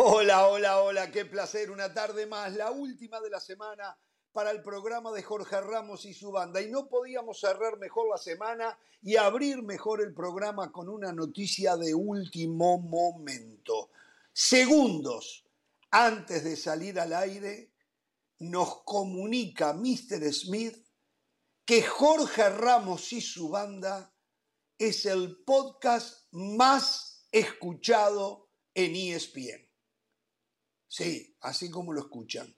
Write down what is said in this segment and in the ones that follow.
Hola, hola, hola, qué placer, una tarde más, la última de la semana para el programa de Jorge Ramos y su banda. Y no podíamos cerrar mejor la semana y abrir mejor el programa con una noticia de último momento. Segundos antes de salir al aire, nos comunica Mr. Smith que Jorge Ramos y su banda es el podcast más escuchado en ESPN. Sí, así como lo escuchan.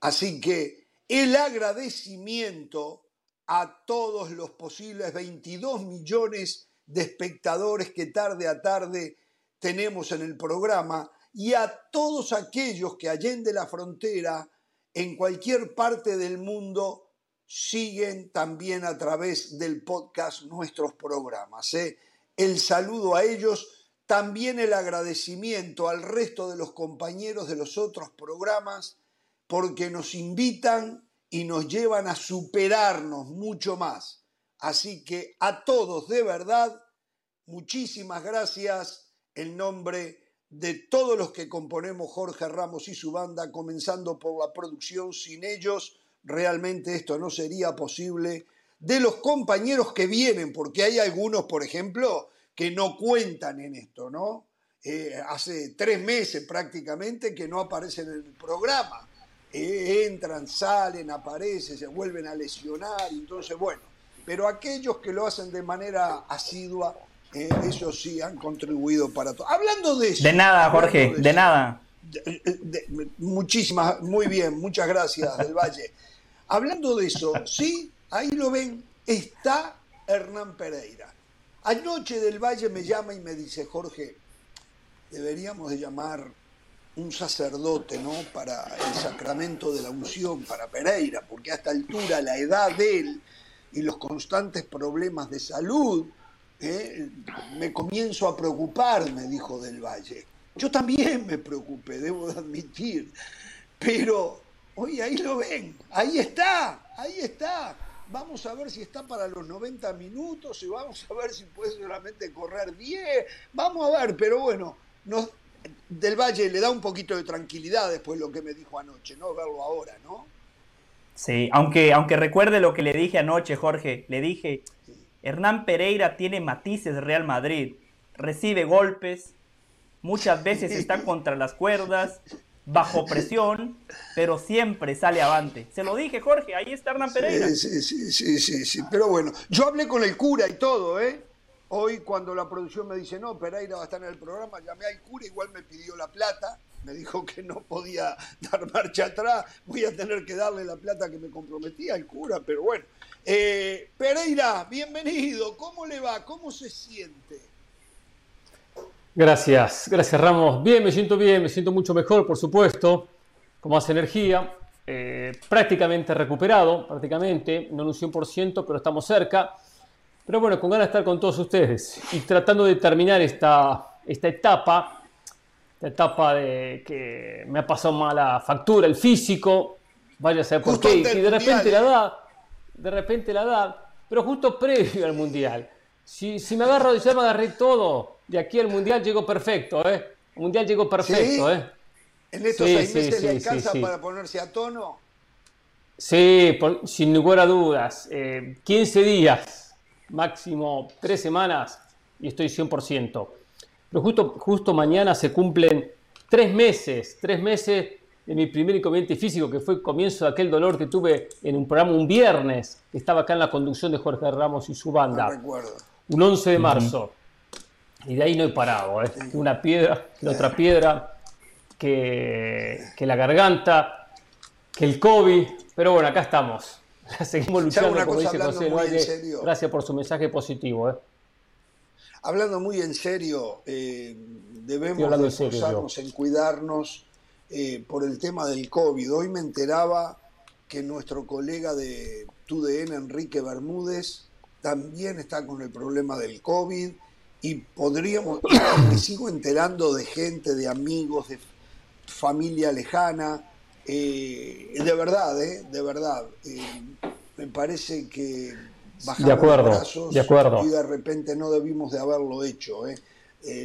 Así que el agradecimiento a todos los posibles 22 millones de espectadores que tarde a tarde tenemos en el programa y a todos aquellos que allende la frontera, en cualquier parte del mundo, siguen también a través del podcast nuestros programas. ¿eh? El saludo a ellos también el agradecimiento al resto de los compañeros de los otros programas porque nos invitan y nos llevan a superarnos mucho más. Así que a todos de verdad, muchísimas gracias en nombre de todos los que componemos Jorge Ramos y su banda, comenzando por la producción. Sin ellos, realmente esto no sería posible. De los compañeros que vienen, porque hay algunos, por ejemplo, que no cuentan en esto, ¿no? Eh, hace tres meses prácticamente que no aparecen en el programa. Eh, entran, salen, aparecen, se vuelven a lesionar, entonces bueno. Pero aquellos que lo hacen de manera asidua, eh, ellos sí han contribuido para todo. Hablando de eso. De nada, Jorge, de, nada. muchísimas, muy bien, muchas gracias, del Valle. Hablando de eso, sí, ahí lo ven, está Hernán Pereira. Anoche del Valle me llama y me dice, Jorge, deberíamos de llamar un sacerdote, ¿no? Para el sacramento de la unción, para Pereira, porque a esta altura la edad de él y los constantes problemas de salud, ¿eh? me comienzo a preocupar, me dijo del Valle. Yo también me preocupé, debo de admitir, pero, oye, ahí lo ven, ahí está, ahí está vamos a ver si está para los 90 minutos y vamos a ver si puede solamente correr 10, vamos a ver, pero bueno, nos, del Valle le da un poquito de tranquilidad después lo que me dijo anoche, ¿no? Verlo ahora, ¿no? Sí, aunque, aunque recuerde lo que le dije anoche, Jorge, le dije, Hernán Pereira tiene matices de Real Madrid, recibe golpes, muchas veces está contra las cuerdas, bajo presión, pero siempre sale avante. Se lo dije, Jorge, ahí está Hernán Pereira. Sí, sí, sí, sí, sí, pero bueno, yo hablé con el cura y todo, ¿eh? Hoy cuando la producción me dice, no, Pereira va a estar en el programa, llamé al cura, igual me pidió la plata, me dijo que no podía dar marcha atrás, voy a tener que darle la plata que me comprometía al cura, pero bueno. Eh, Pereira, bienvenido, ¿cómo le va? ¿Cómo se siente? Gracias, gracias Ramos. Bien, me siento bien, me siento mucho mejor, por supuesto, con más energía, eh, prácticamente recuperado, prácticamente, no en un 100%, pero estamos cerca. Pero bueno, con ganas de estar con todos ustedes y tratando de terminar esta, esta etapa, esta etapa de que me ha pasado mala factura, el físico, vaya a ser por qué, y de repente la edad, de repente la edad, pero justo previo al Mundial. Si, si me agarro, ya me agarré todo, de aquí al Mundial llegó perfecto, ¿eh? El Mundial llegó perfecto, ¿eh? ¿En estos seis meses le alcanza para ponerse a tono? Sí, sin lugar a dudas. 15 eh, días, máximo 3 semanas, y estoy 100%. Pero justo, justo mañana se cumplen 3 meses, 3 meses de mi primer inconveniente físico, que fue el comienzo de aquel dolor que tuve en un programa un viernes, que estaba acá en la conducción de Jorge Ramos y su banda. recuerdo. Un 11 de marzo. Y de ahí no he parado, ¿eh? Una piedra, que otra piedra, que, que, la garganta, que el COVID. Pero bueno, acá estamos. Seguimos luchando, como dice José Valle. Gracias por su mensaje positivo. ¿eh? Hablando muy en serio, eh, debemos esforzarnos en, cuidarnos por el tema del COVID. Hoy me enteraba que nuestro colega de TUDN, Enrique Bermúdez, también está con el problema del COVID y podríamos, me sigo enterando de gente, de amigos, de familia lejana, eh, de verdad, eh, de verdad, eh, me parece que bajamos de acuerdo, los brazos de acuerdo. y de repente no debimos de haberlo hecho.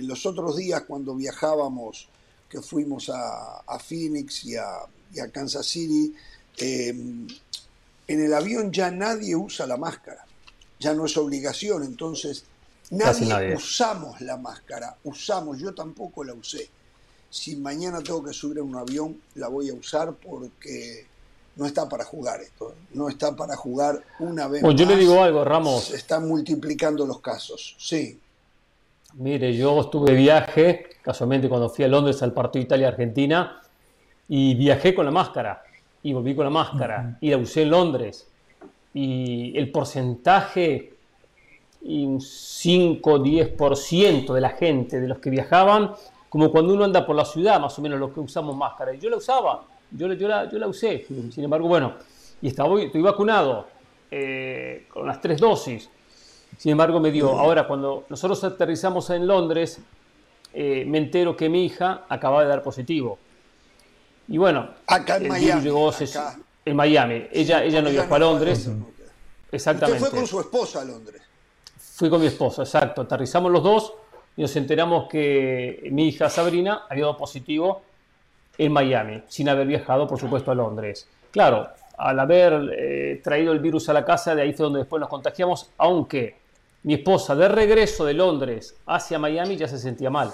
los otros días cuando viajábamos que fuimos a, Phoenix y a, Kansas City, eh, en el avión ya nadie usa la máscara, ya no es obligación, entonces nadie, usamos la máscara, usamos, yo tampoco la usé. Si mañana tengo que subir a un avión, la voy a usar porque no está para jugar esto, no está para jugar una vez. Bueno, yo le digo algo, Ramos. Se están multiplicando los casos, sí. Mire, yo estuve viaje, casualmente cuando fui a Londres al partido Italia-Argentina, y viajé con la máscara, y volví con la máscara, y la usé en Londres. Y el porcentaje, un 5-10% de la gente, de los que viajaban, como cuando uno anda por la ciudad, más o menos los que usamos máscara. Y yo la usaba, yo, yo, la, yo la usé, sin embargo, bueno, y estaba, estoy vacunado eh, con las tres dosis. Sin embargo, me dio, ahora cuando nosotros aterrizamos en Londres, eh, me entero que mi hija acaba de dar positivo. Y bueno, acá en Miami. Llegó en Miami. Ella, ella no viajó a Londres. Exactamente. Usted fue con su esposa a Londres. Fui con mi esposa, exacto. Aterrizamos los dos y nos enteramos que mi hija Sabrina había dado positivo en Miami, sin haber viajado, por supuesto, a Londres. Claro, al haber eh, traído el virus a la casa, de ahí fue donde después nos contagiamos, aunque mi esposa de regreso de Londres hacia Miami ya se sentía mal.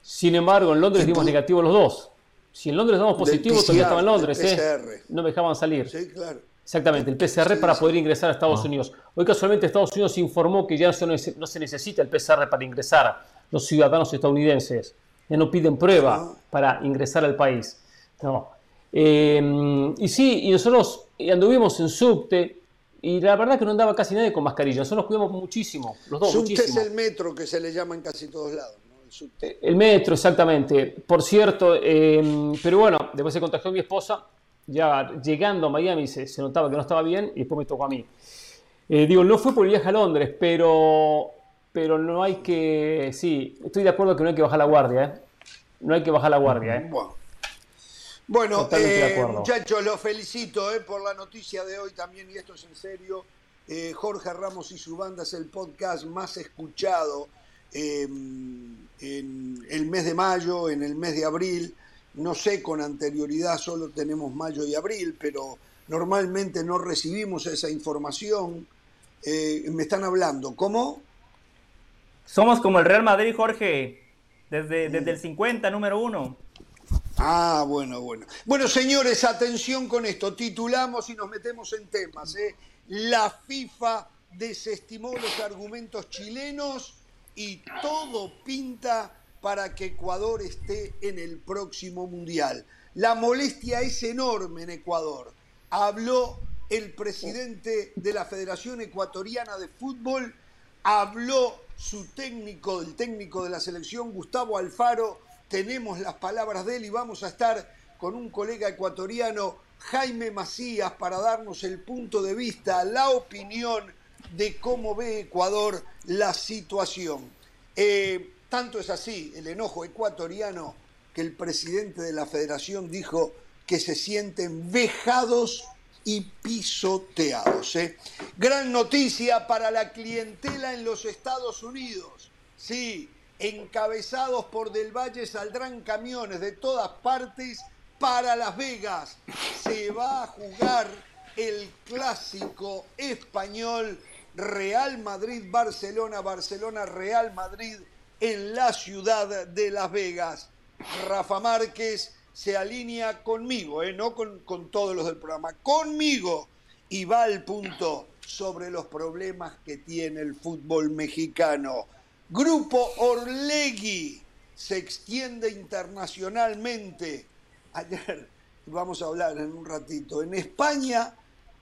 Sin embargo, en Londres dimos negativo los dos. Si en Londres damos positivo, todavía estaba en Londres, ¿eh? No me dejaban salir. Sí, claro. Exactamente, el PCR para poder ingresar a Estados ah. Unidos. Hoy casualmente Estados Unidos informó que ya no se necesita el PCR para ingresar los ciudadanos estadounidenses. Ya no piden prueba ah. para ingresar al país. No. Eh, y sí, y nosotros anduvimos en subte, y la verdad que no andaba casi nadie con mascarilla. Nosotros nos cuidamos muchísimo, los dos. Subte es el metro que se le llama en casi todos lados. El, el, metro, exactamente. Por cierto, em, pero bueno, después se contagió mi esposa. Ya llegando a Miami se, se, notaba que no estaba bien y después me tocó a mí. Eh, digo, no fue por el viaje a Londres, pero, pero no hay que. Sí, estoy de acuerdo que no hay que bajar la guardia, ¿eh? No hay que bajar la guardia, ¿eh? Bueno, eh, muchachos, los felicito eh, por la noticia de hoy también, y esto es en serio. Eh, Jorge Ramos y su banda es el podcast más escuchado em, en el mes de mayo, en el mes de abril. No sé, con anterioridad solo tenemos mayo y abril, pero normalmente no recibimos esa información. me están hablando, ¿cómo? Somos como el Real Madrid, Jorge, desde, desde el 50, número uno. Ah, bueno, bueno. Bueno, señores, atención con esto. Titulamos y nos metemos en temas. ¿eh? La FIFA desestimó los argumentos chilenos y todo pinta para que Ecuador esté en el próximo Mundial. La molestia es enorme en Ecuador. Habló el presidente de la Federación Ecuatoriana de Fútbol, habló su técnico, el técnico de la selección, Gustavo Alfaro, tenemos las palabras de él y vamos a estar con un colega ecuatoriano, Jaime Macías, para darnos el punto de vista, la opinión de cómo ve Ecuador la situación. Eh, tanto es así el enojo ecuatoriano que el presidente de la federación dijo que se sienten vejados y pisoteados. ¿eh? Gran noticia para la clientela en los Estados Unidos. Sí, encabezados por Del Valle saldrán camiones de todas partes para Las Vegas. Se va a jugar el clásico español Real Madrid-Barcelona, Barcelona-Real Madrid en la ciudad de Las Vegas. Rafa Márquez se alinea conmigo, ¿eh? no con, con todos los del programa, conmigo y va al punto sobre los problemas que tiene el fútbol mexicano. Grupo Orlegui se extiende internacionalmente. Ayer, vamos a hablar en un ratito, en España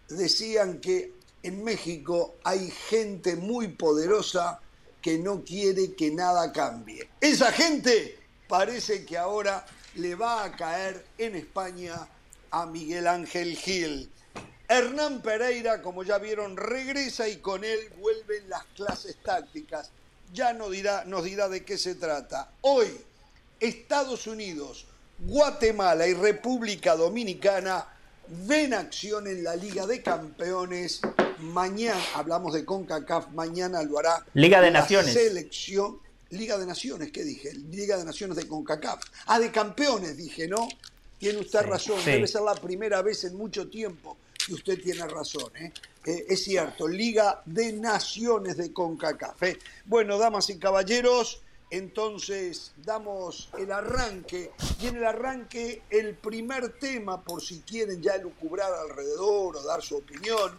decían que en México hay gente muy poderosa que no quiere que nada cambie. Esa gente parece que ahora le va a caer en España a Miguel Ángel Gil. Hernán Pereira, como ya vieron, regresa y con él vuelven las clases tácticas ya nos dirá, nos dirá de qué se trata. Hoy, Estados Unidos, Guatemala y República Dominicana ven acción en la Liga de Campeones. Mañana, hablamos de CONCACAF, mañana lo hará Liga de Naciones. Selección, Liga de Naciones, ¿qué dije? Liga de Naciones de CONCACAF. Ah, de campeones, dije, ¿no? Tiene usted razón, debe ser la primera vez en mucho tiempo que usted tiene razón. ¿eh? Eh, es cierto, Liga de Naciones de CONCACAF. ¿eh? Bueno, damas y caballeros, entonces damos el arranque. Y en el arranque, el primer tema, por si quieren ya lucubrar alrededor o dar su opinión,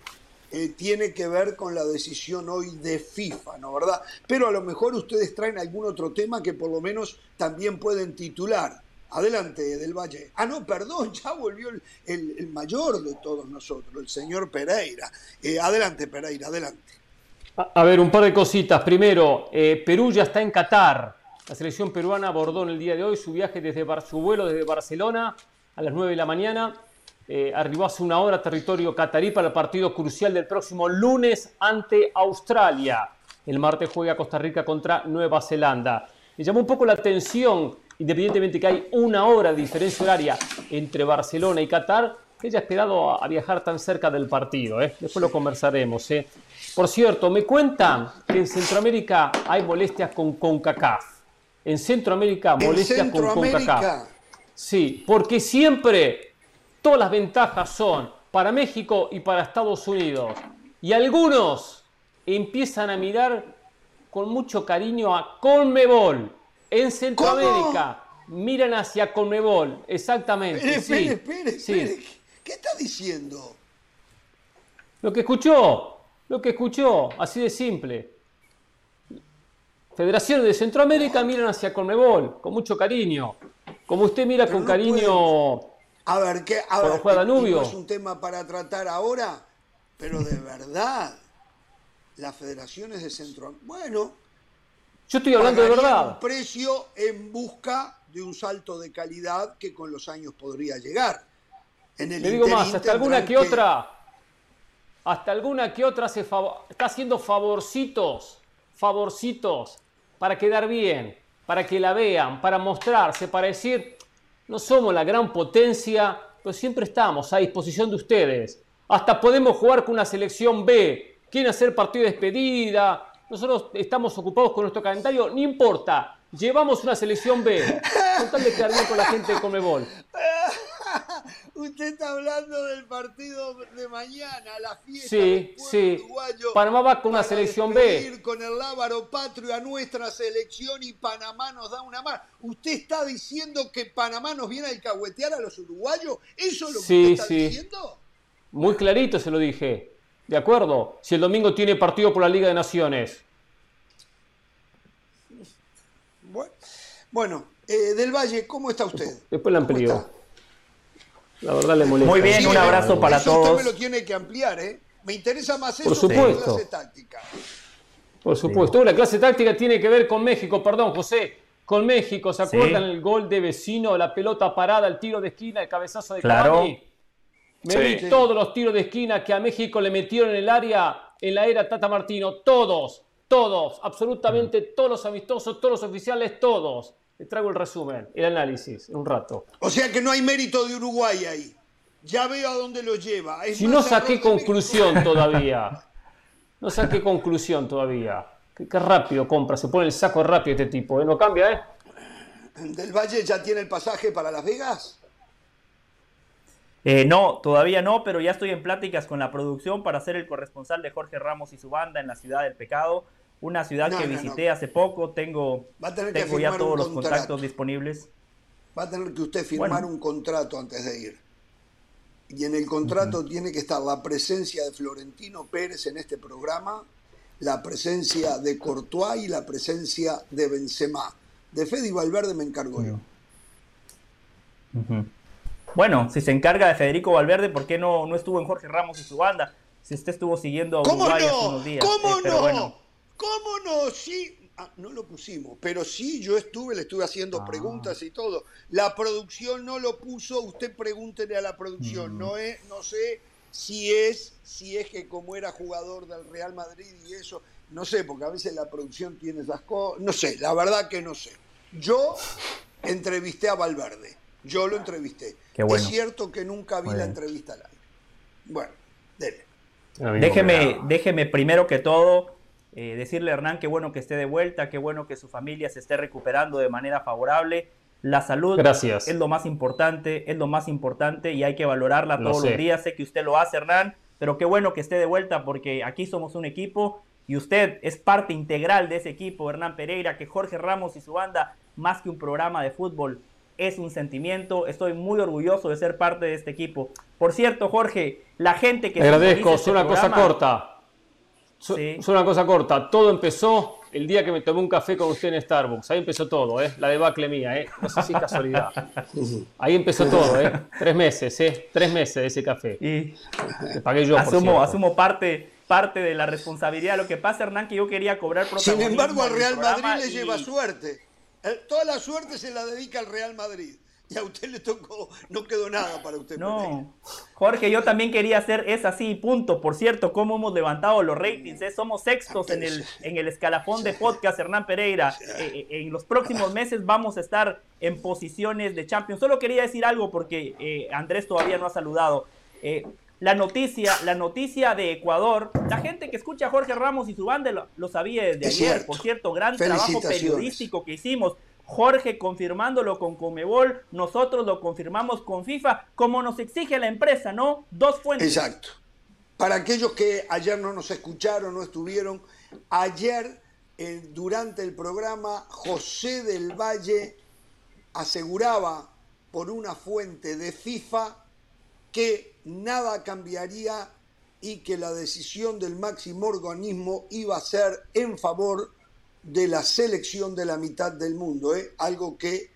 eh, tiene que ver con la decisión hoy de FIFA, ¿no verdad? Pero a lo mejor ustedes traen algún otro tema que por lo menos también pueden titular. Adelante, Del Valle. Ah, no, perdón, ya volvió el, mayor de todos nosotros, el señor Pereira. Eh, adelante, Pereira, adelante. A, ver, un par de cositas. Primero, eh, Perú ya está en Qatar. La selección peruana abordó en el día de hoy su viaje desde su vuelo desde Barcelona a las 9 de la mañana. Eh, arribó hace una hora a territorio catarí para el partido crucial del próximo lunes ante Australia. El martes juega Costa Rica contra Nueva Zelanda. Me llamó un poco la atención independientemente que hay una hora de diferencia horaria entre Barcelona y Qatar, que haya esperado a, viajar tan cerca del partido. ¿eh? Después lo conversaremos. ¿eh? Por cierto, me cuentan que en Centroamérica hay molestias con CONCACAF. En Centroamérica, molestias con CONCACAF. Sí, porque siempre todas las ventajas son para México y para Estados Unidos. Y algunos empiezan a mirar con mucho cariño a Conmebol en Centroamérica miran hacia Conmebol, exactamente. Espere, espere, espere, ¿Qué está diciendo? Lo que escuchó, lo que escuchó, así de simple. Federaciones de Centroamérica miran hacia Conmebol, con mucho cariño. Como usted mira con cariño. A ver, ¿qué? A ver, es un tema para tratar ahora, pero de verdad, las federaciones de Centroamérica. Bueno, yo estoy hablando de verdad. Un precio en busca de un salto de calidad que con los años podría llegar. En el Le digo más, hasta alguna que, otra, hasta alguna que otra se está haciendo favorcitos, favorcitos para quedar bien, para que la vean, para mostrarse, para decir, no somos la gran potencia, pero siempre estamos a disposición de ustedes. Hasta podemos jugar con una selección B. Quieren hacer partido de despedida, nosotros estamos ocupados con nuestro calendario, no importa, llevamos una selección B, con tal de con la gente de Comebol. Usted está hablando del partido de mañana, la fiesta sí, del sí. uruguayo. Panamá va con una selección B. con el lábaro patrio a nuestra selección y Panamá nos da una más. ¿Usted está diciendo que Panamá nos viene a alcahuetear a los uruguayos? ¿Eso es lo que usted está sí. diciendo? Muy clarito se lo dije. ¿De acuerdo? Si el domingo tiene partido por la Liga de Naciones. Bueno, eh, Del Valle, ¿cómo está usted? Después la amplió. La verdad le molesta. Muy bien, un abrazo para todos. Usted me lo tiene que ampliar, ¿eh? Me interesa más eso por supuesto. que la clase táctica. Por supuesto. La clase táctica tiene que ver con México, perdón, José. Con México, ¿se acuerdan el gol de vecino, la pelota parada, el tiro de esquina, el cabezazo de claro. Me vi todos los tiros de esquina que a México le metieron en el área en la era Tata Martino. Todos, todos, absolutamente mm. todos los amistosos, todos los oficiales, todos. Le traigo el resumen, el análisis, en un rato. O sea que no hay mérito de Uruguay ahí. Ya veo a dónde lo lleva. si no saqué conclusión todavía. No saqué conclusión todavía. Qué, rápido compra, se pone el saco rápido este tipo. ¿eh? No cambia, ¿eh? ¿Del Valle ya tiene el pasaje para Las Vegas? Eh, no, todavía no, pero ya estoy en pláticas con la producción para ser el corresponsal de Jorge Ramos y su banda en la Ciudad del Pecado, una ciudad que visité hace poco, tengo, tengo ya todos los contactos disponibles. Va a tener que usted firmar un contrato antes de ir. Y en el contrato tiene que estar la presencia de Florentino Pérez en este programa, la presencia de Courtois y la presencia de Benzema. De Fede y Valverde me encargo yo. Bueno, si se encarga de Federico Valverde, ¿por qué no, no estuvo en Jorge Ramos y su banda? Si usted estuvo siguiendo a Uruguay no? hace unos días. ¿Cómo eh, no? ¿Cómo no? Sí, ah, no lo pusimos, pero sí yo estuve, le estuve haciendo ah. preguntas y todo. La producción no lo puso, usted pregúntele a la producción. Mm. No, es, no sé si es, si es que como era jugador del Real Madrid y eso, no sé, porque a veces la producción tiene esas cosas, no sé, la verdad que no sé. Yo entrevisté a Valverde yo lo entrevisté. Es cierto que nunca vi la entrevista al aire. Bueno, dele. Déjeme, déjeme primero que todo Eh, decirle a Hernán que bueno que esté de vuelta, que bueno que su familia se esté recuperando de manera favorable. La salud Gracias. es lo más importante, es lo más importante y hay que valorarla todos los días. Sé que usted lo hace, Hernán, pero qué bueno que esté de vuelta porque aquí somos un equipo y usted es parte integral de ese equipo, Hernán Pereira, que Jorge Ramos y su banda, más que un programa de fútbol, es un sentimiento. Estoy muy orgulloso de ser parte de este equipo. Por cierto, Jorge, la gente que... agradezco, es una cosa corta. Es una cosa corta. Todo empezó el día que me tomé un café con usted en Starbucks. Ahí empezó todo, ¿eh? La debacle mía, ¿eh? No sé si es casualidad. Ahí empezó todo, ¿eh? Tres meses, ¿eh? Tres meses de ese café. Y pagué yo, asumo, asumo parte, parte de la responsabilidad. Lo que pasa, Hernán, que yo quería cobrar protagonismo. Sin embargo, al Real Madrid le lleva suerte. Toda la suerte se la dedica al Real Madrid y a usted le tocó, no quedó nada para usted. No, Jorge, yo también quería hacer es así, punto. Por cierto, cómo hemos levantado los ratings, ¿eh? somos sextos en el, en el escalafón de podcast Hernán Pereira. Eh, eh, en los próximos meses vamos a estar en posiciones de Champions. Solo quería decir algo porque Andrés todavía no ha saludado. la noticia, la noticia de Ecuador, la gente que escucha a Jorge Ramos y su banda lo, sabía desde ayer. Por cierto, gran trabajo periodístico que hicimos. Jorge confirmándolo con Comebol, nosotros lo confirmamos con FIFA, como nos exige la empresa, ¿no? Dos fuentes. Exacto. Para aquellos que ayer no nos escucharon, no estuvieron, ayer eh, durante el programa José del Valle aseguraba por una fuente de FIFA que nada cambiaría y que la decisión del máximo organismo iba a ser en favor de la selección de la mitad del mundo, ¿eh? algo que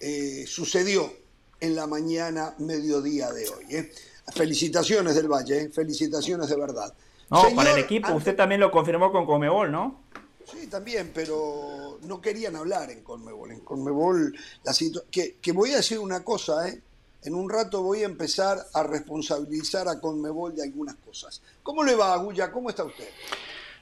eh, sucedió en la mañana, mediodía de hoy. ¿eh? Felicitaciones del Valle, ¿eh? felicitaciones de verdad. No, para el equipo, usted también lo confirmó con Conmebol, ¿no? Sí, también, pero no querían hablar en Conmebol. En Conmebol, la que, que voy a decir una cosa, ¿eh? En un rato voy a empezar a responsabilizar a Conmebol de algunas cosas. ¿Cómo le va, Agulla? ¿Cómo está usted?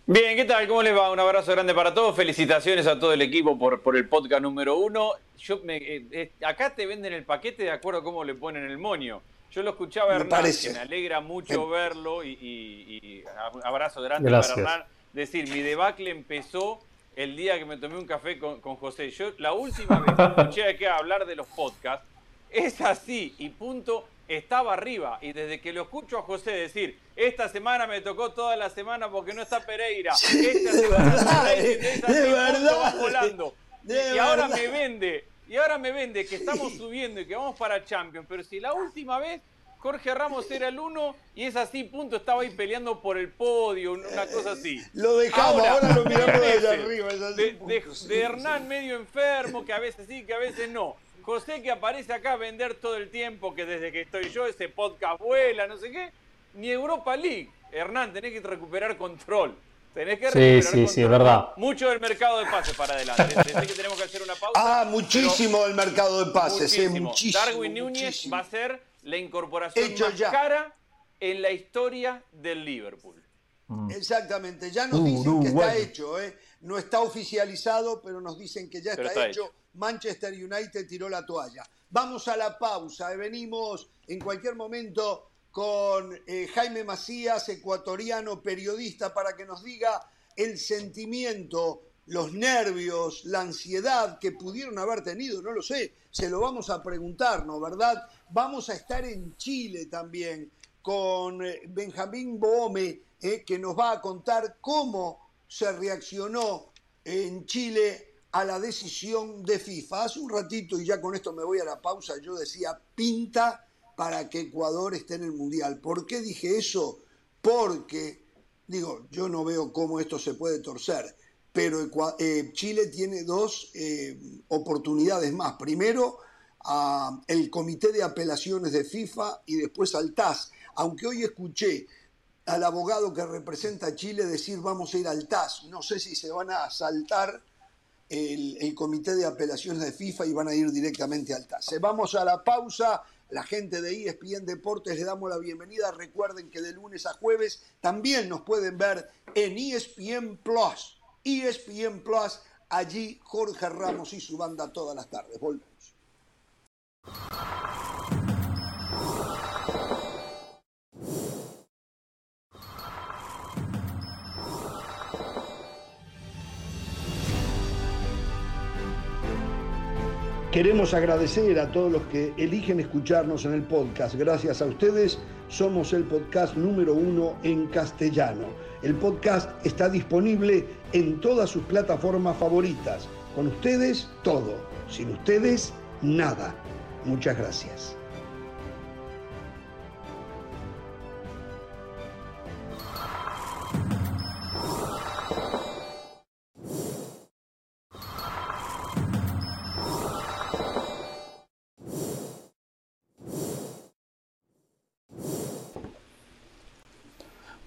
Bien, ¿qué tal? ¿Cómo les va? Un abrazo grande para todos. Felicitaciones a todo el equipo por, por el podcast número uno. Yo me, eh, eh, acá te venden el paquete de acuerdo a cómo le ponen el moño. Yo lo escuchaba a Hernán, que me alegra mucho verlo y, abrazo grande para Hernán. Decir, mi debacle empezó el día que me tomé un café con, con José. Yo la última vez que escuché que hablar de los podcasts es así y punto estaba arriba. Y desde que lo escucho a José decir, esta semana me tocó toda la semana porque no está Pereira, esta semana de verdad, volando. y ahora me vende, y ahora me vende que estamos subiendo y que vamos para Champions, pero si la última vez Jorge Ramos era el uno y es así, punto, estaba ahí peleando por el podio, una cosa así. Lo dejamos, ahora, lo miramos desde arriba. de Hernán medio enfermo, que a veces sí, que a veces no. José que aparece acá a vender todo el tiempo, que desde que estoy yo, ese podcast vuela, no sé qué, ni Europa League. Hernán, tenés que recuperar control. Tenés que recuperar sí, sí, sí, es verdad. Mucho del mercado de pases para adelante. Sé que tenemos que hacer una pausa. Ah, muchísimo del mercado de pases, muchísimo. muchísimo Darwin Núñez va a ser la incorporación más cara en la historia del Liverpool. Mm. Exactamente, ya nos dicen que está hecho, ¿eh? no está oficializado, pero nos dicen que ya está, hecho Manchester United tiró la toalla. Vamos a la pausa. Venimos en cualquier momento con eh, Jaime Macías, ecuatoriano, periodista, para que nos diga el sentimiento, los nervios, la ansiedad que pudieron haber tenido, no lo sé, se lo vamos a preguntar, ¿no? ¿Verdad? Vamos a estar en Chile también con eh, Benjamín Bohome, eh, que nos va a contar cómo se reaccionó en Chile a la decisión de FIFA. Hace un ratito, y ya con esto me voy a la pausa, yo decía, pinta para que Ecuador esté en el Mundial. ¿Por qué dije eso? Porque, digo, yo no veo cómo esto se puede torcer, pero eh, Chile tiene dos eh, oportunidades más. Primero, el Comité de Apelaciones de FIFA y después al TAS. Aunque hoy escuché al abogado que representa a Chile decir vamos a ir al TAS, no sé si se van a saltar el, comité de apelaciones de FIFA y van a ir directamente al TAS. Vamos a la pausa. La gente de ESPN Deportes le damos la bienvenida. Recuerden que de lunes a jueves también nos pueden ver en ESPN Plus. ESPN Plus, allí Jorge Ramos y su banda todas las tardes. Volvemos. Queremos agradecer a todos los que eligen escucharnos en el podcast. Gracias a ustedes somos el podcast número uno en castellano. El podcast está disponible en todas sus plataformas favoritas. Con ustedes todo. Sin ustedes nada. Muchas gracias.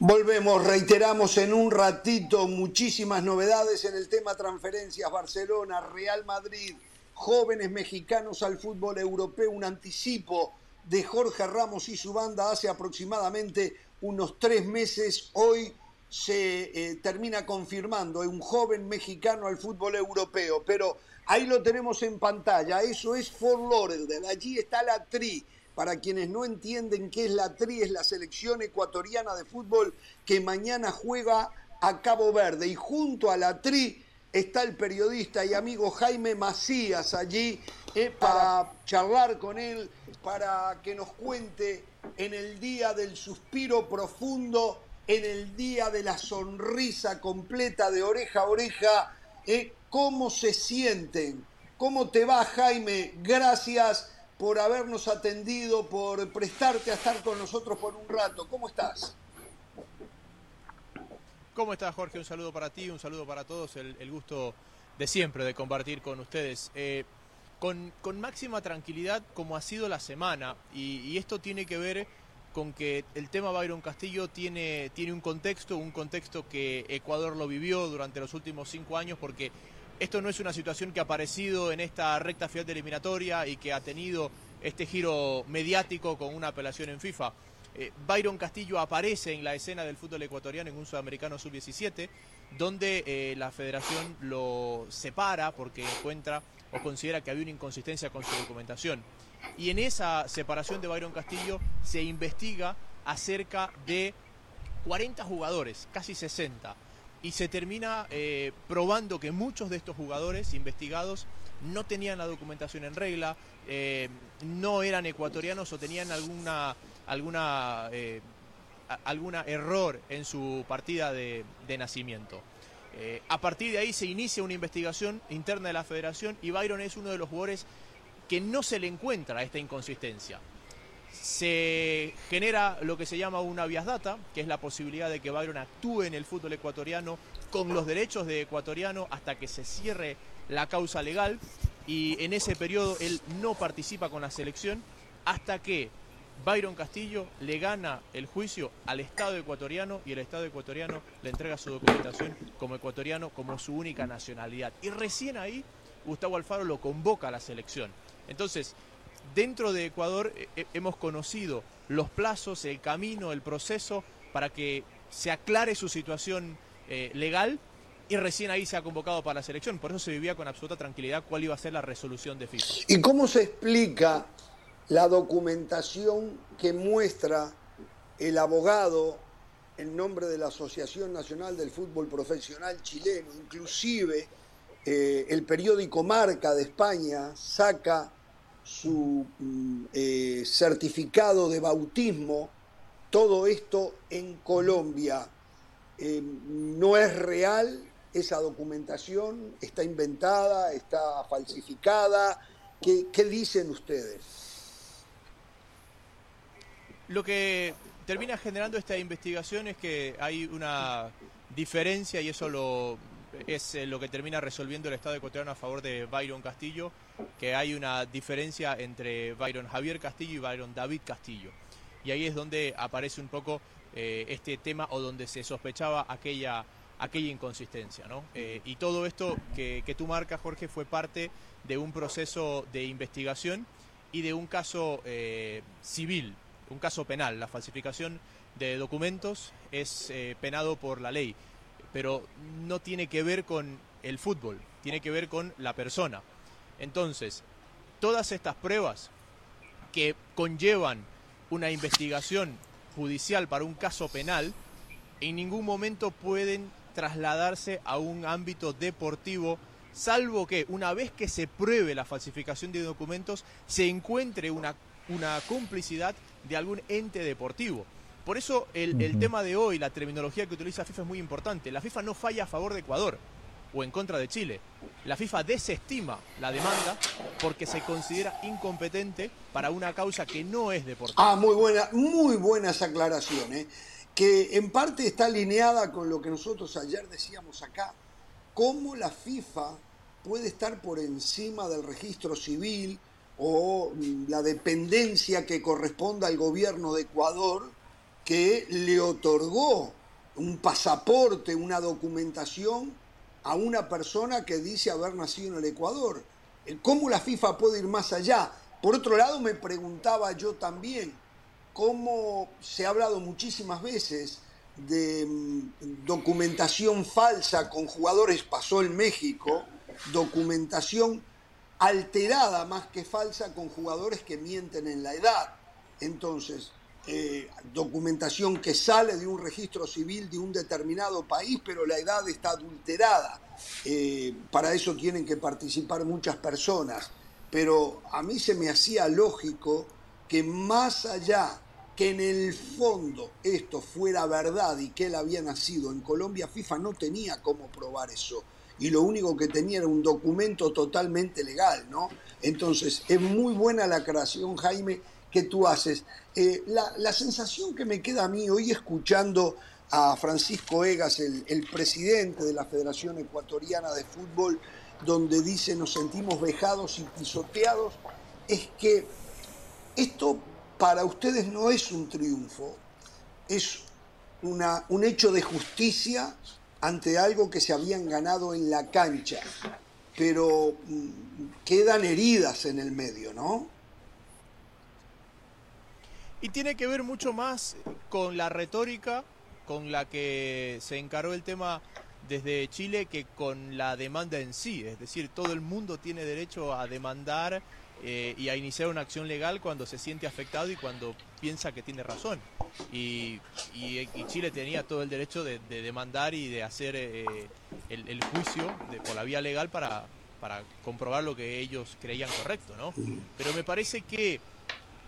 Volvemos, reiteramos en un ratito muchísimas novedades en el tema transferencias Barcelona, Real Madrid, jóvenes mexicanos al fútbol europeo, un anticipo de Jorge Ramos y su banda hace aproximadamente unos tres meses. Hoy se eh, termina confirmando un joven mexicano al fútbol europeo, pero ahí lo tenemos en pantalla, eso es Fort Lauderdale, allí está la tri para quienes no entienden qué es la TRI, es la selección ecuatoriana de fútbol que mañana juega a Cabo Verde. Y junto a la TRI está el periodista y amigo Jaime Macías allí eh, para charlar con él, para que nos cuente en el día del suspiro profundo, en el día de la sonrisa completa de oreja a oreja, eh, cómo se sienten. ¿Cómo te va, Jaime? Gracias por habernos atendido, por prestarte a estar con nosotros por un rato. ¿Cómo estás? ¿Cómo estás, Jorge? Un saludo para ti, un saludo para todos. El, gusto de siempre de compartir con ustedes. Eh, con, máxima tranquilidad, como ha sido la semana, y, esto tiene que ver con que el tema Byron Castillo tiene, tiene un contexto, un contexto que Ecuador lo vivió durante los últimos cinco años, porque esto no es una situación que ha aparecido en esta recta final de eliminatoria y que ha tenido este giro mediático con una apelación en FIFA. Eh, Byron Castillo aparece en la escena del fútbol ecuatoriano en un sudamericano sub-17, donde eh, la federación lo separa porque encuentra o considera que había una inconsistencia con su documentación. Y en esa separación de Byron Castillo se investiga acerca de 40 jugadores, casi 60, y se termina eh, probando que muchos de estos jugadores investigados no tenían la documentación en regla, eh, no eran ecuatorianos o tenían alguna, alguna, eh, alguna error en su partida de, nacimiento. a partir de ahí se inicia una investigación interna de la federación y Byron es uno de los jugadores que no se le encuentra esta inconsistencia se genera lo que se llama una vías data, que es la posibilidad de que Byron actúe en el fútbol ecuatoriano con los derechos de ecuatoriano hasta que se cierre la causa legal y en ese periodo él no participa con la selección hasta que Byron Castillo le gana el juicio al Estado ecuatoriano y el Estado ecuatoriano le entrega su documentación como ecuatoriano como su única nacionalidad. Y recién ahí Gustavo Alfaro lo convoca a la selección. Entonces, dentro de Ecuador eh, eh, hemos conocido los plazos, el camino, el proceso para que se aclare su situación eh, legal y recién ahí se ha convocado para la selección. Por eso se vivía con absoluta tranquilidad cuál iba a ser la resolución de FIFA. ¿Y cómo se explica la documentación que muestra el abogado en nombre de la Asociación Nacional del Fútbol Profesional Chileno? Inclusive el periódico Marca de España saca su mm, eh, certificado de bautismo, todo esto en Colombia. Eh, no es real esa documentación, está inventada, está falsificada. ¿Qué, ¿Qué dicen ustedes? Lo que termina generando esta investigación es que hay una diferencia y eso lo, es eh, lo que termina resolviendo el Estado ecuatoriano a favor de Byron Castillo, que hay una diferencia entre Byron Javier Castillo y Byron David Castillo. Y ahí es donde aparece un poco eh, este tema o donde se sospechaba aquella, aquella inconsistencia. ¿no? Eh, y todo esto que, que tú marcas, Jorge, fue parte de un proceso de investigación y de un caso civil, un caso penal. La falsificación de documentos es penado por la ley pero no tiene que ver con el fútbol, tiene que ver con la persona. Entonces, todas estas pruebas que conllevan una investigación judicial para un caso penal, en ningún momento pueden trasladarse a un ámbito deportivo salvo que una vez que se pruebe la falsificación de documentos, se encuentre una, una complicidad de algún ente deportivo. Por eso el, el tema de hoy, la terminología que utiliza FIFA es muy importante. La FIFA no falla a favor de Ecuador o en contra de Chile. La FIFA desestima la demanda porque se considera incompetente para una causa que no es deportiva. Ah, muy buena, muy buena esa aclaración, ¿eh? que en parte está alineada con lo que nosotros ayer decíamos acá. ¿Cómo la FIFA puede estar por encima del registro civil o mm, la dependencia que corresponda al gobierno de Ecuador que le otorgó un pasaporte, una documentación a una persona que dice haber nacido en el Ecuador. ¿Cómo la FIFA puede ir más allá? Por otro lado, me preguntaba yo también, cómo se ha hablado muchísimas veces de mm, documentación falsa con jugadores, pasó en México, documentación alterada más que falsa con jugadores que mienten en la edad. Entonces, eh, documentación que sale de un registro civil de un determinado país, pero la edad está adulterada. Eh, para eso tienen que participar muchas personas. Pero a mí se me hacía lógico que más allá que en el fondo esto fuera verdad y que él había nacido en Colombia, FIFA no tenía cómo probar eso. Y lo único que tenía era un documento totalmente legal, ¿no? Entonces, es muy buena la creación, Jaime, que tú haces. Eh, la, sensación que me queda a mí hoy escuchando a Francisco Egas, el, el, presidente de la Federación Ecuatoriana de Fútbol, donde dice nos sentimos vejados y pisoteados, es que esto para ustedes no es un triunfo, es una, un hecho de justicia ante algo que se habían ganado en la cancha, pero mm, quedan heridas en el medio, ¿no? Y tiene que ver mucho más con la retórica con la que se encaró el tema desde Chile que con la demanda en sí. Es decir, todo el mundo tiene derecho a demandar eh, y a iniciar una acción legal cuando se siente afectado y cuando piensa que tiene razón. Y, Chile tenía todo el derecho de, demandar y de hacer eh, el, juicio por la vía legal para, para comprobar lo que ellos creían correcto, ¿no? Pero me parece que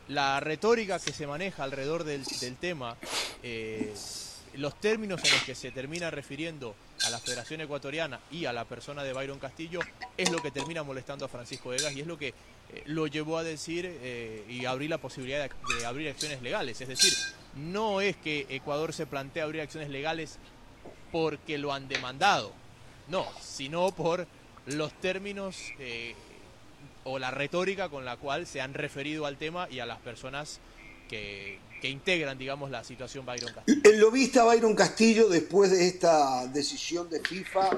la retórica que se maneja alrededor del, tema, eh, los términos en los que se termina refiriendo a la Federación Ecuatoriana y a la persona de Byron Castillo, es lo que termina molestando a Francisco Egas y es lo que eh, lo llevó a decir eh, y abrir la posibilidad de, abrir acciones legales. Es decir, no es que Ecuador se plantea abrir acciones legales porque lo han demandado, no, sino por los términos o la retórica con la cual se han referido al tema y a las personas que, integran, digamos, la situación Byron Castillo. ¿Lo viste a Byron Castillo después de esta decisión de FIFA?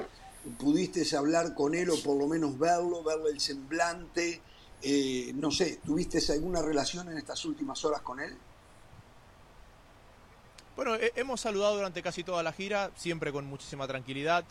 ¿Pudiste hablar con él o por lo menos verlo, verle el semblante? Eh, no sé, ¿tuviste alguna relación en estas últimas horas con él? Bueno, hemos saludado durante casi toda la gira, siempre con muchísima tranquilidad.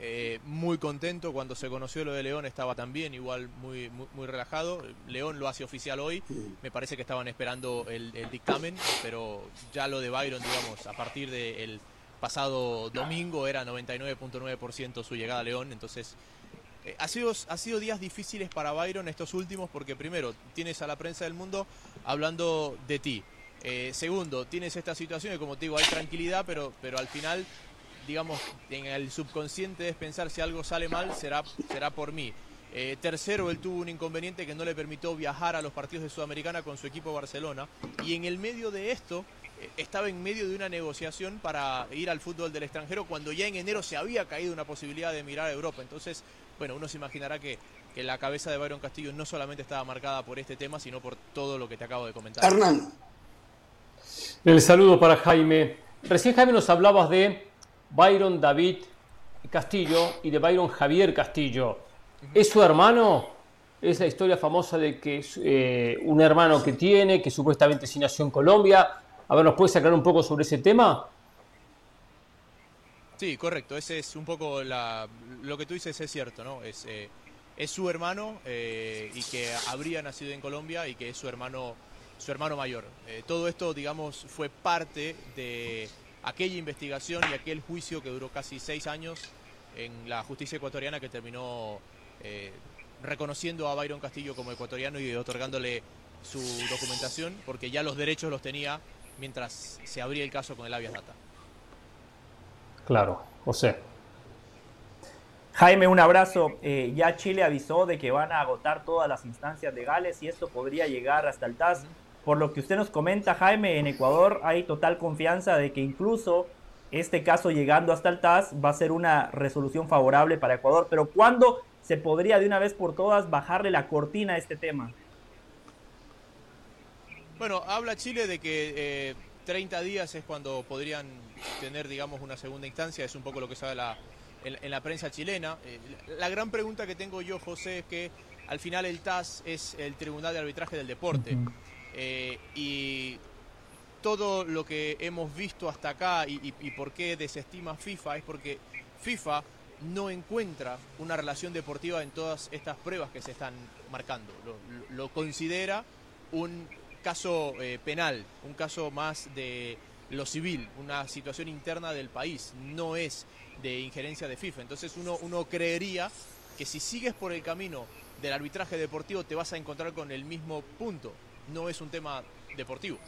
Eh, muy contento cuando se conoció lo de León estaba también igual muy, muy, relajado. León lo hace oficial hoy. Me parece que estaban esperando el, dictamen pero ya lo de Byron digamos a partir del pasado domingo era 99.9% su llegada a León. Entonces eh, ha, sido, ha sido días difíciles para Byron estos últimos porque primero tienes a la prensa del mundo hablando de ti. Eh, segundo, tienes esta situación y como te digo, hay tranquilidad, pero, pero al final digamos, en el subconsciente es pensar si algo sale mal, será, será por mí. Eh, tercero, él tuvo un inconveniente que no le permitió viajar a los partidos de Sudamericana con su equipo Barcelona. Y en el medio de esto, eh, estaba en medio de una negociación para ir al fútbol del extranjero cuando ya en enero se había caído una posibilidad de mirar a Europa. Entonces, bueno, uno se imaginará que, que la cabeza de Byron Castillo no solamente estaba marcada por este tema, sino por todo lo que te acabo de comentar. Hernán. El saludo para Jaime. Recién Jaime nos hablabas de Byron David Castillo y de Byron Javier Castillo. ¿Es su hermano? Es la historia famosa de que eh, un hermano que tiene, que supuestamente sí nació en Colombia. A ver, ¿nos puedes sacar un poco sobre ese tema? Sí, correcto. Ese es un poco lo que tú dices es cierto, ¿no? Es, eh, es su hermano eh, y que habría nacido en Colombia y que es su hermano, su hermano mayor. todo esto, digamos, fue parte de aquella investigación y aquel juicio que duró casi seis años en la justicia ecuatoriana que terminó eh, reconociendo a Byron Castillo como ecuatoriano y otorgándole su documentación, porque ya los derechos los tenía mientras se abría el caso con el habeas data. Claro, José. Jaime, un abrazo. Eh, ya Chile avisó de que van a agotar todas las instancias legales y esto podría llegar hasta el TAS. Por lo que usted nos comenta, Jaime, en Ecuador hay total confianza de que incluso este caso llegando hasta el TAS va a ser una resolución favorable para Ecuador. Pero ¿cuándo se podría de una vez por todas bajarle la cortina a este tema? Bueno, habla Chile de que 30 eh, días es cuando podrían tener, digamos, una segunda instancia. Es un poco lo que sabe la, en, la prensa chilena. Eh, la gran pregunta que tengo yo, José, es que al final el TAS es el Tribunal de Arbitraje del Deporte. Eh, y todo lo que hemos visto hasta acá y, por qué desestima FIFA es porque FIFA no encuentra una relación deportiva en todas estas pruebas que se están marcando. Lo, considera un caso eh, penal, un caso más de lo civil, una situación interna del país. No es de injerencia de FIFA. Entonces uno, uno creería que si sigues por el camino del arbitraje deportivo te vas a encontrar con el mismo punto. No es un tema deportivo.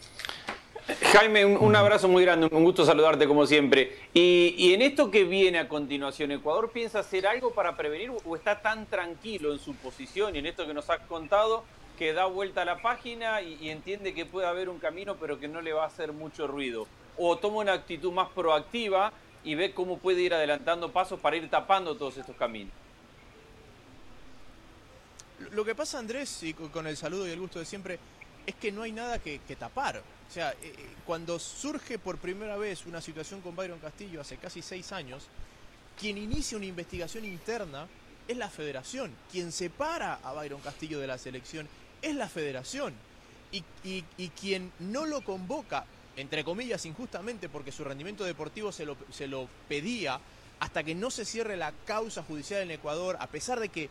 Jaime, un, abrazo muy grande, un gusto saludarte como siempre. Y, en esto que viene a continuación, ¿Ecuador piensa hacer algo para prevenir o está tan tranquilo en su posición y en esto que nos has contado que da vuelta a la página y, y entiende que puede haber un camino pero que no le va a hacer mucho ruido? ¿O toma una actitud más proactiva y ve cómo puede ir adelantando pasos para ir tapando todos estos caminos. Lo que pasa, Andrés, y con el saludo y el gusto de siempre, es que no hay nada que, tapar. O sea, eh, eh, cuando surge por primera vez una situación con Byron Castillo hace casi seis años, quien inicia una investigación interna es la federación. Quien separa a Byron Castillo de la selección es la federación. Y, y quien no lo convoca entre comillas, injustamente, porque su rendimiento deportivo se lo, se lo pedía hasta que no se cierre la causa judicial en Ecuador, a pesar de que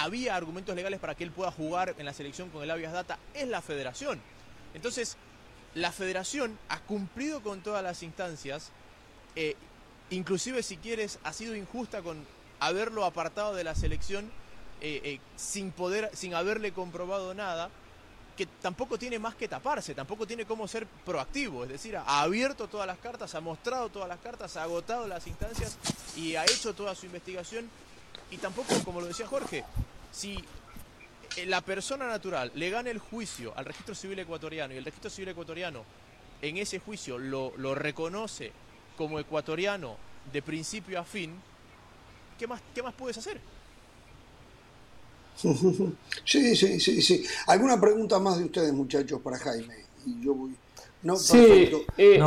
había argumentos legales para que él pueda jugar en la selección con el Avias Data, es la federación. Entonces, la federación ha cumplido con todas las instancias, eh, inclusive si quieres, ha sido injusta con haberlo apartado de la selección eh, eh, sin poder, sin haberle comprobado nada, que tampoco tiene más que taparse, tampoco tiene cómo ser proactivo, es decir, ha abierto todas las cartas, ha mostrado todas las cartas, ha agotado las instancias y ha hecho toda su investigación y tampoco, como lo decía Jorge, si la persona natural le gana el juicio al registro civil ecuatoriano y el registro civil ecuatoriano en ese juicio lo, lo reconoce como ecuatoriano de principio a fin, ¿qué más, qué más puedes hacer? Sí, sí, sí, sí. ¿Alguna pregunta más de ustedes, muchachos, para Jaime? Y yo voy. No, sí, eh,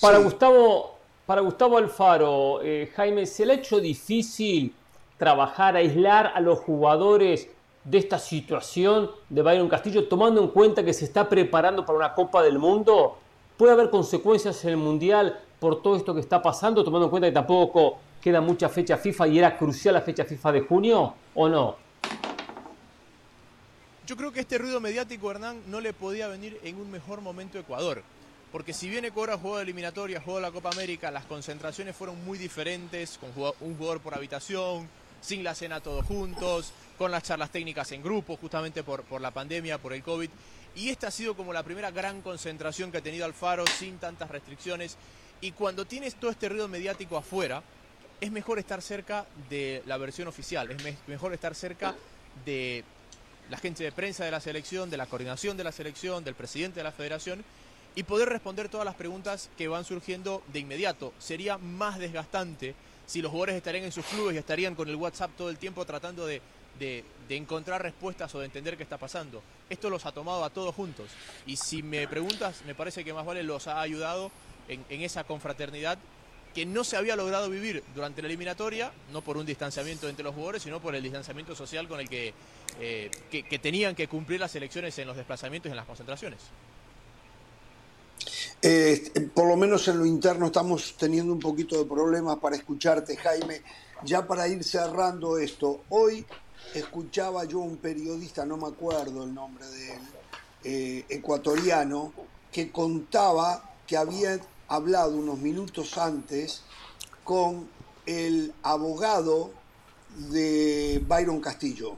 para Gustavo, para Gustavo Alfaro, eh, Jaime, ¿se le ha hecho difícil trabajar, aislar a los jugadores de esta situación de Byron Castillo, tomando en cuenta que se está preparando para una Copa del Mundo? ¿Puede haber consecuencias en el Mundial por todo esto que está pasando, tomando en cuenta que tampoco queda mucha fecha FIFA y era crucial la fecha FIFA de junio, o no? Yo creo que este ruido mediático, Hernán, no le podía venir en un mejor momento a Ecuador. Porque si bien Ecuador jugó de eliminatoria, jugó la Copa América, las concentraciones fueron muy diferentes, con un jugador por habitación, sin la cena todos juntos, con las charlas técnicas en grupo, justamente por, por la pandemia, por el COVID. Y esta ha sido como la primera gran concentración que ha tenido Alfaro, sin tantas restricciones. Y cuando tienes todo este ruido mediático afuera, es mejor estar cerca de la versión oficial, es mejor estar cerca de la gente de prensa de la selección, de la coordinación de la selección, del presidente de la federación y poder responder todas las preguntas que van surgiendo de inmediato. Sería más desgastante si los jugadores estarían en sus clubes y estarían con el WhatsApp todo el tiempo tratando de, encontrar respuestas o de entender qué está pasando. Esto los ha tomado a todos juntos. Y si me preguntas, me parece que más vale los ha ayudado en, esa confraternidad que no se había logrado vivir durante la eliminatoria, no por un distanciamiento entre los jugadores, sino por el distanciamiento social con el que, eh, que, tenían que cumplir las elecciones en los desplazamientos y en las concentraciones. Eh, por lo menos en lo interno estamos teniendo un poquito de problemas para escucharte, Jaime. Ya para ir cerrando esto, hoy escuchaba yo un periodista, no me acuerdo el nombre de él, eh, ecuatoriano, que contaba que había hablado unos minutos antes con el abogado de Byron Castillo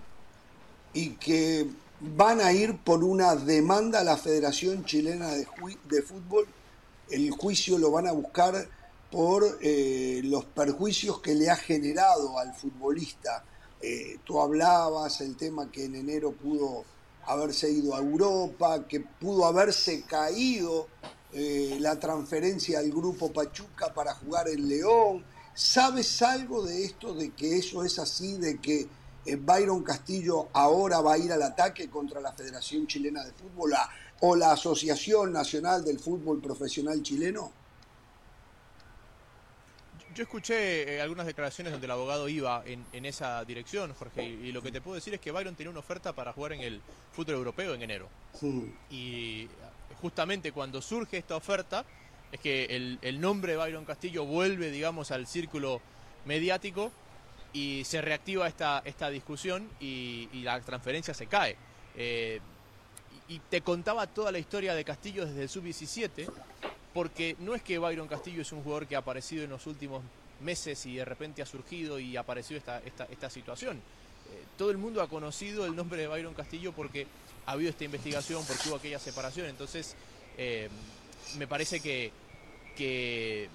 y que van a ir por una demanda a la Federación Chilena de, Fútbol. El juicio lo van a buscar por eh, los perjuicios que le ha generado al futbolista. Eh, tú hablabas el tema que en enero pudo haberse ido a Europa, que pudo haberse caído eh, la transferencia al grupo Pachuca para jugar en León. ¿Sabes algo de esto, de que eso es así, de que Byron Castillo ahora va a ir al ataque contra la Federación Chilena de Fútbol o la Asociación Nacional del Fútbol Profesional Chileno? Yo escuché eh, algunas declaraciones donde el abogado iba en, esa dirección, Jorge, y, lo que te puedo decir es que Byron tenía una oferta para jugar en el fútbol europeo en enero. Y justamente cuando surge esta oferta, es que el, nombre de Byron Castillo vuelve, digamos, al círculo mediático y se reactiva esta, esta discusión y, la transferencia se cae. Eh, y te contaba toda la historia de Castillo desde el sub-17 porque no es que Byron Castillo es un jugador que ha aparecido en los últimos meses y de repente ha surgido y apareció esta, esta, esta situación. Eh, todo el mundo ha conocido el nombre de Byron Castillo porque ha habido esta investigación, porque hubo aquella separación. Entonces, eh, me parece que, que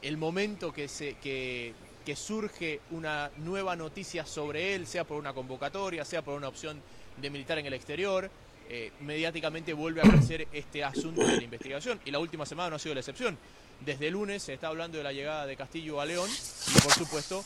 el momento que, se, que, que surge una nueva noticia sobre él, sea por una convocatoria, sea por una opción de militar en el exterior, eh, mediáticamente vuelve a crecer este asunto de la investigación. Y la última semana no ha sido la excepción. Desde lunes se está hablando de la llegada de Castillo a León y por supuesto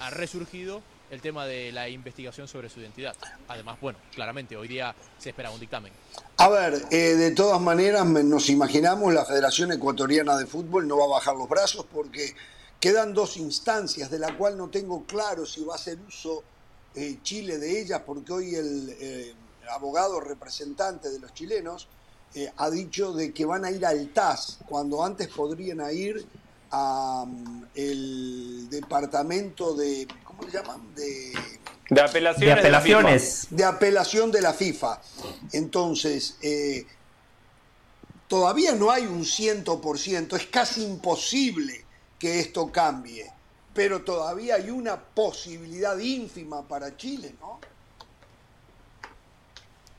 ha resurgido el tema de la investigación sobre su identidad. Además, bueno, claramente hoy día se espera un dictamen. A ver, eh, de todas maneras nos imaginamos la Federación Ecuatoriana de Fútbol no va a bajar los brazos porque quedan dos instancias de la cual no tengo claro si va a hacer uso eh, Chile de ellas porque hoy el, abogado representante de los chilenos, eh, ha dicho de que van a ir al TAS, cuando antes podrían ir al mm, departamento de, ¿cómo le llaman? De, de apelaciones. De apelaciones. De, apelación de la FIFA. Entonces, eh, todavía no hay un ciento es casi imposible que esto cambie, pero todavía hay una posibilidad ínfima para Chile, ¿no?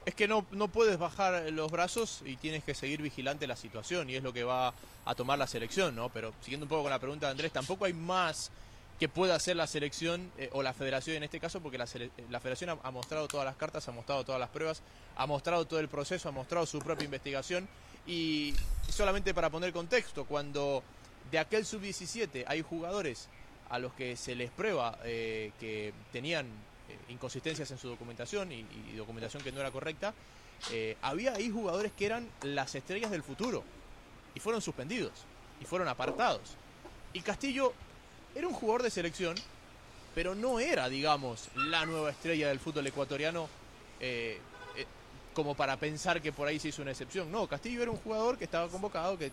Es que no, no puedes bajar los brazos y tienes que seguir vigilante la situación y es lo que va a tomar la selección, ¿no? Pero siguiendo un poco con la pregunta de Andrés, tampoco hay más que pueda hacer la selección eh, o la federación en este caso, porque la, la federación ha, mostrado todas las cartas, ha mostrado todas las pruebas, ha mostrado todo el proceso, ha mostrado su propia investigación y solamente para poner contexto, cuando de aquel sub-17 hay jugadores a los que se les prueba eh, que tenían eh, inconsistencias en su documentación y, documentación que no era correcta, eh, había ahí jugadores que eran las estrellas del futuro y fueron suspendidos y fueron apartados. Y Castillo era un jugador de selección, pero no era, digamos, la nueva estrella del fútbol ecuatoriano como para pensar que por ahí se hizo una excepción. No, Castillo era un jugador que estaba convocado, que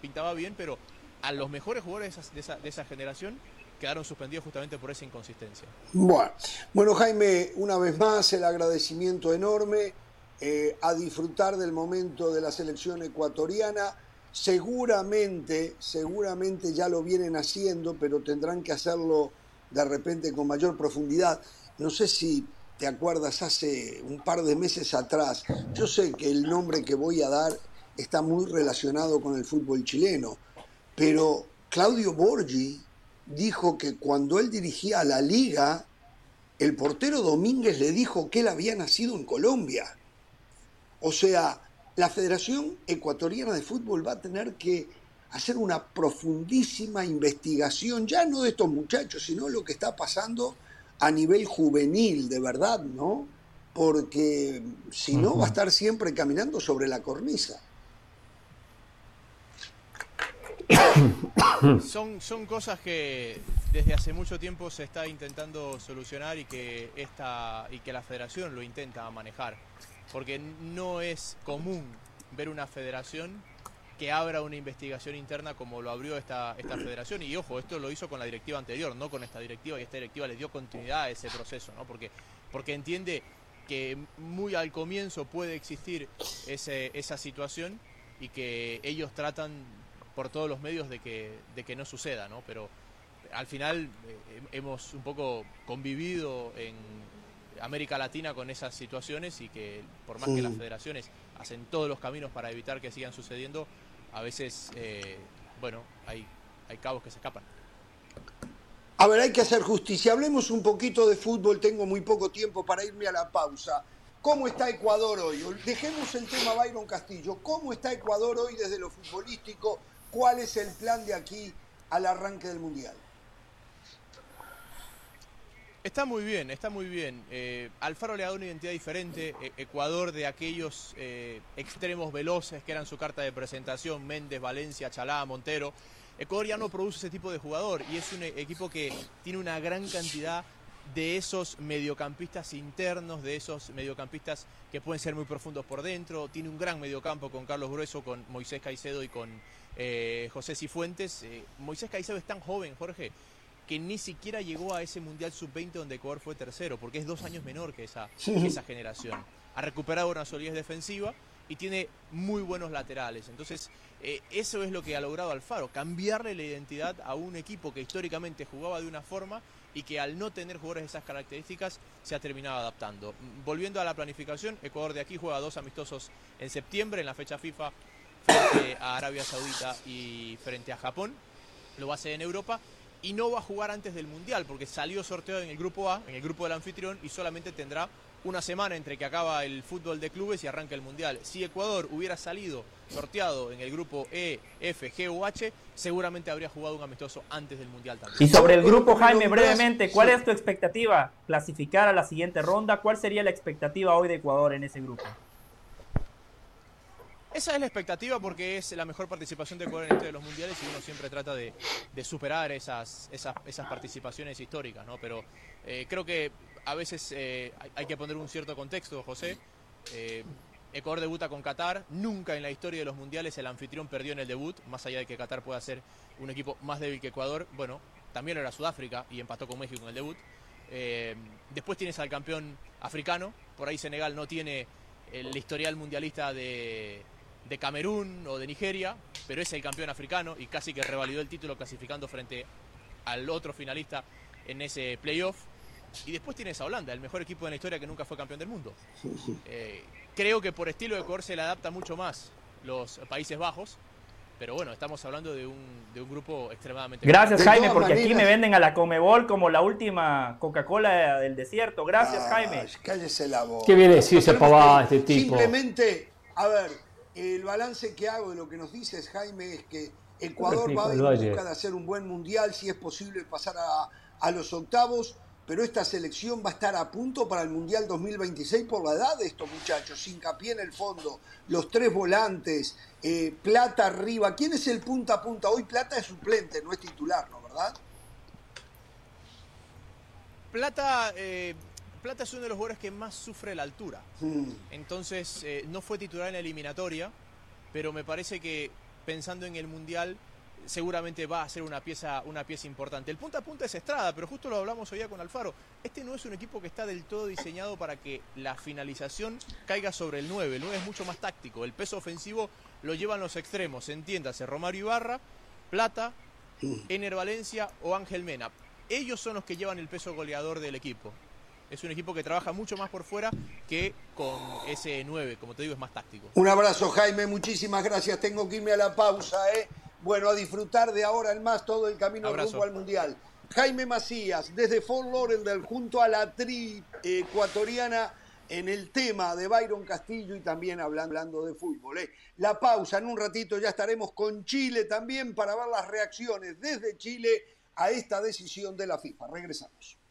pintaba bien, pero a los mejores jugadores de esa, de esa generación quedaron suspendidos justamente por esa inconsistencia. Bueno, bueno Jaime, una vez más el agradecimiento enorme eh, a disfrutar del momento de la selección ecuatoriana. Seguramente, seguramente ya lo vienen haciendo, pero tendrán que hacerlo de repente con mayor profundidad. No sé si te acuerdas hace un par de meses atrás, yo sé que el nombre que voy a dar está muy relacionado con el fútbol chileno, pero Claudio Borgi dijo que cuando él dirigía a la liga, el portero Domínguez le dijo que él había nacido en Colombia. O sea, la Federación Ecuatoriana de Fútbol va a tener que hacer una profundísima investigación, ya no de estos muchachos, sino lo que está pasando a nivel juvenil, de verdad, ¿no? Porque si no, va a estar siempre caminando sobre la cornisa. son, son cosas que desde hace mucho tiempo se está intentando solucionar y que, esta, y que la federación lo intenta manejar. Porque no es común ver una federación que abra una investigación interna como lo abrió esta, esta federación. Y ojo, esto lo hizo con la directiva anterior, no con esta directiva, y esta directiva le dio continuidad a ese proceso, ¿no? porque, porque entiende que muy al comienzo puede existir ese, esa situación y que ellos tratan por todos los medios de que, de que no suceda, ¿no? Pero, al final eh, hemos un poco convivido en América Latina con esas situaciones y que por más que las federaciones hacen todos los caminos para evitar que sigan sucediendo, a veces, eh, bueno, hay, hay cabos que se escapan. A ver, hay que hacer justicia. Hablemos un poquito de fútbol. Tengo muy poco tiempo para irme a la pausa. ¿Cómo está Ecuador hoy? Dejemos el tema Byron Castillo. ¿Cómo está Ecuador hoy desde lo futbolístico? ¿Cuál es el plan de aquí al arranque del Mundial? Está muy bien, está muy bien. Eh, Alfaro le ha dado una identidad diferente. E- Ecuador de aquellos eh, extremos veloces que eran su carta de presentación, Méndez, Valencia, Chalá, Montero. Ecuador ya no produce ese tipo de jugador y es un e- equipo que tiene una gran cantidad de esos mediocampistas internos, de esos mediocampistas que pueden ser muy profundos por dentro. Tiene un gran mediocampo con Carlos Grueso, con Moisés Caicedo y con eh, José Cifuentes. Eh, Moisés Caicedo es tan joven, Jorge, que ni siquiera llegó a ese Mundial Sub-20 donde Ecuador fue tercero, porque es dos años menor que esa, que esa generación. Ha recuperado una solidez defensiva y tiene muy buenos laterales. Entonces, eh, eso es lo que ha logrado Alfaro, cambiarle la identidad a un equipo que históricamente jugaba de una forma y que al no tener jugadores de esas características se ha terminado adaptando. Volviendo a la planificación, Ecuador de aquí juega dos amistosos en septiembre en la fecha FIFA frente a Arabia Saudita y frente a Japón. Lo va a hacer en Europa y no va a jugar antes del Mundial porque salió sorteado en el grupo A, en el grupo del anfitrión y solamente tendrá una semana entre que acaba el fútbol de clubes y arranca el Mundial. Si Ecuador hubiera salido sorteado en el grupo E, F, G o H, seguramente habría jugado un amistoso antes del Mundial también. Y sobre el grupo, Jaime, brevemente, ¿cuál es tu expectativa? ¿Clasificar a la siguiente ronda? ¿Cuál sería la expectativa hoy de Ecuador en ese grupo? Esa es la expectativa porque es la mejor participación de Ecuador en este de los mundiales y uno siempre trata de, superar esas, esas, esas, participaciones históricas, ¿no? Pero eh, creo que a veces eh, hay, que poner un cierto contexto, José. Eh, Ecuador debuta con Qatar, nunca en la historia de los mundiales el anfitrión perdió en el debut, más allá de que Qatar pueda ser un equipo más débil que Ecuador, bueno, también era Sudáfrica y empató con México en el debut. Después tienes al campeón africano, por ahí Senegal no tiene el historial mundialista de, de Camerún o de Nigeria, pero es el campeón africano y casi que revalidó el título clasificando frente al otro finalista en ese playoff. Y después tienes a Holanda, el mejor equipo de la historia que nunca fue campeón del mundo. Eh, creo que por estilo de Ecuador se le adapta mucho más los Países Bajos, pero bueno, estamos hablando de un, de un grupo extremadamente... Gracias Jaime, porque maneras... aquí me venden a la Comebol como la última Coca-Cola del desierto. Gracias ah, Jaime. Cállese la boca. ¿Qué viene a decir ese pavada este tipo? Simplemente, a ver, el balance que hago de lo que nos dices, Jaime, es que Ecuador va a ir en busca de hacer un buen mundial, si es posible pasar a, a, los octavos, pero esta selección va a estar a punto para el Mundial 2026 por la edad de estos muchachos, hincapié en el fondo, los tres volantes, eh, Plata arriba. ¿Quién es el punta a punta? Hoy Plata es suplente, no es titular, ¿no? ¿Verdad? Plata... Eh... Plata es uno de los jugadores que más sufre la altura. Entonces, eh, no fue titular en la eliminatoria, pero me parece que pensando en el Mundial, seguramente va a ser una pieza, una pieza importante. El punta a punta es Estrada, pero justo lo hablamos hoy con Alfaro. Este no es un equipo que está del todo diseñado para que la finalización caiga sobre el 9. El 9 es mucho más táctico. El peso ofensivo lo llevan los extremos. Entiéndase, Romario Ibarra, Plata, Ener Valencia o Ángel Mena. Ellos son los que llevan el peso goleador del equipo. Es un equipo que trabaja mucho más por fuera que con ese 9, como te digo, es más táctico. Un abrazo, Jaime, muchísimas gracias. Tengo que irme a la pausa, ¿eh? Bueno, a disfrutar de ahora en más todo el camino Abrazo. rumbo al Mundial. Jaime Macías, desde Fort Lauderdale, junto a la tri ecuatoriana en el tema de Byron Castillo y también hablando de fútbol. ¿eh? La pausa, en un ratito ya estaremos con Chile también para ver las reacciones desde Chile a esta decisión de la FIFA. Regresamos.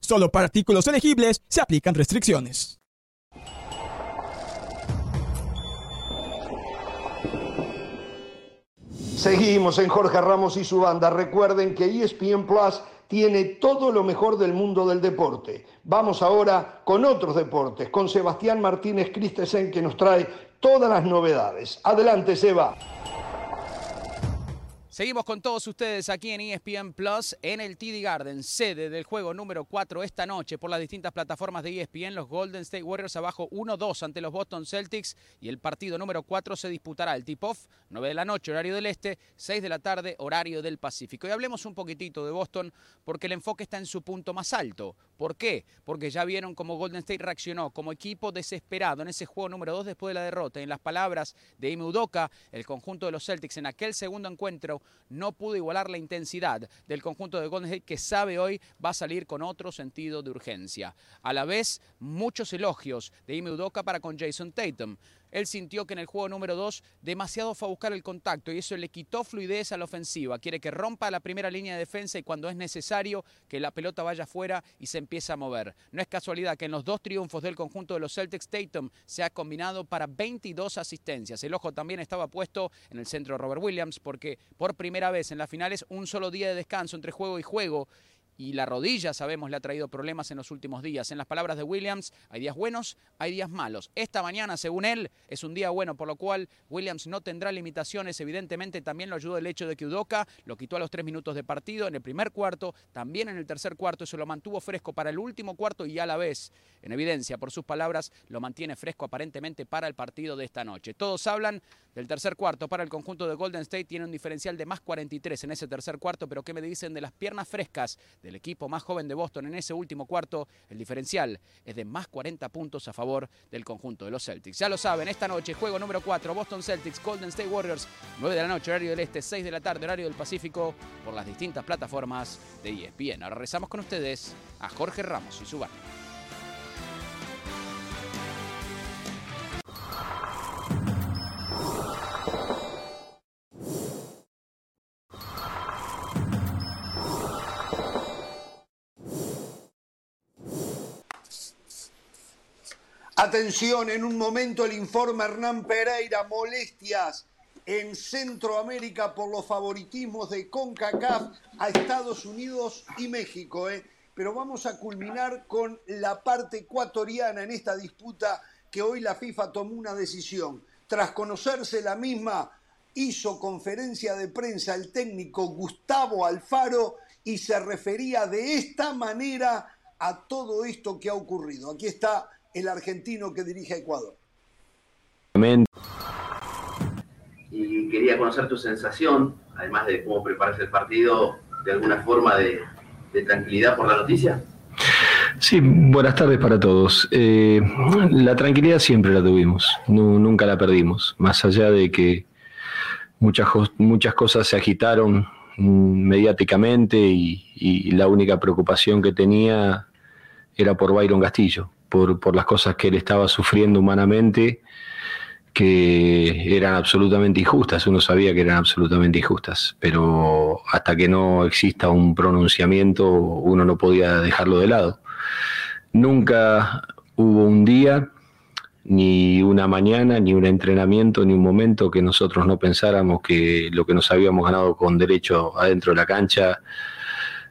Solo para artículos elegibles se aplican restricciones. Seguimos en Jorge Ramos y su banda. Recuerden que ESPN Plus tiene todo lo mejor del mundo del deporte. Vamos ahora con otros deportes, con Sebastián Martínez Christensen que nos trae todas las novedades. Adelante, Seba. Seguimos con todos ustedes aquí en ESPN Plus en el TD Garden, sede del juego número 4 esta noche por las distintas plataformas de ESPN. Los Golden State Warriors abajo 1-2 ante los Boston Celtics y el partido número 4 se disputará el tip-off 9 de la noche, horario del este, 6 de la tarde, horario del Pacífico. Y hablemos un poquitito de Boston porque el enfoque está en su punto más alto. ¿Por qué? Porque ya vieron cómo Golden State reaccionó como equipo desesperado en ese juego número 2 después de la derrota. En las palabras de Ime Udoka, el conjunto de los Celtics en aquel segundo encuentro no pudo igualar la intensidad del conjunto de Golden que sabe hoy va a salir con otro sentido de urgencia. A la vez, muchos elogios de Ime Udoka para con Jason Tatum. Él sintió que en el juego número 2 demasiado fue a buscar el contacto y eso le quitó fluidez a la ofensiva. Quiere que rompa la primera línea de defensa y cuando es necesario que la pelota vaya afuera y se empiece a mover. No es casualidad que en los dos triunfos del conjunto de los Celtics, Tatum se ha combinado para 22 asistencias. El ojo también estaba puesto en el centro de Robert Williams porque por primera vez en las finales un solo día de descanso entre juego y juego y la rodilla, sabemos, le ha traído problemas en los últimos días. En las palabras de Williams, hay días buenos, hay días malos. Esta mañana, según él, es un día bueno, por lo cual Williams no tendrá limitaciones. Evidentemente, también lo ayudó el hecho de que Udoka lo quitó a los tres minutos de partido en el primer cuarto, también en el tercer cuarto. Eso lo mantuvo fresco para el último cuarto y a la vez, en evidencia, por sus palabras, lo mantiene fresco aparentemente para el partido de esta noche. Todos hablan del tercer cuarto para el conjunto de Golden State. Tiene un diferencial de más 43 en ese tercer cuarto, pero ¿qué me dicen de las piernas frescas? Del equipo más joven de Boston en ese último cuarto, el diferencial es de más 40 puntos a favor del conjunto de los Celtics. Ya lo saben, esta noche juego número 4, Boston Celtics, Golden State Warriors, 9 de la noche, horario del Este, 6 de la tarde, horario del Pacífico, por las distintas plataformas de ESPN. Ahora rezamos con ustedes a Jorge Ramos y su banda. Atención, en un momento el informe Hernán Pereira, molestias en Centroamérica por los favoritismos de CONCACAF a Estados Unidos y México. ¿eh? Pero vamos a culminar con la parte ecuatoriana en esta disputa que hoy la FIFA tomó una decisión. Tras conocerse la misma, hizo conferencia de prensa el técnico Gustavo Alfaro y se refería de esta manera a todo esto que ha ocurrido. Aquí está el argentino que dirige a Ecuador. Y quería conocer tu sensación, además de cómo preparas el partido, de alguna forma de, tranquilidad por la noticia. Sí, buenas tardes para todos. Eh, la tranquilidad siempre la tuvimos, nunca la perdimos, más allá de que muchas, muchas cosas se agitaron mediáticamente y la única preocupación que tenía era por Byron Castillo por, las cosas que él estaba sufriendo humanamente, que eran absolutamente injustas, uno sabía que eran absolutamente injustas, pero hasta que no exista un pronunciamiento uno no podía dejarlo de lado. Nunca hubo un día, ni una mañana, ni un entrenamiento, ni un momento que nosotros no pensáramos que lo que nos habíamos ganado con derecho adentro de la cancha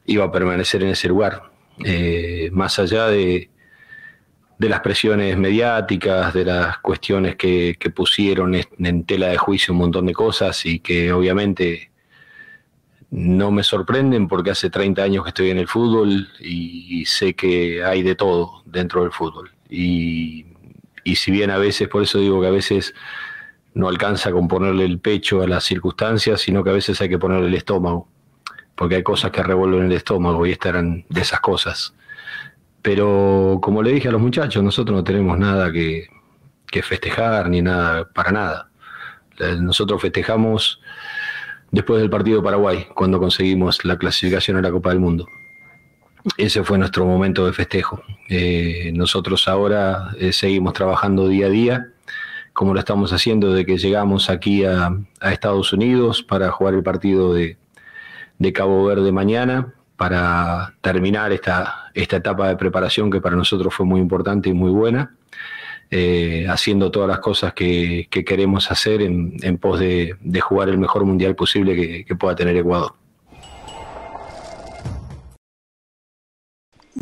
iba a permanecer en ese lugar. Eh, más allá de, de las presiones mediáticas, de las cuestiones que, pusieron en tela de juicio un montón de cosas y que obviamente no me sorprenden porque hace 30 años que estoy en el fútbol y, sé que hay de todo dentro del fútbol. Y, y, si bien a veces, por eso digo que a veces no alcanza con ponerle el pecho a las circunstancias, sino que a veces hay que ponerle el estómago, porque hay cosas que revuelven el estómago y estas eran de esas cosas. Pero como le dije a los muchachos, nosotros no tenemos nada que, festejar ni nada, para nada. Nosotros festejamos después del partido de Paraguay, cuando conseguimos la clasificación a la Copa del Mundo. ese fue nuestro momento de festejo. Eh, nosotros ahora eh, seguimos trabajando día a día, como lo estamos haciendo desde que llegamos aquí a, Estados Unidos para jugar el partido de, Cabo Verde mañana, para terminar esta, esta etapa de preparación que para nosotros fue muy importante y muy buena. Eh, haciendo todas las cosas que, queremos hacer en, pos de, jugar el mejor mundial posible que pueda tener Ecuador.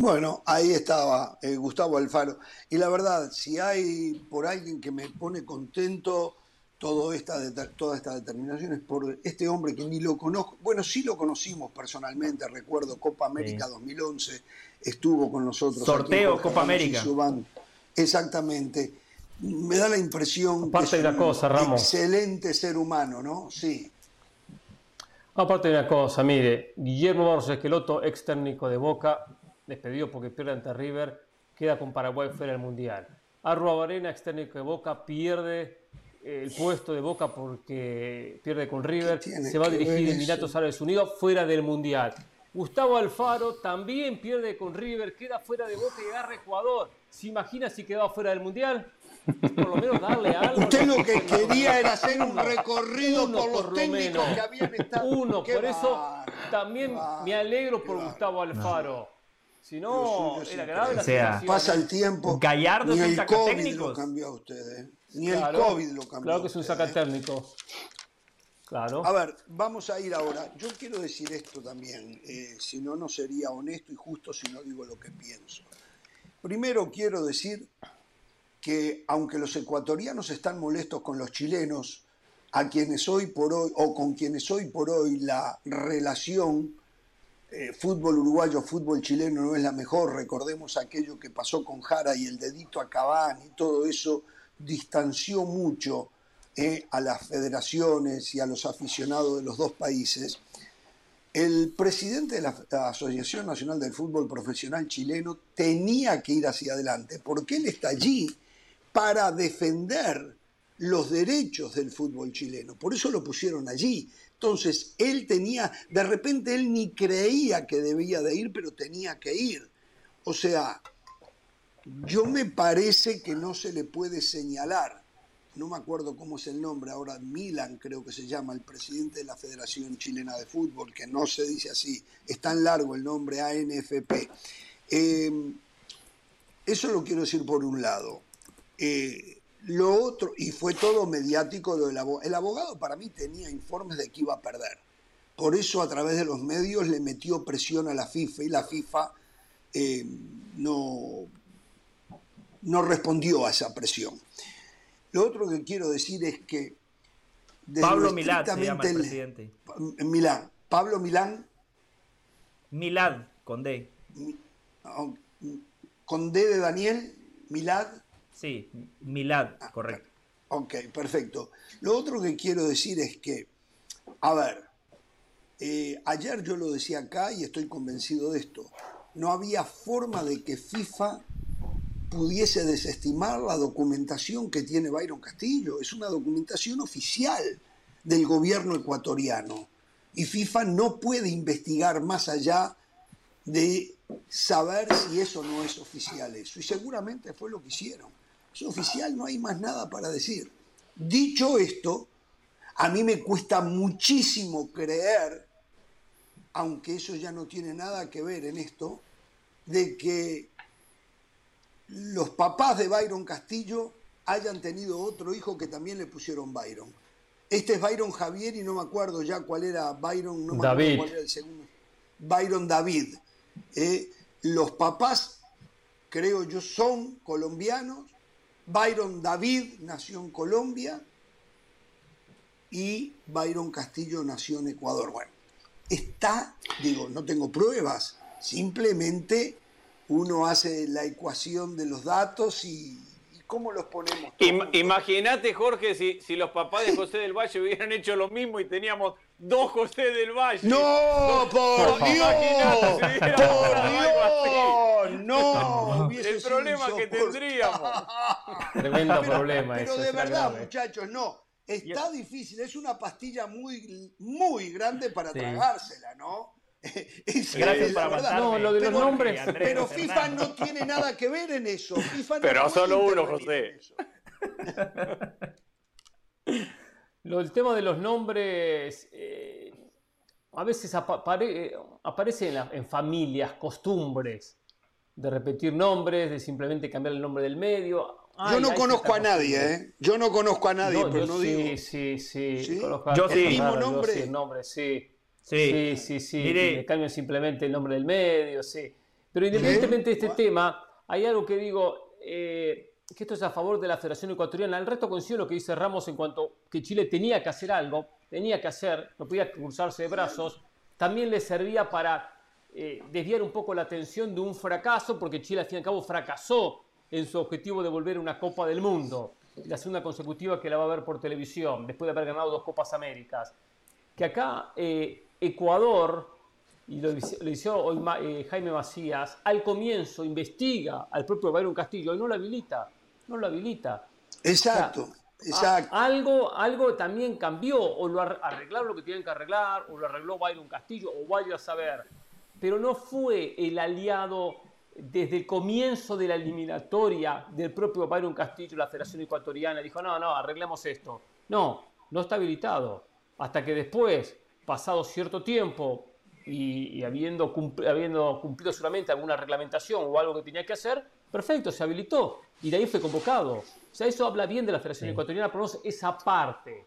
Bueno, ahí estaba eh, Gustavo Alfaro. Y la verdad, si hay por alguien que me pone contento todo esta, toda esta determinación es por este hombre que ni lo conozco. Bueno, sí lo conocimos personalmente, recuerdo Copa América 2011, estuvo con nosotros. Sorteo Copa América. Exactamente. Me da la impresión que es de la cosa, Ramos. excelente ser humano, ¿no? Sí. Aparte de una cosa, mire, Guillermo Barros Esqueloto, ex técnico de Boca, despedido porque pierde ante River, queda con Paraguay fuera del Mundial. Arrua Varena, externo de Boca, pierde eh, el puesto de Boca porque pierde con River, se va a dirigir Emiratos Árabes Unidos fuera del Mundial. Gustavo Alfaro también pierde con River, queda fuera de Boca y agarra Ecuador. ¿Se imagina si quedaba fuera del Mundial? Por lo menos darle algo. Usted lo que quería era hacer un recorrido por los técnicos que habían estado. Uno, por eso también me alegro por Gustavo Alfaro. Si no, era grave la sea, Pasa el tiempo. Gallardo ni es un el COVID lo cambió a ustedes. Ni el COVID lo cambió. Claro que es un técnico. A ver, vamos a ir ahora. Yo quiero decir esto también, eh, si no, no sería honesto y justo si no digo lo que pienso. Primero quiero decir que aunque los ecuatorianos están molestos con los chilenos, a quienes hoy por hoy, o con quienes hoy por hoy la relación eh, fútbol uruguayo, fútbol chileno no es la mejor. Recordemos aquello que pasó con Jara y el dedito a Cabán y todo eso distanció mucho eh, a las federaciones y a los aficionados de los dos países. El presidente de la Asociación Nacional del Fútbol Profesional Chileno tenía que ir hacia adelante, porque él está allí para defender los derechos del fútbol chileno. Por eso lo pusieron allí. Entonces, él tenía, de repente él ni creía que debía de ir, pero tenía que ir. O sea, yo me parece que no se le puede señalar, no me acuerdo cómo es el nombre ahora, Milan creo que se llama, el presidente de la Federación Chilena de Fútbol, que no se dice así, es tan largo el nombre ANFP. Eh, eso lo quiero decir por un lado. Eh, lo otro, y fue todo mediático lo del abogado. El abogado para mí tenía informes de que iba a perder. Por eso a través de los medios le metió presión a la FIFA y la FIFA eh, no, no respondió a esa presión. Lo otro que quiero decir es que... Pablo Milán se llama el presidente. Milán. Pablo Milán. Milad, con D. Con D de Daniel, Milad. Sí, Milad, ah, correcto. Ok, perfecto. Lo otro que quiero decir es que, a ver, eh, ayer yo lo decía acá y estoy convencido de esto, no había forma de que FIFA pudiese desestimar la documentación que tiene Byron Castillo. Es una documentación oficial del gobierno ecuatoriano. Y FIFA no puede investigar más allá de saber si eso no es oficial eso. Y seguramente fue lo que hicieron es oficial, no hay más nada para decir. Dicho esto, a mí me cuesta muchísimo creer, aunque eso ya no tiene nada que ver en esto, de que los papás de Byron Castillo hayan tenido otro hijo que también le pusieron Byron. Este es Byron Javier y no me acuerdo ya cuál era Byron, no me David. cuál era el segundo. Byron David. Eh, los papás, creo yo, son colombianos Byron David nació en Colombia y Byron Castillo nació en Ecuador. Bueno, está, digo, no tengo pruebas, simplemente uno hace la ecuación de los datos y, cómo los ponemos. Imagínate, Jorge, si, si los papás de José del Valle hubieran hecho lo mismo y teníamos dos José del Valle. ¡No! ¡Por Dios! ¡Por Dios! ¡No! El problema que tendríamos. Tremendo problema Pero de verdad, muchachos, no. Está difícil, es una pastilla muy, muy grande para tragársela, ¿no? Es- Gracias es por. No, lo de los nombres. Andrés Pero Fernando. FIFA no tiene nada que ver en eso. FIFA no Pero solo uno, José. Lo, el tema de los nombres eh, a veces apa- apare- eh, aparece en, la- en familias, costumbres de repetir nombres, de simplemente cambiar el nombre del medio. Yo no conozco a nadie. ¿eh? Yo no conozco a nadie, No, pero yo no sí, digo. sí, sí, ¿Sí? conozco Yo sí. ¿Mismo raro, yo nombre? sí, el nombre, sí. Sí. Sí, sí, sí. Mire. Le cambian simplemente el nombre del medio, sí. Pero independientemente de este tema, hay algo que digo, eh, que esto es a favor de la Federación Ecuatoriana. El resto coincido lo que dice Ramos en cuanto que Chile tenía que hacer algo, tenía que hacer, no podía cruzarse de brazos. También le servía para eh, desviar un poco la atención de un fracaso, porque Chile al fin y al cabo fracasó en su objetivo de volver a una Copa del Mundo, la segunda consecutiva que la va a ver por televisión, después de haber ganado dos Copas Américas que acá eh, Ecuador, y lo, dice- lo hizo hoy eh, Jaime Macías, al comienzo investiga al propio Byron Castillo y no lo habilita, no lo habilita. Exacto, O sea, exacto. a- algo, algo también cambió, o lo ar- arreglaron lo que tenían que arreglar, o lo arregló Byron Castillo, o vaya a saber. Pero no fue el aliado desde el comienzo de la eliminatoria del propio Byron Castillo, la Federación Ecuatoriana, dijo, no, no, arreglemos esto. No, no está habilitado. Hasta que después, pasado cierto tiempo, y, y habiendo, cumpl- habiendo cumplido solamente alguna reglamentación o algo que tenía que hacer, perfecto, se habilitó. Y de ahí fue convocado. O sea, eso habla bien de la Federación Ecuatoriana, por lo menos esa parte.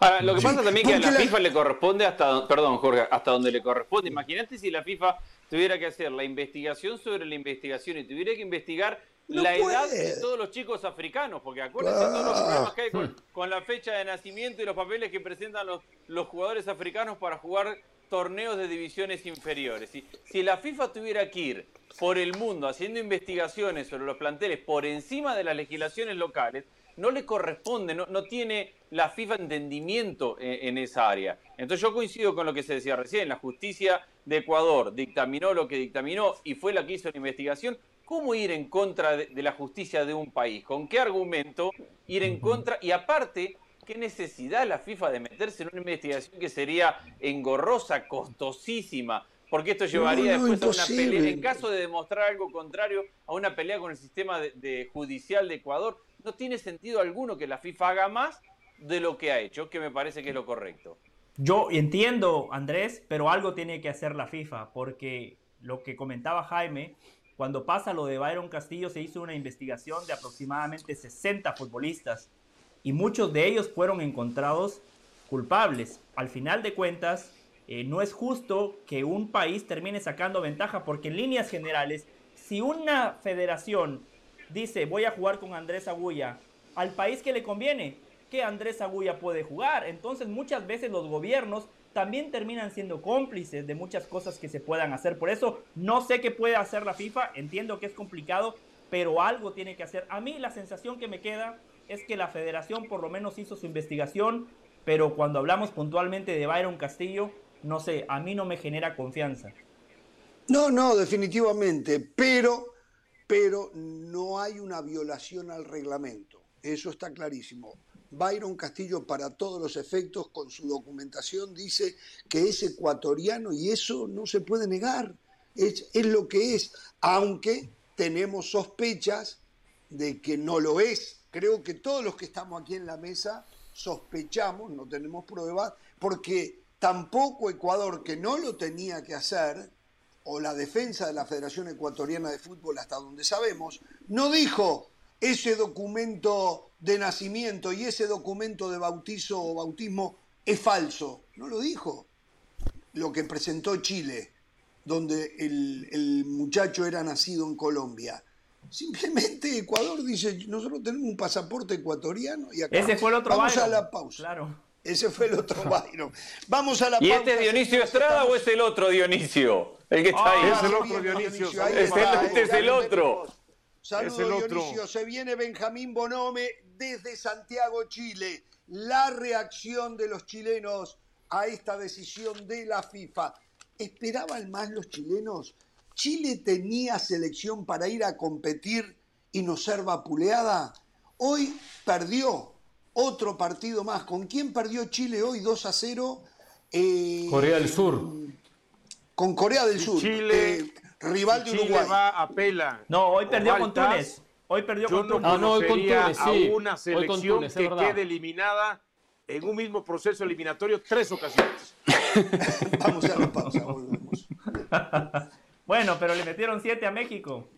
Ahora, lo que pasa también es que a la FIFA le corresponde hasta, perdón Jorge, hasta donde le corresponde. Imagínate si la FIFA tuviera que hacer la investigación sobre la investigación y tuviera que investigar No la puede. edad de todos los chicos africanos, porque acuérdense todos los Ah. problemas que hay con, con la fecha de nacimiento y los papeles que presentan los, los jugadores africanos para jugar torneos de divisiones inferiores. Si, si la FIFA tuviera que ir por el mundo haciendo investigaciones sobre los planteles por encima de las legislaciones locales, no le corresponde, no, no tiene la FIFA entendimiento en, en esa área. Entonces yo coincido con lo que se decía recién, la justicia de Ecuador dictaminó lo que dictaminó y fue la que hizo la investigación. ¿Cómo ir en contra de, de la justicia de un país? ¿Con qué argumento ir en contra? Y aparte, ¿qué necesidad la FIFA de meterse en una investigación que sería engorrosa, costosísima? Porque esto llevaría No, no, después a una pelea. En caso de demostrar algo contrario a una pelea con el sistema de- de judicial de Ecuador, no tiene sentido alguno que la FIFA haga más de lo que ha hecho, que me parece que es lo correcto. Yo entiendo, Andrés, pero algo tiene que hacer la FIFA, porque lo que comentaba Jaime, cuando pasa lo de Byron Castillo, se hizo una investigación de aproximadamente 60 futbolistas y muchos de ellos fueron encontrados culpables. Al final de cuentas, eh, no es justo que un país termine sacando ventaja, porque en líneas generales, si una federación dice voy a jugar con Andrés Agulla, al país que le conviene, que Andrés Agulla puede jugar. Entonces muchas veces los gobiernos también terminan siendo cómplices de muchas cosas que se puedan hacer. Por eso no sé qué puede hacer la FIFA, entiendo que es complicado, pero algo tiene que hacer. A mí la sensación que me queda es que la federación por lo menos hizo su investigación, pero cuando hablamos puntualmente de Byron Castillo, no sé, a mí no me genera confianza. No, no, definitivamente, pero, pero no hay una violación al reglamento. Eso está clarísimo. Byron Castillo, para todos los efectos, con su documentación, dice que es ecuatoriano y eso no se puede negar. Es, es lo que es, aunque tenemos sospechas de que no lo es. Creo que todos los que estamos aquí en la mesa sospechamos, no tenemos pruebas, porque tampoco Ecuador, que no lo tenía que hacer, o la defensa de la Federación Ecuatoriana de Fútbol, hasta donde sabemos, no dijo ese documento de nacimiento y ese documento de bautizo o bautismo es falso. No lo dijo. Lo que presentó Chile, donde el, el muchacho era nacido en Colombia. Simplemente Ecuador dice, nosotros tenemos un pasaporte ecuatoriano y acá Ese fue el otro vamos Byron. a la pausa. Claro. Ese fue el otro Byron. Vamos a la ¿Y pausa. este es Dionisio Estrada o es el otro Dionisio? El que está ahí. Ah, Es el otro Dionisio, ahí Este, está, este es el otro. Saludos, Es el. Dionisio. Se viene Benjamín Bonome desde Santiago, Chile. La reacción de los chilenos a esta decisión de la FIFA. ¿Esperaban más los chilenos? ¿Chile tenía selección para ir a competir y no ser vapuleada? Hoy perdió otro partido más. ¿Con quién perdió Chile hoy 2 a 0? Eh, Corea del Sur. con Corea del Sur, Chile- eh, rival de Chile Uruguay. va a pela. No, hoy perdió con Túnez. Hoy perdió Yo con no Túnez. Ah, no, hoy con conocería Túnez, sí. a Hoy una con selección Túnez, que quede eliminada en un mismo proceso eliminatorio tres ocasiones. Vamos a la pausa, volvemos. Bueno, pero le metieron 7 a México.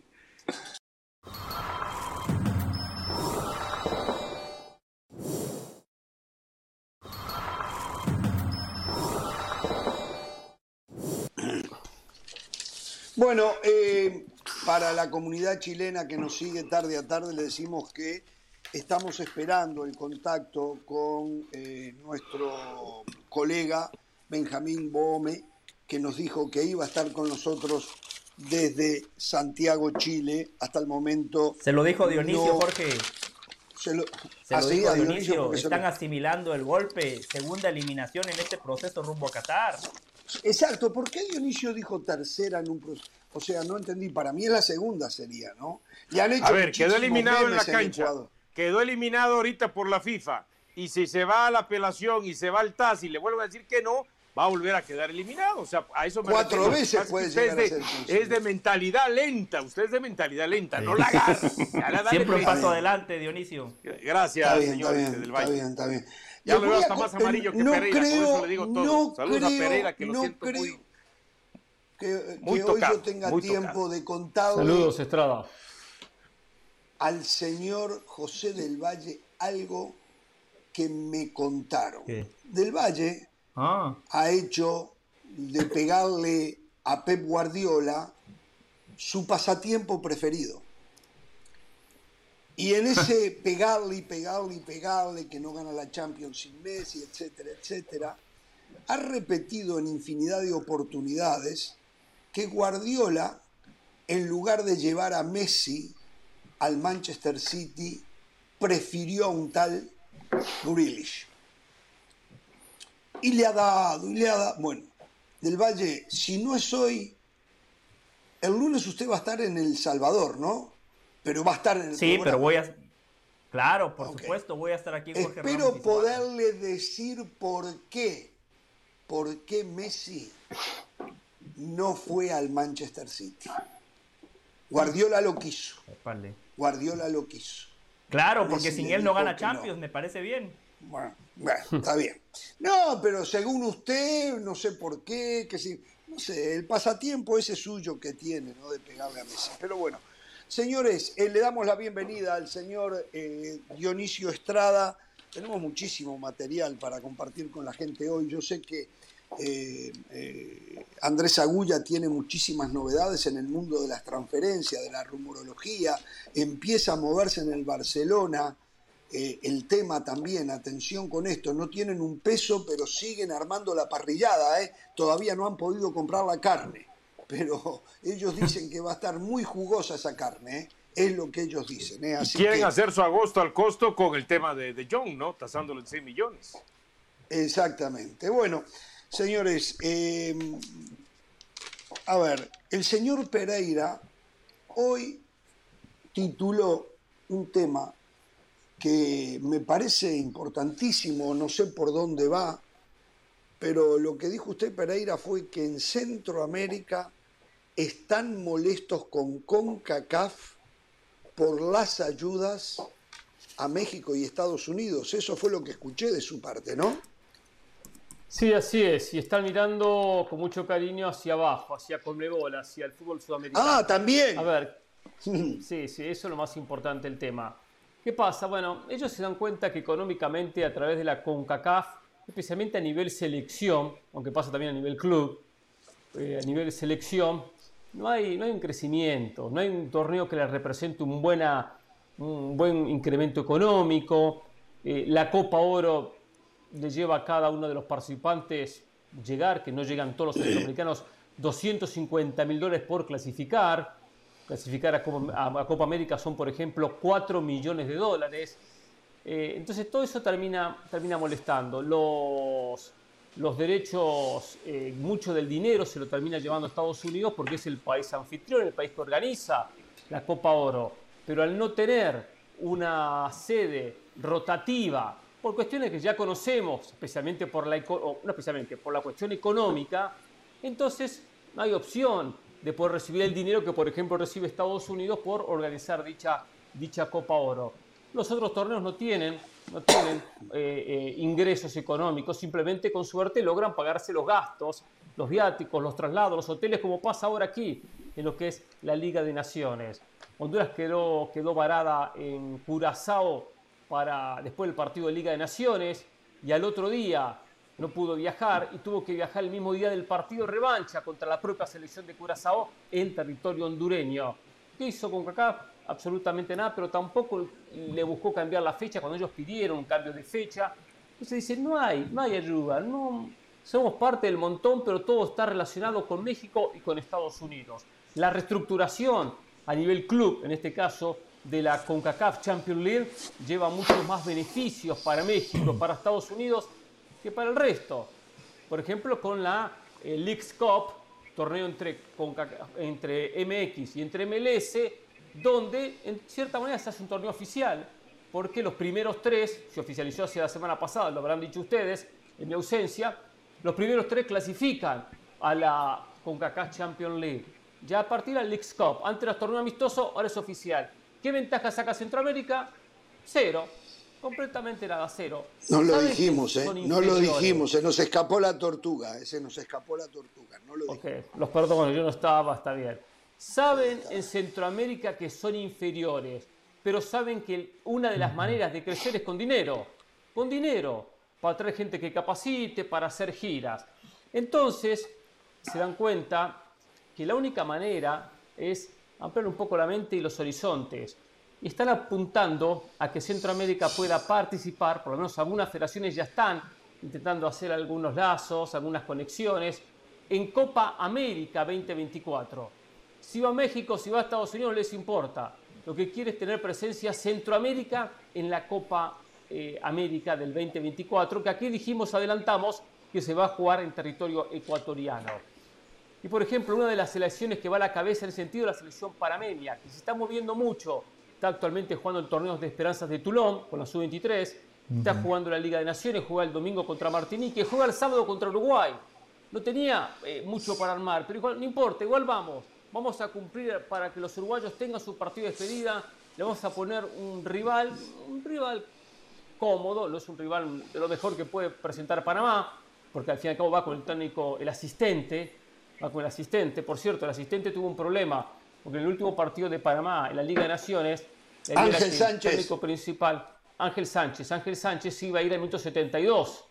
Bueno, eh, para la comunidad chilena que nos sigue tarde a tarde, le decimos que estamos esperando el contacto con eh, nuestro colega Benjamín Bohome, que nos dijo que iba a estar con nosotros desde Santiago, Chile, hasta el momento. Se lo dijo Dionisio, no- Jorge. Se lo, Se lo así dijo Dionisio. se Están lo- asimilando el golpe. Segunda eliminación en este proceso rumbo a Qatar. Exacto, ¿por qué Dionisio dijo tercera en un proceso? O sea, no entendí, para mí es la segunda sería, ¿no? Y han hecho A ver, quedó eliminado en la cancha. Quedó eliminado ahorita por la FIFA. Y si se va a la apelación y se va al TAS y le vuelven a decir que no, va a volver a quedar eliminado. O sea, a eso me Cuatro refiero. veces puede llegar es ser de, consciente. es de mentalidad lenta. Usted es de mentalidad lenta. No la dale Siempre un paso adelante, Dionisio. Gracias, Está bien, señor está bien, del está Valle. bien, está bien. Ya lo veo hasta más amarillo que no Pereira, por creo- eso le digo todo. no Saludos a Pereira, que lo no siento creo muy... que, Muy que hoy yo tenga tiempo tocado. de contarle Saludos, Estrada. al señor José del Valle algo que me contaron. ¿Qué? Del Valle Ah, ha hecho de pegarle a Pep Guardiola su pasatiempo preferido. Y en ese pegarle y pegarle y pegarle, que no gana la Champions sin Messi, etcétera, etcétera, ha repetido en infinidad de oportunidades que Guardiola, en lugar de llevar a Messi al Manchester City, prefirió a un tal Grealish. Y le ha dado, y le ha dado. Bueno, del Valle, si no es hoy, el lunes usted va a estar en El Salvador, ¿no? Pero va a estar en el sí, programa. pero voy a. Claro, por supuesto, voy a estar aquí Jorge Espero Ramos poderle decir por qué. ¿Por qué Messi no fue al Manchester City? Guardiola lo quiso. Guardiola lo quiso. Claro, porque sin él no gana no. Champions, me parece bien. Bueno, bueno, está bien. No, pero según usted, no sé por qué, que si, no sé, el pasatiempo ese suyo que tiene, ¿no? De pegarle a Messi. Pero bueno, señores, eh, le damos la bienvenida al señor eh, Dionisio Estrada. Tenemos muchísimo material para compartir con la gente hoy. Yo sé que eh, eh, Andrés Agulla tiene muchísimas novedades en el mundo de las transferencias, de la rumorología. Empieza a moverse en el Barcelona eh, el tema también, atención con esto, no tienen un peso, pero siguen armando la parrillada, ¿eh? todavía no han podido comprar la carne, pero ellos dicen que va a estar muy jugosa esa carne, ¿eh? es lo que ellos dicen. quieren que- hacer su agosto al costo con el tema de, de John, ¿no? Tasándolo en 6 millones. Exactamente. Bueno, señores, eh, a ver, el señor Pereira hoy tituló un tema que me parece importantísimo, no sé por dónde va, pero lo que dijo usted Pereira fue que en Centroamérica están molestos con CONCACAF por las ayudas a México y Estados Unidos. Eso fue lo que escuché de su parte, ¿no? Sí, así es. Y están mirando con mucho cariño hacia abajo, hacia Conmebol, hacia el fútbol sudamericano. Ah, también. A ver, sí, sí, eso es lo más importante el tema. ¿Qué pasa? Bueno, ellos se dan cuenta que económicamente a través de la CONCACAF, especialmente a nivel selección, aunque pasa también a nivel club, eh, a nivel selección, no hay, no hay un crecimiento, no hay un torneo que les represente un, buena, un buen incremento económico. Eh, la Copa Oro le lleva a cada uno de los participantes llegar, que no llegan todos los centroamericanos, 250 mil dólares por clasificar. Clasificar a Copa, América son, por ejemplo, 4 millones de dólares. Eh, entonces todo eso termina, termina molestando. Los, los derechos, eh, mucho del dinero se lo termina llevando a Estados Unidos porque es el país anfitrión, el país que organiza la Copa Oro. Pero al no tener una sede rotativa, por cuestiones que ya conocemos, especialmente por la, no especialmente, por la cuestión económica, entonces no hay opción de poder recibir el dinero que, por ejemplo, recibe Estados Unidos por organizar dicha, dicha Copa Oro. Los otros torneos no tienen, no tienen eh, eh, ingresos económicos, simplemente con suerte logran pagarse los gastos, los viáticos, los traslados, los hoteles, como pasa ahora aquí en lo que es la Liga de Naciones. Honduras quedó, quedó varada en Curazao para después del partido de Liga de Naciones y al otro día no pudo viajar y tuvo que viajar el mismo día del partido revancha contra la propia selección de Curazao en territorio hondureño. ¿Qué hizo con Kaká? Absolutamente nada, pero tampoco le buscó cambiar la fecha cuando ellos pidieron un cambio de fecha. Entonces dice, no hay, no hay ayuda, no, somos parte del montón, pero todo está relacionado con México y con Estados Unidos. La reestructuración a nivel club, en este caso de la CONCACAF Champions League, lleva muchos más beneficios para México, para Estados Unidos que para el resto. Por ejemplo, con la eh, Leagues Cup, torneo entre, entre MX y entre MLS, donde en cierta manera se hace un torneo oficial, porque los primeros tres, se oficializó hace la semana pasada, lo habrán dicho ustedes, en mi ausencia, los primeros tres clasifican a la CONCACAF Champions League. Ya a partir del Leagues Cup, antes era torneo amistoso, ahora es oficial. ¿Qué ventaja saca Centroamérica? Cero completamente nada, cero. No lo dijimos, ¿eh? No lo dijimos, se nos escapó la tortuga, ¿eh? se nos escapó la tortuga, no lo Los perdono, yo no estaba, está bien. Saben en Centroamérica que son inferiores, pero saben que una de las maneras de crecer es con dinero, con dinero, para traer gente que capacite, para hacer giras. Entonces, se dan cuenta que la única manera es ampliar un poco la mente y los horizontes y están apuntando a que Centroamérica pueda participar, por lo menos algunas federaciones ya están intentando hacer algunos lazos, algunas conexiones, en Copa América 2024. Si va a México, si va a Estados Unidos, les importa. Lo que quiere es tener presencia Centroamérica en la Copa eh, América del 2024, que aquí dijimos, adelantamos, que se va a jugar en territorio ecuatoriano. Y por ejemplo, una de las selecciones que va a la cabeza en ese sentido es la selección parameña, que se está moviendo mucho está actualmente jugando el torneo de esperanzas de Toulon con la sub-23, está jugando la Liga de Naciones, juega el domingo contra Martinique, juega el sábado contra Uruguay. No tenía eh, mucho para armar, pero igual, no importa, igual vamos. Vamos a cumplir para que los uruguayos tengan su partido de despedida. Le vamos a poner un rival, un rival cómodo, no es un rival de lo mejor que puede presentar Panamá, porque al fin y al cabo va con el técnico, el asistente, va con el asistente. Por cierto, el asistente tuvo un problema porque en el último partido de Panamá en la Liga de Naciones, el Ángel Sánchez. técnico principal, Ángel Sánchez, Ángel Sánchez iba a ir al minuto 72.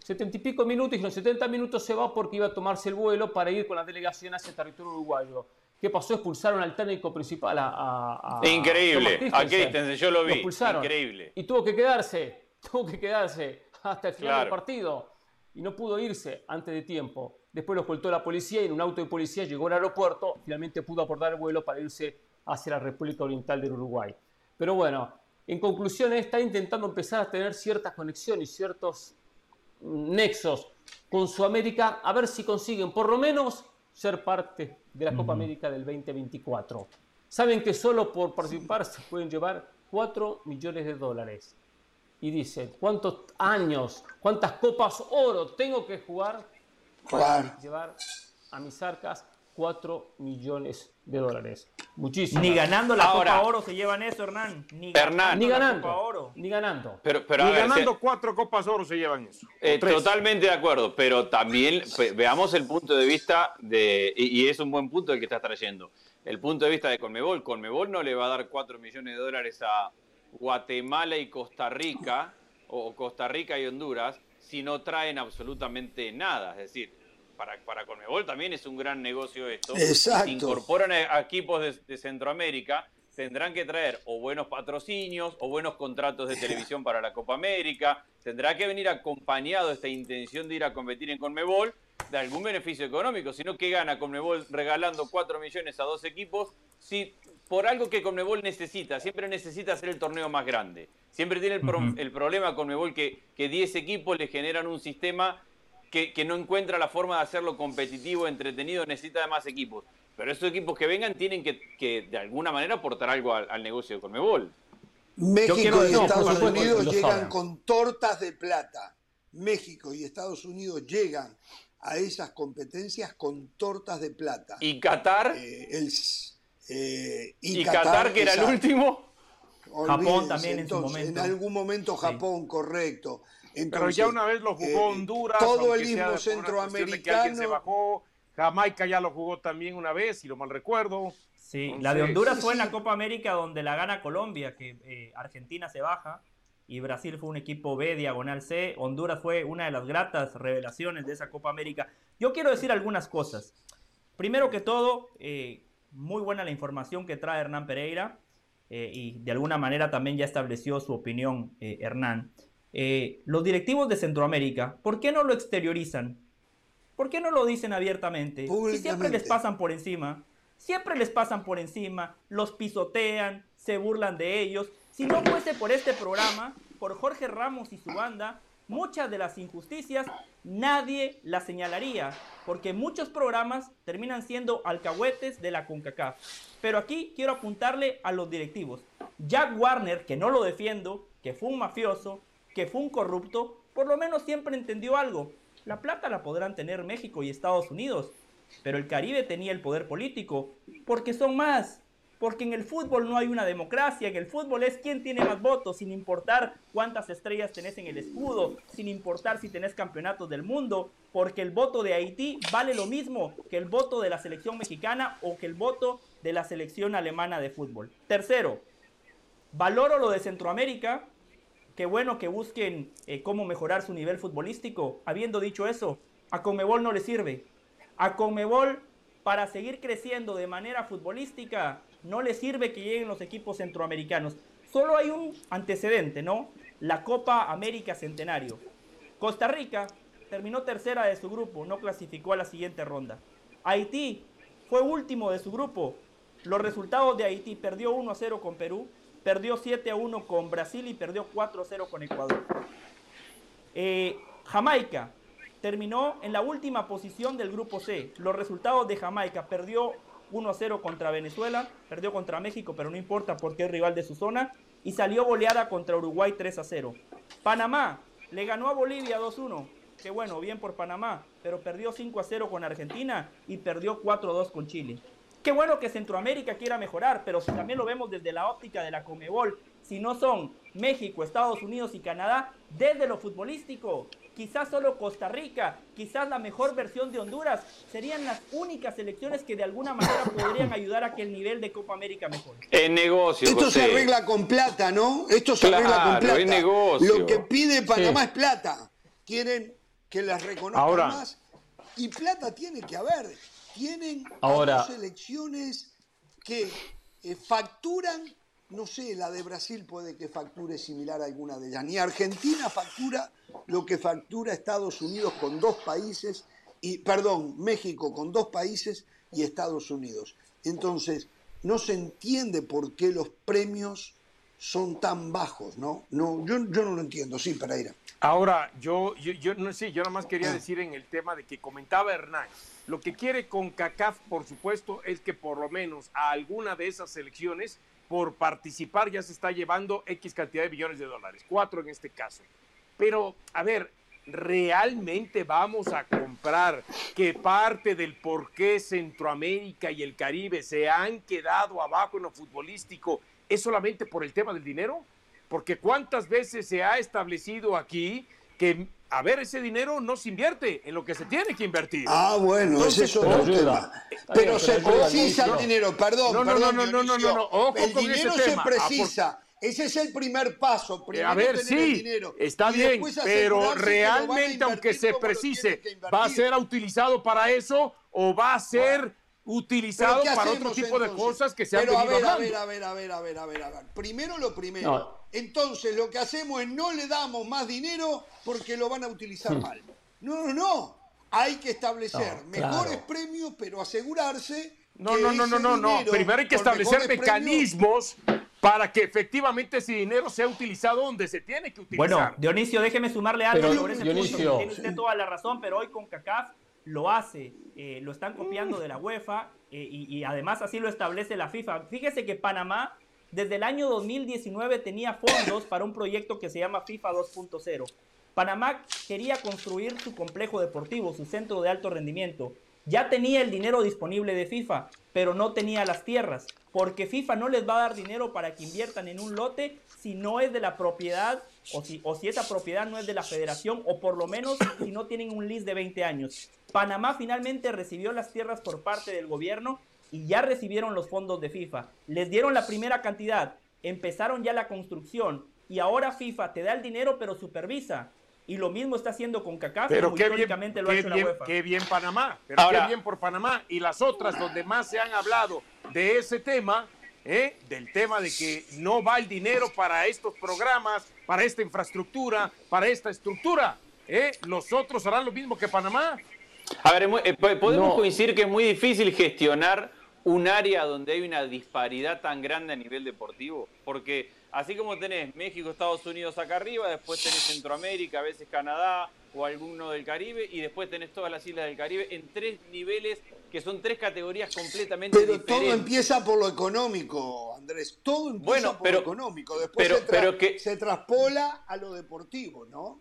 70 y pico minutos y en los 70 minutos se va porque iba a tomarse el vuelo para ir con la delegación hacia el territorio uruguayo. ¿Qué pasó? Expulsaron al técnico principal a. Increíble. A Christensen, yo lo vi. Increíble. Y tuvo que quedarse, tuvo que quedarse hasta el final del partido. Y no pudo irse antes de tiempo. Después lo escoltó la policía y en un auto de policía llegó al aeropuerto. Finalmente pudo abordar el vuelo para irse hacia la República Oriental del Uruguay. Pero bueno, en conclusión, está intentando empezar a tener ciertas conexiones, ciertos nexos con Sudamérica, a ver si consiguen por lo menos ser parte de la Copa América del 2024. Saben que solo por participar se pueden llevar 4 millones de dólares. Y dicen, ¿cuántos años, cuántas copas oro tengo que jugar para llevar a mis arcas 4 millones de dólares. Muchísimo. Ni ganando la Copa Oro se llevan eso, Hernán. Ni, ni ganando. Oro. Ni ganando. Pero, pero ni ganando cuatro Copas Oro se llevan eso. Eh, totalmente de acuerdo, pero también veamos el punto de vista de. Y, es un buen punto el que estás trayendo. El punto de vista de Conmebol. Conmebol no le va a dar 4 millones de dólares a Guatemala y Costa Rica, o Costa Rica y Honduras, si no traen absolutamente nada. Es decir, para, para Conmebol también es un gran negocio esto. Exacto. Si incorporan a equipos de, Centroamérica, tendrán que traer o buenos patrocinios o buenos contratos de televisión para la Copa América. Tendrá que venir acompañado esta intención de ir a competir en Conmebol de algún beneficio económico, sino que gana Conmebol regalando 4 millones a dos equipos, si por algo que Conmebol necesita, siempre necesita hacer el torneo más grande. Siempre tiene el, el problema Conmebol que, que 10 equipos le generan un sistema que, no encuentra la forma de hacerlo competitivo, entretenido, necesita de más equipos. Pero esos equipos que vengan tienen que, de alguna manera aportar algo al, negocio de Conmebol. México y Estados Unidos llegan con tortas de plata. México y Estados Unidos llegan a esas competencias con tortas de plata. ¿Y Qatar? Eh, el, eh, y, Qatar, que era el último. Japón también en su momento. En algún momento Japón, correcto. Pero ya una vez lo jugó eh, Honduras. Todo el mismo centroamericano. se bajó. Jamaica ya lo jugó también una vez, si lo mal recuerdo. Sí, la de Honduras fue en la Copa América donde la gana Colombia, que eh, Argentina se baja y Brasil fue un equipo B, diagonal C. Honduras fue una de las gratas revelaciones de esa Copa América. Yo quiero decir algunas cosas. Primero que todo, eh, muy buena la información que trae Hernán Pereira y de alguna manera también ya estableció su opinión Hernán. Eh, los directivos de Centroamérica, ¿por qué no lo exteriorizan? ¿Por qué no lo dicen abiertamente? Si siempre les pasan por encima, siempre les pasan por encima, los pisotean, se burlan de ellos. Si no fuese por este programa, por Jorge Ramos y su banda, muchas de las injusticias nadie las señalaría, porque muchos programas terminan siendo alcahuetes de la CONCACAF. Pero aquí quiero apuntarle a los directivos. Jack Warner, que no lo defiendo, que fue un mafioso, que fue un corrupto, por lo menos siempre entendió algo. La plata la podrán tener México y Estados Unidos, pero el Caribe tenía el poder político, porque son más. Porque en el fútbol no hay una democracia, en el fútbol es quien tiene más votos, sin importar cuántas estrellas tenés en el escudo, sin importar si tenés campeonatos del mundo, porque el voto de Haití vale lo mismo que el voto de la selección mexicana o que el voto de la selección alemana de fútbol. Tercero, valoro lo de Centroamérica Qué bueno que busquen eh, cómo mejorar su nivel futbolístico. Habiendo dicho eso, a Comebol no le sirve. A Comebol, para seguir creciendo de manera futbolística, no le sirve que lleguen los equipos centroamericanos. Solo hay un antecedente, ¿no? La Copa América Centenario. Costa Rica terminó tercera de su grupo, no clasificó a la siguiente ronda. Haití fue último de su grupo. Los resultados de Haití perdió 1 a 0 con Perú, perdió 7 a 1 con Brasil y perdió 4 a 0 con Ecuador. Eh, Jamaica terminó en la última posición del grupo C. Los resultados de Jamaica perdió 1 a 0 contra Venezuela, perdió contra México, pero no importa porque es rival de su zona, y salió goleada contra Uruguay 3 a 0. Panamá le ganó a Bolivia 2 a 1. Qué bueno, bien por Panamá, pero perdió 5 a 0 con Argentina y perdió 4 a 2 con Chile. Qué bueno que Centroamérica quiera mejorar, pero si también lo vemos desde la óptica de la Comebol, si no son México, Estados Unidos y Canadá, desde lo futbolístico, quizás solo Costa Rica, quizás la mejor versión de Honduras, serían las únicas selecciones que de alguna manera podrían ayudar a que el nivel de Copa América mejore. En negocio. Esto se arregla con plata, ¿no? Esto se arregla con plata. negocio. Lo que pide Panamá es plata. Quieren que las reconozcan más. Y plata tiene que haber tienen Ahora, selecciones que eh, facturan, no sé, la de Brasil puede que facture similar a alguna de ellas, ni Argentina factura lo que factura Estados Unidos con dos países, y perdón, México con dos países y Estados Unidos. Entonces, no se entiende por qué los premios son tan bajos, ¿no? no yo, yo no lo entiendo, sí, Pereira. Ahora, yo, yo, yo no sé, yo nada más quería ah. decir en el tema de que comentaba Hernán, lo que quiere con CACAF, por supuesto, es que por lo menos a alguna de esas selecciones, por participar, ya se está llevando X cantidad de billones de dólares, cuatro en este caso. Pero, a ver, ¿realmente vamos a comprar que parte del por qué Centroamérica y el Caribe se han quedado abajo en lo futbolístico es solamente por el tema del dinero? Porque cuántas veces se ha establecido aquí que a ver, ese dinero no se invierte en lo que se tiene que invertir. Ah, bueno, ese es otro tema. Pero se precisa el dinero, perdón, no, no, perdón. No, no, no, no, no, Ojo el con dinero ese se tema. precisa. Ese es el primer paso. Primero a ver, tener sí, el dinero. está bien, pero realmente, aunque se precise, ¿va a ser utilizado para eso o va a ser utilizado ¿Pero qué para otro hacemos, tipo de entonces? cosas que se han Pero a venido ver, a hablando? ver, a ver, a ver, a ver, a ver, a ver. Primero lo primero. No. Entonces lo que hacemos es no le damos más dinero porque lo van a utilizar Hmm. mal. No, no, no. Hay que establecer No, claro. mejores premios, pero asegurarse. No, que no, no, no, ese no, no. Primero hay que establecer mecanismos para que efectivamente ese dinero sea utilizado donde se tiene que utilizar. Bueno, Dionisio, déjeme sumarle algo Pero, sobre ese Dionisio- punto. Tiene usted toda la razón, pero hoy con CACAF lo hace. eh, lo están copiando de la UEFA eh, y, y además así lo establece la FIFA. Fíjese que Panamá desde el año 2019 tenía fondos para un proyecto que se llama FIFA 2.0. Panamá quería construir su complejo deportivo, su centro de alto rendimiento. Ya tenía el dinero disponible de FIFA, pero no tenía las tierras, porque FIFA no les va a dar dinero para que inviertan en un lote si no es de la propiedad o si, o si esa propiedad no es de la federación o por lo menos si no tienen un lease de 20 años. Panamá finalmente recibió las tierras por parte del gobierno y ya recibieron los fondos de FIFA. Les dieron la primera cantidad, empezaron ya la construcción y ahora FIFA te da el dinero pero supervisa. Y lo mismo está haciendo con CACAF, pero qué históricamente bien, lo ha hecho la bien, UEFA. qué bien Panamá, pero Ahora- qué bien por Panamá. Y las otras donde más se han hablado de ese tema, ¿eh? del tema de que no va el dinero para estos programas, para esta infraestructura, para esta estructura. ¿eh? Los otros harán lo mismo que Panamá. A ver, eh, po- podemos No. coincidir que es muy difícil gestionar un área donde hay una disparidad tan grande a nivel deportivo, porque así como tenés México, Estados Unidos acá arriba, después tenés Centroamérica, a veces Canadá o alguno del Caribe, y después tenés todas las islas del Caribe en tres niveles que son tres categorías completamente Pero todo diferentes. empieza por lo económico, Andrés. Todo empieza Bueno, por pero- lo económico. Después pero- se, tra- pero que- se traspola a lo deportivo, ¿no?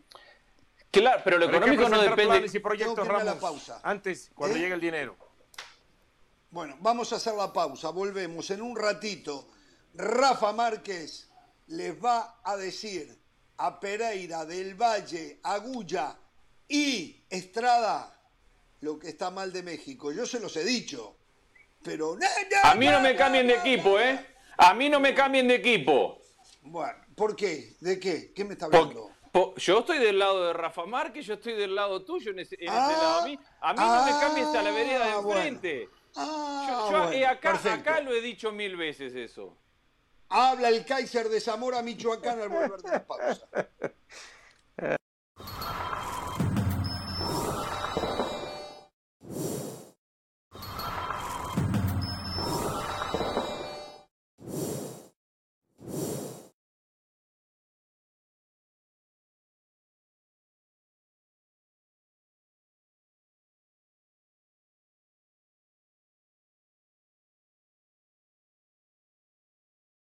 Claro, pero lo Pero económico no depende. planes y proyectos, la Ramos, pausa. antes, cuando ¿Eh? llegue el dinero. Bueno, vamos a hacer la pausa, volvemos en un ratito. Rafa Márquez les va a decir a Pereira, Del Valle, Agulla y Estrada lo que está mal de México. Yo se los he dicho, pero... A mí no me cambien de equipo, ¿eh? A mí no me cambien de equipo. Bueno, ¿por qué? ¿De qué? ¿Qué me está hablando? Yo estoy del lado de Rafa Márquez, yo estoy del lado tuyo en ese, en ese lado. A mí, a mí no me ah, cambies a la vereda de bueno. enfrente. Ah, Yo, yo, bueno, eh, acá, acá lo he dicho mil veces eso. Habla el Kaiser de Zamora, Michoacán, al volver de la pausa.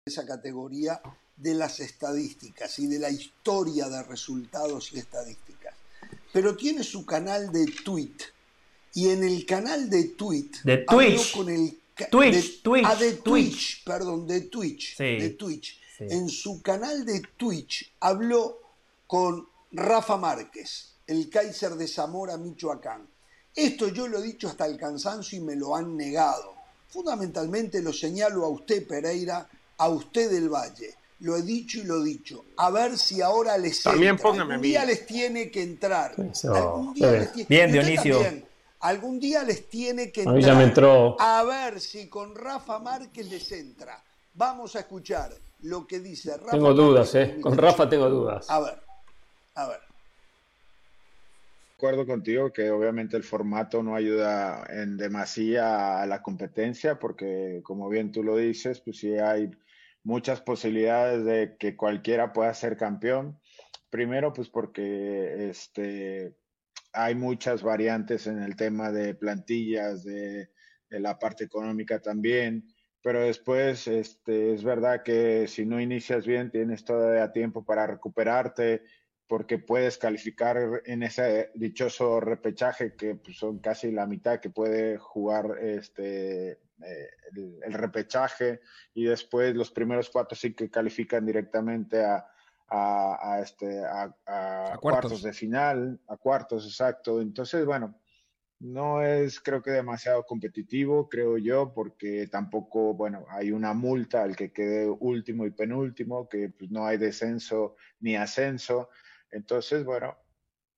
esa categoría de las estadísticas y de la historia de resultados y estadísticas. Pero tiene su canal de tweet. Y en el canal de tweet De Twitch. con el Twitch, de- Twitch, ah, de Twitch, Twitch. perdón, de Twitch, Sí, de Twitch. sí. En su canal de Twitch habló con Rafa Márquez, el Kaiser de Zamora, Michoacán. Esto yo lo he dicho hasta el cansancio y me lo han negado. Fundamentalmente lo señalo a usted, Pereira, a usted del Valle. Lo he dicho y lo he dicho. A ver si ahora les También entra. póngame a Algún día les tiene que entrar. Eso, Algún día bien. les tiene- Bien, Dionisio. también. Algún día les tiene que A entrar. mí ya me entró. A ver si con Rafa Márquez les entra. Vamos a escuchar lo que dice Rafa Tengo dudas, ¿eh? Con Rafa tengo dudas. A ver, a ver. acuerdo contigo que obviamente el formato no ayuda en demasía a la competencia porque como bien tú lo dices, pues sí hay muchas posibilidades de que cualquiera pueda ser campeón. Primero, pues porque este, hay muchas variantes en el tema de plantillas, de, la parte económica también, pero después este, es verdad que si no inicias bien tienes todavía tiempo para recuperarte porque puedes calificar en ese dichoso repechaje que pues, son casi la mitad que puede jugar este, eh, el, el repechaje y después los primeros cuatro sí que califican directamente a, a, a este, a, a A cuartos. cuartos. de final, a cuartos, exacto. Entonces, bueno, no es creo que demasiado competitivo, creo yo, porque tampoco, bueno, hay una multa al que quede último y penúltimo, que pues, no hay descenso ni ascenso. Entonces, bueno,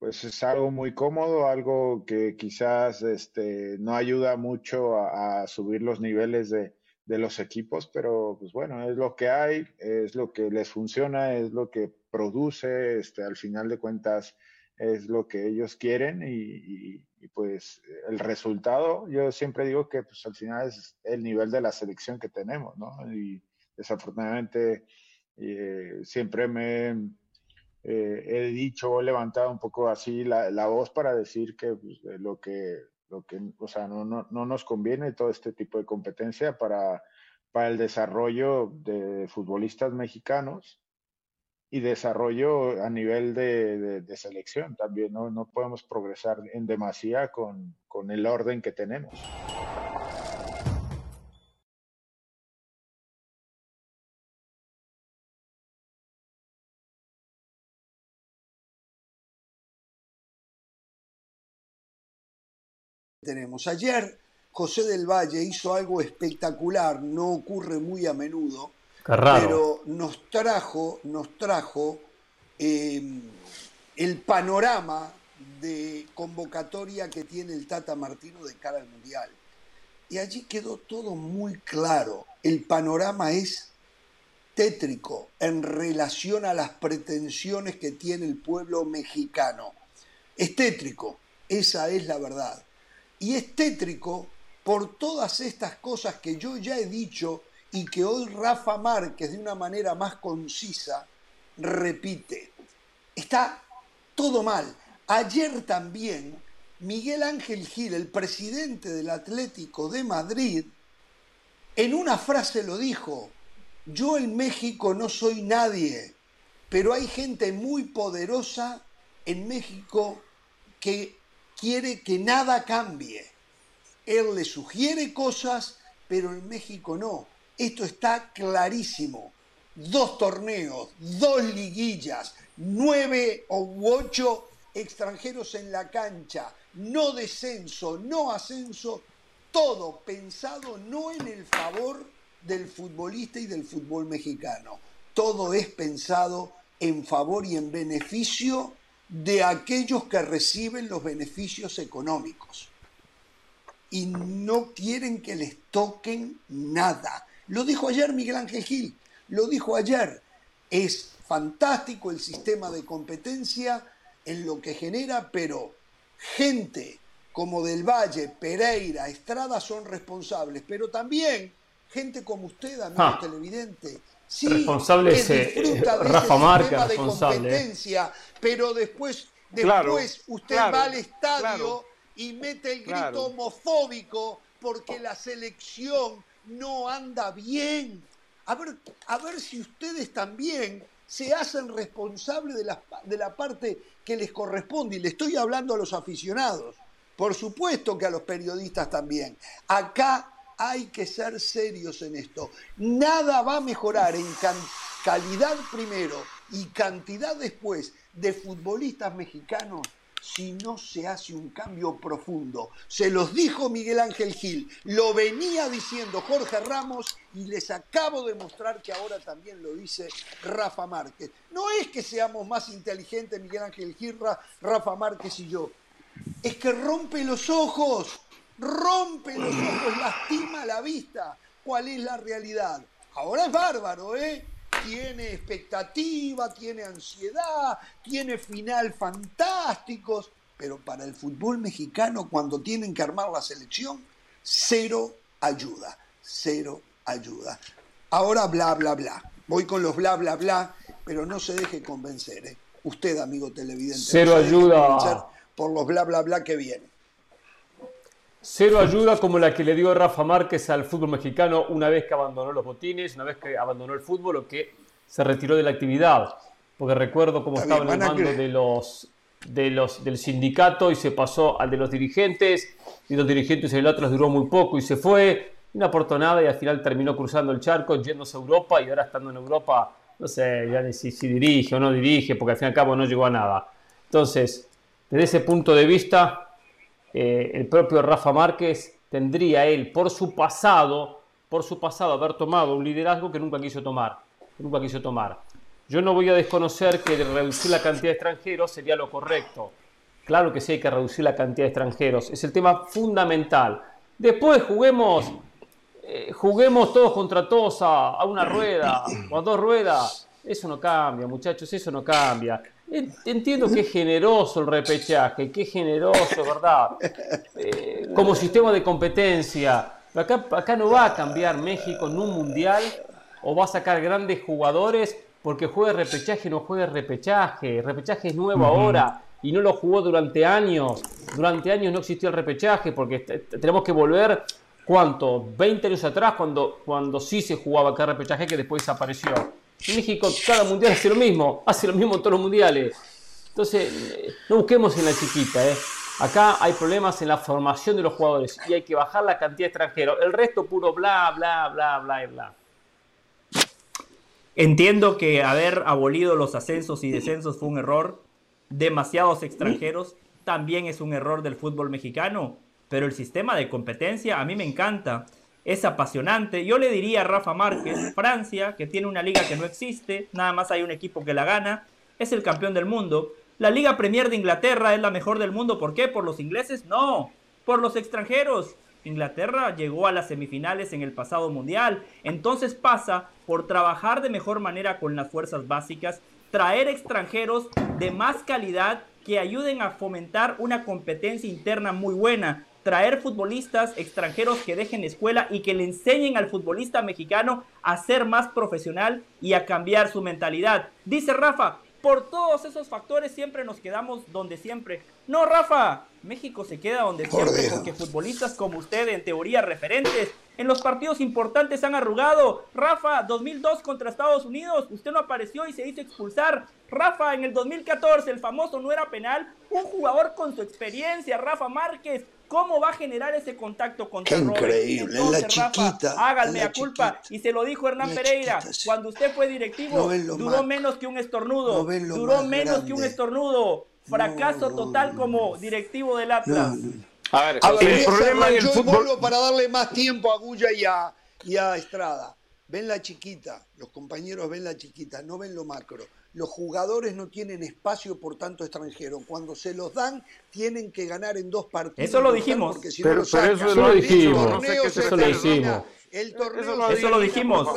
pues es algo muy cómodo, algo que quizás este, no ayuda mucho a, subir los niveles de, de los equipos, pero pues bueno, es lo que hay, es lo que les funciona, es lo que produce, este, al final de cuentas es lo que ellos quieren y, y- y, pues el resultado, yo siempre digo que pues al final es el nivel de la selección que tenemos, ¿no? Y desafortunadamente eh, siempre me eh, he dicho, he levantado un poco así la, la voz para decir que pues, lo que, lo que, o sea, no, no, no nos conviene todo este tipo de competencia para, para el desarrollo de futbolistas mexicanos y desarrollo a nivel de, de, selección también. ¿no? no podemos progresar en demasía con, con el orden que tenemos. Tenemos. Ayer José del Valle hizo algo espectacular, no ocurre muy a menudo, pero nos trajo, nos trajo em, el panorama de convocatoria que tiene el Tata Martino de cara al Mundial. Y allí quedó todo muy claro. El panorama es tétrico en relación a las pretensiones que tiene el pueblo mexicano. Es tétrico, esa es la verdad. Y es tétrico por todas estas cosas que yo ya he dicho y que hoy Rafa Márquez de una manera más concisa repite. Está todo mal. Ayer también Miguel Ángel Gil, el presidente del Atlético de Madrid, en una frase lo dijo, yo en México no soy nadie, pero hay gente muy poderosa en México que quiere que nada cambie. Él le sugiere cosas, pero en México no. Esto está clarísimo. Dos torneos, dos liguillas, nueve o ocho extranjeros en la cancha, no descenso, no ascenso, todo pensado no en el favor del futbolista y del fútbol mexicano. Todo es pensado en favor y en beneficio de aquellos que reciben los beneficios económicos y no quieren que les toquen nada. Lo dijo ayer Miguel Ángel Gil, lo dijo ayer. Es fantástico el sistema de competencia en lo que genera, pero gente como Del Valle, Pereira, Estrada son responsables, pero también gente como usted, amigo ah. televidente, sí, responsable es eh, Rafa Marca, de ¿eh? competencia, pero después, después usted va al estadio y mete el grito homofóbico porque la selección no anda bien. A ver, a ver si ustedes también se hacen responsables de la, de la parte que les corresponde. Y le estoy hablando a los aficionados. Por supuesto que a los periodistas también. Acá hay que ser serios en esto. Nada va a mejorar en calidad primero y cantidad después de futbolistas mexicanos si no se hace un cambio profundo. Se los dijo Miguel Ángel Gil, lo venía diciendo Jorge Ramos y les acabo de mostrar que ahora también lo dice Rafa Márquez. No es que seamos más inteligentes Miguel Ángel Gil, Rafa Márquez y yo, es que rompe los ojos, rompe los ojos, lastima la vista. ¿Cuál es la realidad? Ahora es bárbaro, ¿eh? Tiene expectativa, tiene ansiedad, tiene final fantásticos, pero para el fútbol mexicano cuando tienen que armar la selección, cero ayuda, cero ayuda. Ahora bla, bla, bla. Voy con los bla, bla, bla, pero no se deje convencer. ¿eh? Usted, amigo televidente. Cero ayuda. Por los bla, bla, bla que vienen. Cero ayuda como la que le dio Rafa Márquez al fútbol mexicano una vez que abandonó los botines, una vez que abandonó el fútbol o que se retiró de la actividad. Porque recuerdo cómo estaba en el mando de los, de los, del sindicato y se pasó al de los dirigentes, y los dirigentes el otro duró muy poco y se fue, no aportó nada y al final terminó cruzando el charco, yéndose a Europa y ahora estando en Europa, no sé, ya ni si, si dirige o no dirige, porque al fin y al cabo no llegó a nada. Entonces, desde ese punto de vista, eh, el propio Rafa Márquez tendría él, por su pasado, por su pasado, haber tomado un liderazgo que nunca quiso tomar. nunca quiso tomar. Yo no voy a desconocer que reducir la cantidad de extranjeros sería lo correcto. Claro que sí hay que reducir la cantidad de extranjeros. Es el tema fundamental. Después juguemos, eh, juguemos todos contra todos a, a una rueda o a dos ruedas. Eso no cambia, muchachos, eso no cambia. Entiendo que es generoso el repechaje, que es generoso, ¿verdad? Eh, como sistema de competencia. Acá, acá no va a cambiar México en un mundial o va a sacar grandes jugadores porque juegue repechaje no juegue repechaje. repechaje es nuevo ahora y no lo jugó durante años. Durante años no existió el repechaje porque tenemos que volver, ¿cuánto? 20 años atrás cuando, cuando sí se jugaba acá repechaje que después desapareció. México cada mundial hace lo mismo, hace lo mismo en todos los mundiales. Entonces, no busquemos en la chiquita, ¿eh? Acá hay problemas en la formación de los jugadores y hay que bajar la cantidad de extranjeros. El resto puro bla, bla, bla, bla bla. Entiendo que haber abolido los ascensos y descensos fue un error. Demasiados extranjeros también es un error del fútbol mexicano. Pero el sistema de competencia a mí me encanta. Es apasionante. Yo le diría a Rafa Márquez, Francia, que tiene una liga que no existe, nada más hay un equipo que la gana, es el campeón del mundo. La Liga Premier de Inglaterra es la mejor del mundo. ¿Por qué? ¿Por los ingleses? No, por los extranjeros. Inglaterra llegó a las semifinales en el pasado mundial. Entonces pasa por trabajar de mejor manera con las fuerzas básicas, traer extranjeros de más calidad que ayuden a fomentar una competencia interna muy buena. Traer futbolistas extranjeros que dejen escuela y que le enseñen al futbolista mexicano a ser más profesional y a cambiar su mentalidad. Dice Rafa, por todos esos factores siempre nos quedamos donde siempre. No, Rafa, México se queda donde siempre porque futbolistas como usted, en teoría referentes, en los partidos importantes han arrugado. Rafa, 2002 contra Estados Unidos, usted no apareció y se hizo expulsar. Rafa, en el 2014, el famoso no era penal. Un jugador con su experiencia, Rafa Márquez, ¿Cómo va a generar ese contacto con Qué increíble, en la chiquita. háganme a culpa. Y se lo dijo Hernán Pereira. Cuando usted fue directivo, duró menos que un estornudo. duró menos que un estornudo. Fracaso total como directivo del Atlas. A ver, el problema en el fútbol... para darle más tiempo a Gulla y a, y a Estrada. Ven la chiquita, los compañeros ven la chiquita, no ven lo macro los jugadores no tienen espacio por tanto extranjero. Cuando se los dan, tienen que ganar en dos partidos. Eso lo dijimos. pero, eso lo dijimos. eso lo dijimos. El torneo eso lo, dijimos.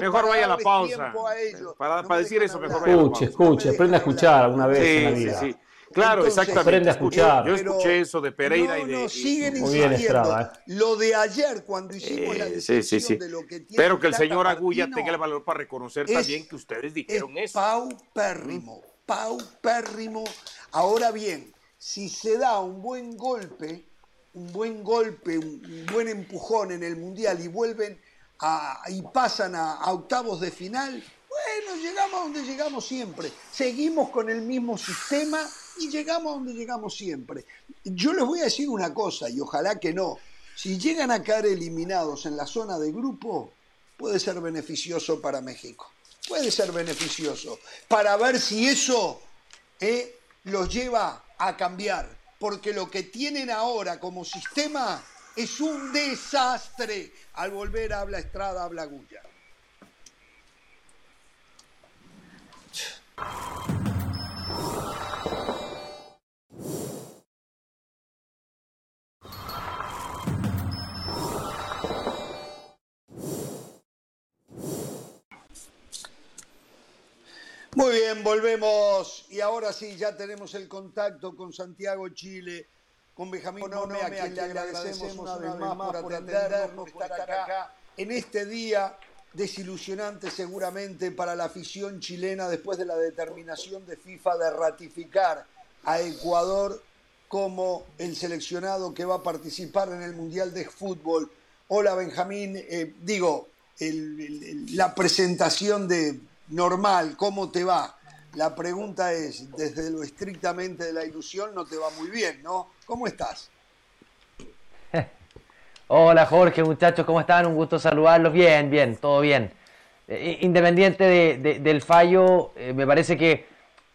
Mejor vaya a la pausa. Para, para decir eso, mejor vaya Escuche, escuche, aprende a escuchar alguna vez en la vida. Sí, sí. Claro, exactamente. A escuchar. Yo escuché eso de Pereira y de. No, siguen Muy bien, Estrada, ¿eh? Lo de ayer, cuando hicimos la decisión sí, sí, de lo que tiene. Pero que el señor Agulla tenga el valor para reconocer también que ustedes dijeron es eso. Paupérrimo, paupérrimo. Ahora bien, si se da un buen golpe, un buen golpe, un buen empujón en el Mundial y vuelven a, y pasan a octavos de final, bueno, llegamos a donde llegamos siempre. Seguimos con el mismo sistema y llegamos donde llegamos siempre. Yo les voy a decir una cosa, y ojalá que no. Si llegan a caer eliminados en la zona de grupo, puede ser beneficioso para México. Puede ser beneficioso. Para ver si eso eh, los lleva a cambiar. Porque lo que tienen ahora como sistema es un desastre. Al volver habla Estrada, habla Guya. Muy bien, volvemos. Y ahora sí, ya tenemos el contacto con Santiago Chile, con Benjamín Nome, a quien le agradecemos una vez más por atendernos, por estar acá en este día desilusionante seguramente para la afición chilena después de la determinación de FIFA de ratificar a Ecuador como el seleccionado que va a participar en el Mundial de Fútbol. Hola Benjamín, eh, digo, la presentación de normal, ¿cómo te va? La pregunta es, desde lo estrictamente de la ilusión no te va muy bien, ¿no? ¿Cómo estás? Hola Jorge, muchachos, ¿cómo están? Un gusto saludarlos. Bien, bien, todo bien. Eh, independiente del fallo, eh, me parece que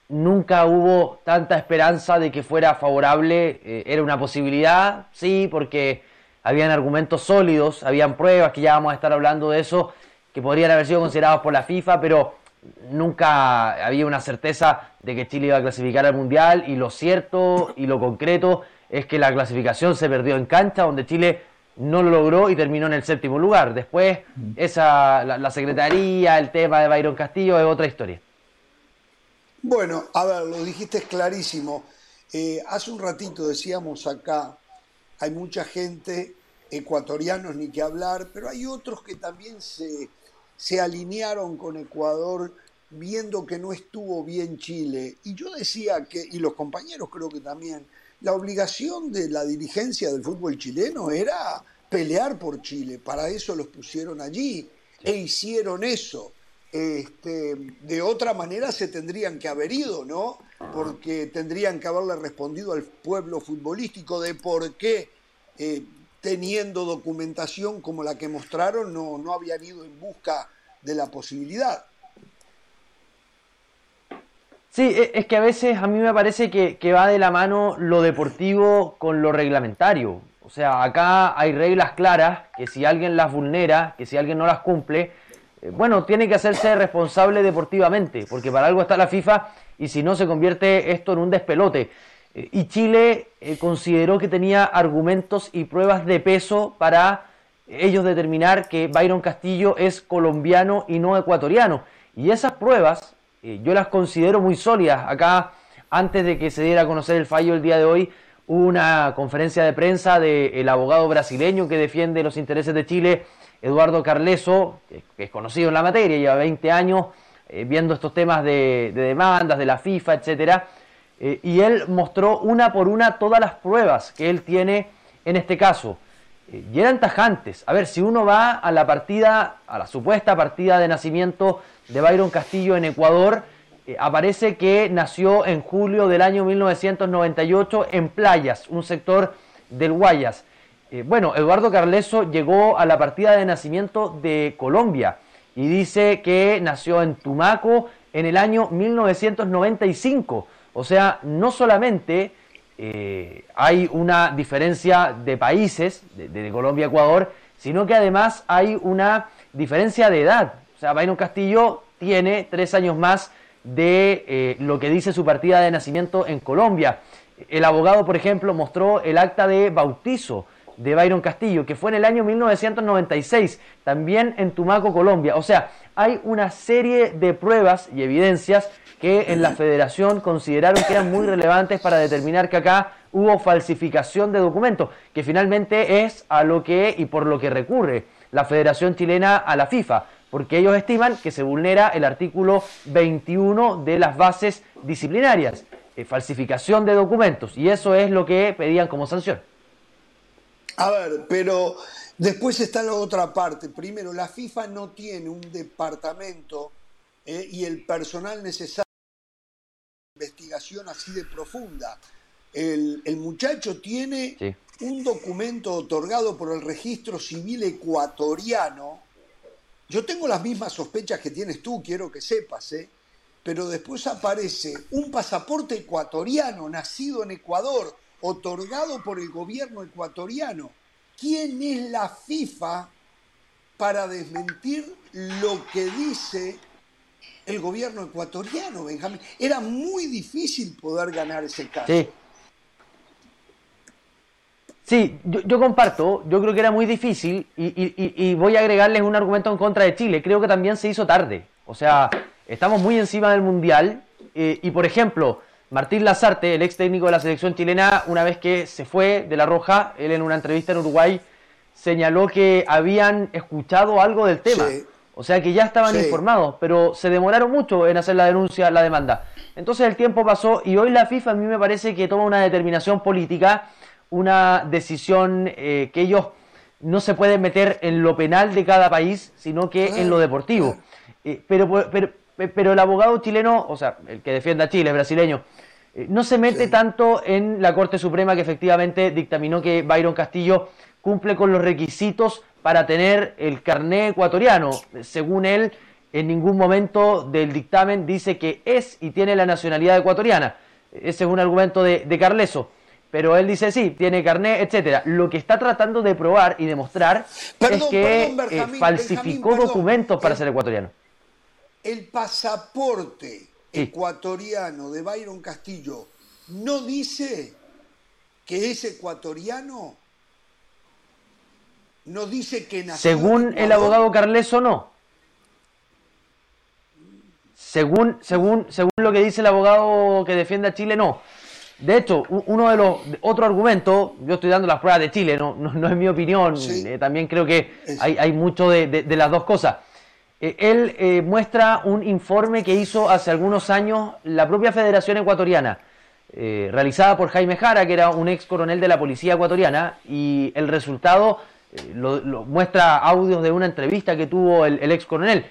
nunca hubo tanta esperanza de que fuera favorable. Eh, era una posibilidad, sí, porque habían argumentos sólidos, habían pruebas, que ya vamos a estar hablando de eso, que podrían haber sido considerados por la FIFA, pero nunca había una certeza de que Chile iba a clasificar al Mundial y lo cierto y lo concreto es que la clasificación se perdió en cancha donde Chile no lo logró y terminó en el séptimo lugar. Después esa, la, secretaría, el tema de Byron Castillo es otra historia. Bueno, a ver, lo dijiste clarísimo. Eh, hace un ratito decíamos acá, hay mucha gente, ecuatorianos ni que hablar, pero hay otros que también se, se alinearon con Ecuador viendo que no estuvo bien Chile. Y yo decía que, y los compañeros creo que también, la obligación de la dirigencia del fútbol chileno era pelear por Chile. Para eso los pusieron allí e hicieron eso. este, de otra manera se tendrían que haber ido, ¿no? Porque tendrían que haberle respondido al pueblo futbolístico de por qué, eh, teniendo documentación como la que mostraron, no, no habían ido en busca de la posibilidad. Sí, e, es que a veces a mí me parece que, que, va de la mano lo deportivo con lo reglamentario. O sea, acá hay reglas claras que si alguien las vulnera, que si alguien no las cumple, eh, bueno, tiene que hacerse responsable deportivamente, porque para algo está la FIFA y si no se convierte esto en un despelote. Eh, y Chile eh, consideró que tenía argumentos y pruebas de peso para ellos determinar que Byron Castillo es colombiano y no ecuatoriano. Y esas pruebas yo las considero muy sólidas. Acá, antes de que se diera a conocer el fallo el día de hoy, hubo una conferencia de prensa del abogado brasileño que defiende los intereses de Chile Eduardo Carleso, que, es conocido en la materia, lleva 20 años eh, viendo estos temas de, demandas de la FIFA, etcétera, eh, y él mostró una por una todas las pruebas que él tiene en este caso. Eh, y eran tajantes. A ver, si uno va a la partida, a la supuesta partida de nacimiento de Byron Castillo en Ecuador, aparece que nació en julio del año 1998 en Playas, un sector del Guayas. Eh, bueno, Eduardo Carleso llegó a la partida de nacimiento de Colombia y dice que nació en Tumaco en el año 1995. O sea, no solamente eh, hay una diferencia de países, de, Colombia a Ecuador, sino que además hay una diferencia de edad. O sea, Byron Castillo tiene tres años más de eh, lo que dice su partida de nacimiento en Colombia. El abogado, por ejemplo, mostró el acta de bautizo de Byron Castillo, que fue en el año 1996, también en Tumaco, Colombia. O sea, hay una serie de pruebas y evidencias que en la federación consideraron que eran muy relevantes para determinar que acá hubo falsificación de documentos, que finalmente es a lo que y por lo que recurre la Federación Chilena a la FIFA, porque ellos estiman que se vulnera el artículo 21 de las bases disciplinarias, eh, falsificación de documentos, y eso es lo que pedían como sanción. A ver, pero después está la otra parte. Primero, la FIFA no tiene un departamento eh, y el personal necesario investigación así de profunda. El, muchacho tiene un documento otorgado por el registro civil ecuatoriano. Yo tengo las mismas sospechas que tienes tú, quiero que sepas, ¿eh? pero después aparece un pasaporte ecuatoriano nacido en Ecuador otorgado por el gobierno ecuatoriano. ¿Quién es la FIFA para desmentir lo que dice el gobierno ecuatoriano, Benjamín? Era muy difícil poder ganar ese caso. Sí. Sí, yo, comparto, yo creo que era muy difícil y, voy a agregarles un argumento en contra de Chile. Creo que también se hizo tarde. O sea, estamos muy encima del Mundial eh, y, por ejemplo, Martín Lazarte, el ex técnico de la selección chilena, una vez que se fue de La Roja, él en una entrevista en Uruguay señaló que habían escuchado algo del tema. O sea que ya estaban informados, pero se demoraron mucho en hacer la denuncia, la demanda. Entonces el tiempo pasó y hoy la FIFA a mí me parece que toma una determinación política, una decisión eh, que ellos no se pueden meter en lo penal de cada país, sino que en lo deportivo. Eh, pero, pero, pero el abogado chileno, o sea, el que defienda a Chile, es brasileño, eh, no se mete tanto en la Corte Suprema que efectivamente dictaminó que Byron Castillo cumple con los requisitos para tener el carné ecuatoriano. Según él, en ningún momento del dictamen dice que es y tiene la nacionalidad ecuatoriana. Ese es un argumento de, Carleso. Pero él dice sí, tiene carné, etcétera. Lo que está tratando de probar y demostrar es que eh, falsificó documentos para ser ecuatoriano. El pasaporte ecuatoriano de Byron Castillo no dice que es ecuatoriano? ¿No dice que nació Según el abogado Carleso, no. Según, según, según lo que dice el abogado que defiende a Chile, no. De hecho, uno de los otro argumento, yo estoy dando las pruebas de Chile, no, no, es mi opinión, eh, también creo que hay, hay mucho de las dos cosas. Eh, él eh, muestra un informe que hizo hace algunos años la propia Federación Ecuatoriana, realizada por Jaime Jara, que era un ex coronel de la Policía Ecuatoriana, y el resultado lo, muestra audios de una entrevista que tuvo el, ex coronel.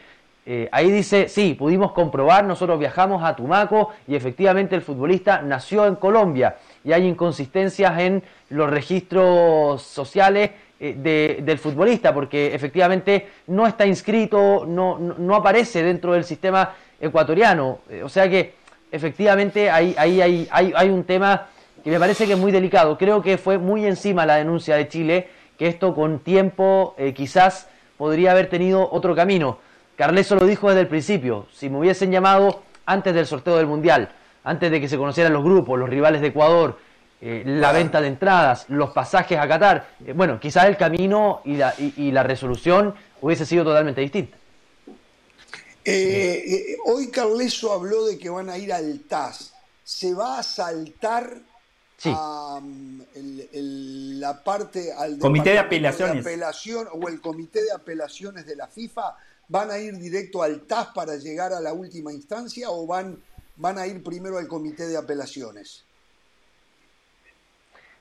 eh, ahí dice, sí, pudimos comprobar, nosotros viajamos a Tumaco y efectivamente el futbolista nació en Colombia y hay inconsistencias en los registros sociales eh, del futbolista porque efectivamente no está inscrito, no, no, aparece dentro del sistema ecuatoriano. Eh, o sea que efectivamente ahí, ahí hay, hay, hay un tema que me parece que es muy delicado. Creo que fue muy encima la denuncia de Chile, que esto con tiempo quizás podría haber tenido otro camino. Carleso lo dijo desde el principio, si me hubiesen llamado antes del sorteo del Mundial, antes de que se conocieran los grupos, los rivales de Ecuador, eh, la venta de entradas, los pasajes a Qatar, eh, bueno, quizás el camino y la, y, la, resolución hubiese sido totalmente distinta. Eh, hoy Carleso habló de que van a ir al TAS. ¿Se va a saltar a, la parte al comité de apelaciones apelación, o el comité de apelaciones de la FIFA? ¿Van a ir directo al TAS para llegar a la última instancia o van, van a ir primero al comité de apelaciones?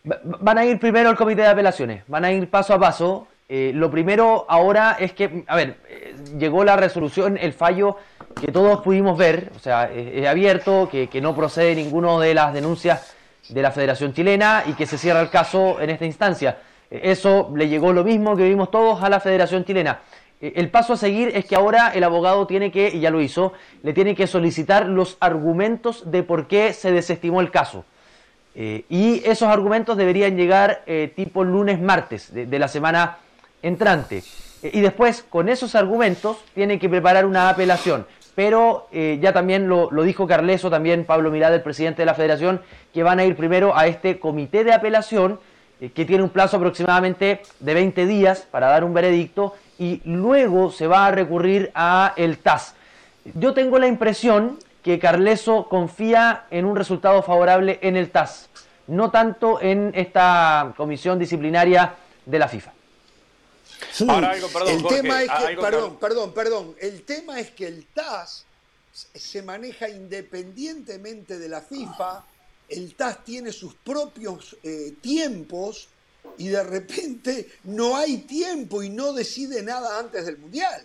Van a ir primero al comité de apelaciones, van a ir paso a paso. Eh, lo primero ahora es que, a ver, eh, llegó la resolución, el fallo que todos pudimos ver, o sea, es, abierto, que, que, no procede ninguno de las denuncias de la Federación Chilena y que se cierra el caso en esta instancia. Eso le llegó lo mismo que vimos todos a la Federación Chilena. Eh, el paso a seguir es que ahora el abogado tiene que, y ya lo hizo, le tiene que solicitar los argumentos de por qué se desestimó el caso. Eh, y esos argumentos deberían llegar eh, tipo lunes, martes de, la semana entrante. y después, con esos argumentos, tiene que preparar una apelación. Pero ya también lo, dijo Carleso, también Pablo Mirada, el presidente de la federación, que van a ir primero a este comité de apelación, que tiene un plazo aproximadamente de 20 días para dar un veredicto y luego se va a recurrir a el TAS. Yo tengo la impresión que Carleso confía en un resultado favorable en el TAS, no tanto en esta comisión disciplinaria de la FIFA. Ahora algo, perdón, el tema es que, perdón, perdón, perdón, el tema es que el TAS se maneja independientemente de la FIFA, el TAS tiene sus propios eh, tiempos y de repente no hay tiempo y no decide nada antes del Mundial.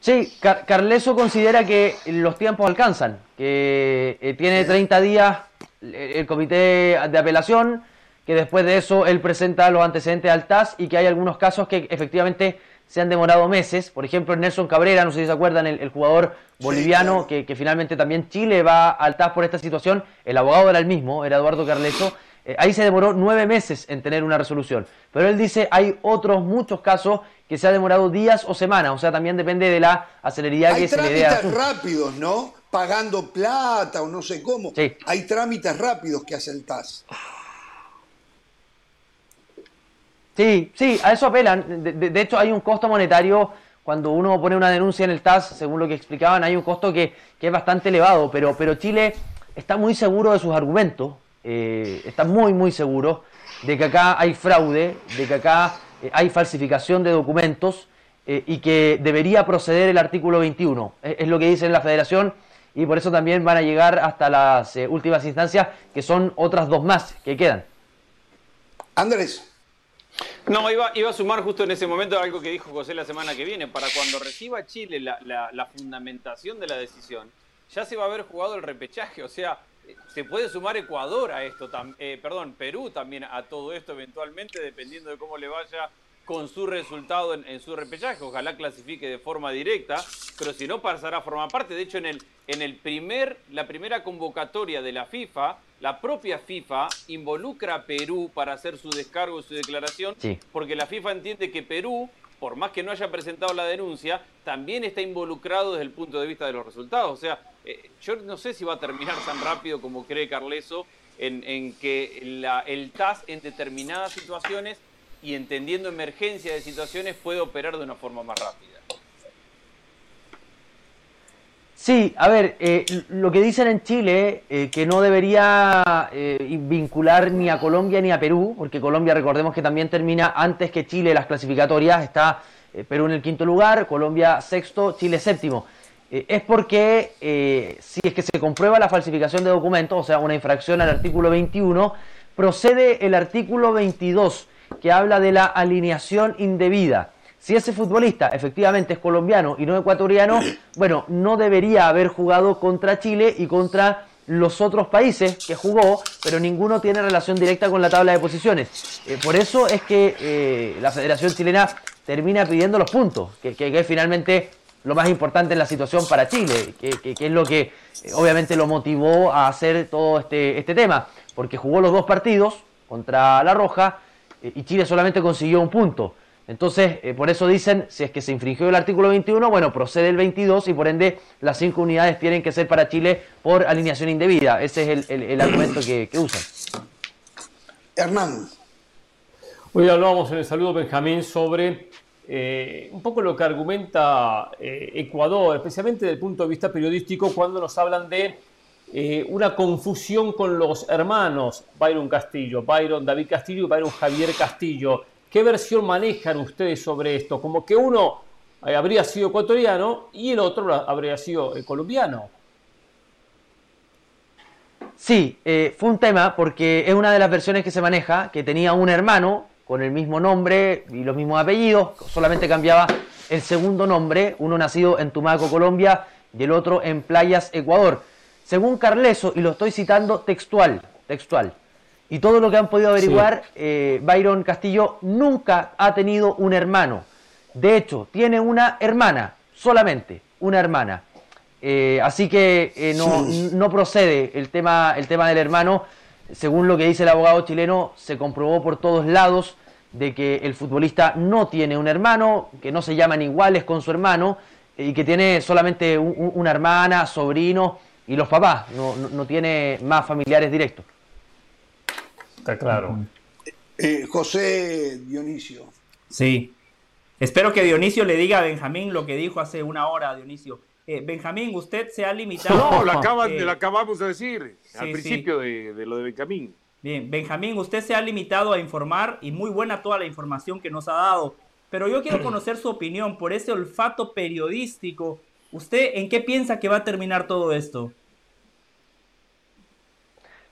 Sí, Carleso considera que los tiempos alcanzan, que eh, tiene 30 días el comité de apelación, que después de eso él presenta los antecedentes al TAS y que hay algunos casos que efectivamente se han demorado meses. Por ejemplo, Nelson Cabrera, no sé si se acuerdan, el, jugador boliviano, que, finalmente también Chile va al TAS por esta situación. El abogado era el mismo, era Eduardo Carleso. Eh, ahí se demoró nueve meses en tener una resolución. Pero él dice hay otros muchos casos que se ha demorado días o semanas. O sea, también depende de la aceleridad que se le dé Hay trámites rápidos, ¿no? Pagando plata o no sé cómo. Hay trámites rápidos que hace el TAS. Sí, sí, a eso apelan. De, hecho, hay un costo monetario cuando uno pone una denuncia en el TAS, según lo que explicaban, hay un costo que, es bastante elevado, pero, pero Chile está muy seguro de sus argumentos, eh, está muy, muy seguro de que acá hay fraude, de que acá eh, hay falsificación de documentos eh, y que debería proceder el artículo 21. Es, lo que dice la Federación y por eso también van a llegar hasta las últimas instancias, que son otras dos más que quedan. Andrés. No, iba, iba a sumar justo en ese momento algo que dijo José la semana que viene. Para cuando reciba Chile la, fundamentación de la decisión, ya se va a haber jugado el repechaje. O sea, se puede sumar Ecuador a esto, eh, perdón, Perú también a todo esto eventualmente, dependiendo de cómo le vaya con su resultado en, su repechaje. Ojalá clasifique de forma directa, pero si no pasará a formar parte. De hecho, en el, en el primer, la primera convocatoria de la FIFA, la propia FIFA involucra a Perú para hacer su descargo, su declaración, porque la FIFA entiende que Perú, por más que no haya presentado la denuncia, también está involucrado desde el punto de vista de los resultados. O sea, eh, yo no sé si va a terminar tan rápido como cree Carleso en, en que la, el TAS en determinadas situaciones y entendiendo emergencia de situaciones puede operar de una forma más rápida. Sí, a ver, eh, lo que dicen en Chile, eh, que no debería eh, vincular ni a Colombia ni a Perú, porque Colombia recordemos que también termina antes que Chile las clasificatorias, está Perú en el quinto lugar, Colombia sexto, Chile séptimo. es porque si es que se comprueba la falsificación de documentos, o sea, una infracción al artículo 21, procede el artículo 22 que habla de la alineación indebida. Si ese futbolista efectivamente es colombiano y no ecuatoriano, bueno, no debería haber jugado contra Chile y contra los otros países que jugó, pero ninguno tiene relación directa con la tabla de posiciones. Eh, por eso es que eh, la Federación Chilena termina pidiendo los puntos, que, que, es finalmente lo más importante en la situación para Chile, que, que es lo que eh, obviamente lo motivó a hacer todo este, este tema, porque jugó los dos partidos contra La Roja y Chile solamente consiguió un punto. Entonces, eh, por eso dicen, si es que se infringió el artículo 21, bueno, procede el 22 y por ende las cinco unidades tienen que ser para Chile por alineación indebida. Ese es el, argumento que, usan. Hernán. Hoy hablábamos en el saludo, Benjamín, sobre eh, un poco lo que argumenta eh, Ecuador, especialmente desde el punto de vista periodístico, cuando nos hablan de una confusión con los hermanos Byron Castillo, Byron David Castillo y Byron Javier Castillo ¿Qué versión manejan ustedes sobre esto? Como que uno eh, habría sido ecuatoriano y el otro habría sido eh, colombiano. Sí, eh, fue un tema porque es una de las versiones que se maneja, que tenía un hermano con el mismo nombre y los mismos apellidos, solamente cambiaba el segundo nombre, uno nacido en Tumaco, Colombia, y el otro en Playas, Ecuador. Según Carleso, y lo estoy citando textual, textual, y todo lo que han podido averiguar, eh, Byron Castillo nunca ha tenido un hermano. De hecho, tiene una hermana, solamente una hermana. Eh, así que eh, no, no, procede el tema, el tema del hermano. Según lo que dice el abogado chileno, se comprobó por todos lados de que el futbolista no tiene un hermano, que no se llaman iguales con su hermano y que tiene solamente una hermana, sobrino y los papás, no, no tiene más familiares directos. Está claro. Eh, José Dionisio. Sí. Espero que Dionisio le diga a Benjamín lo que dijo hace una hora, Dionisio. Eh, Benjamín, usted se ha limitado. No, lo, eh, acabamos de decir al principio de, de, lo de Benjamín. Bien, Benjamín, usted se ha limitado a informar y muy buena toda la información que nos ha dado. Pero yo quiero conocer su opinión por ese olfato periodístico. ¿Usted en qué piensa que va a terminar todo esto?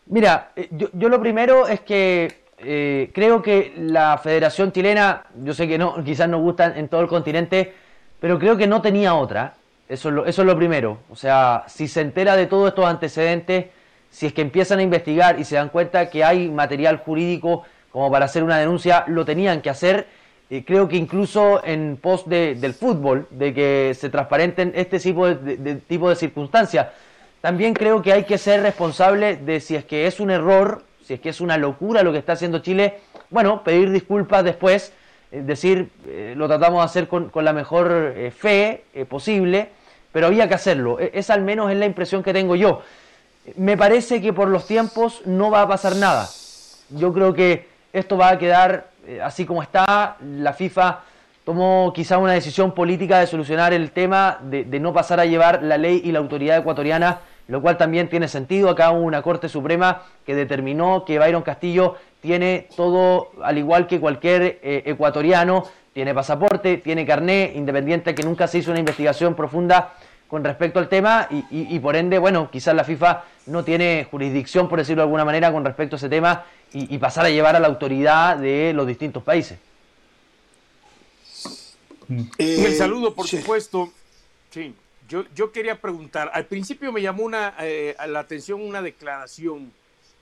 Mira, eh, yo, lo primero es que eh, creo que la Federación Chilena, yo sé que no, quizás no gusta en todo el continente, pero creo que no tenía otra. Eso es, lo, eso es lo primero. O sea, si se entera de todos estos antecedentes, si es que empiezan a investigar y se dan cuenta que hay material jurídico como para hacer una denuncia, lo tenían que hacer. Eh, creo que incluso en pos del fútbol, de que se transparenten este tipo de tipo de circunstancias también creo que hay que ser responsable de si es que es un error, si es que es una locura lo que está haciendo Chile, bueno, pedir disculpas después, eh, decir, eh, lo tratamos de hacer con, la mejor eh, fe posible, pero había que hacerlo. E, es al menos es la impresión que tengo yo. Me parece que por los tiempos no va a pasar nada. Yo creo que esto va a quedar así como está. La FIFA tomó quizá una decisión política de solucionar el tema, de no pasar a llevar la ley y la autoridad ecuatoriana lo cual también tiene sentido. Acá hubo una Corte Suprema que determinó que Byron Castillo tiene todo, al igual que cualquier eh, ecuatoriano, tiene pasaporte, tiene carné, independiente que nunca se hizo una investigación profunda con respecto al tema y, por ende, bueno, quizás la FIFA no tiene jurisdicción, por decirlo de alguna manera, con respecto a ese tema y, pasar a llevar a la autoridad de los distintos países. Eh, el saludo, por supuesto. Sí. Yo, quería preguntar, al principio me llamó una, eh, la atención una declaración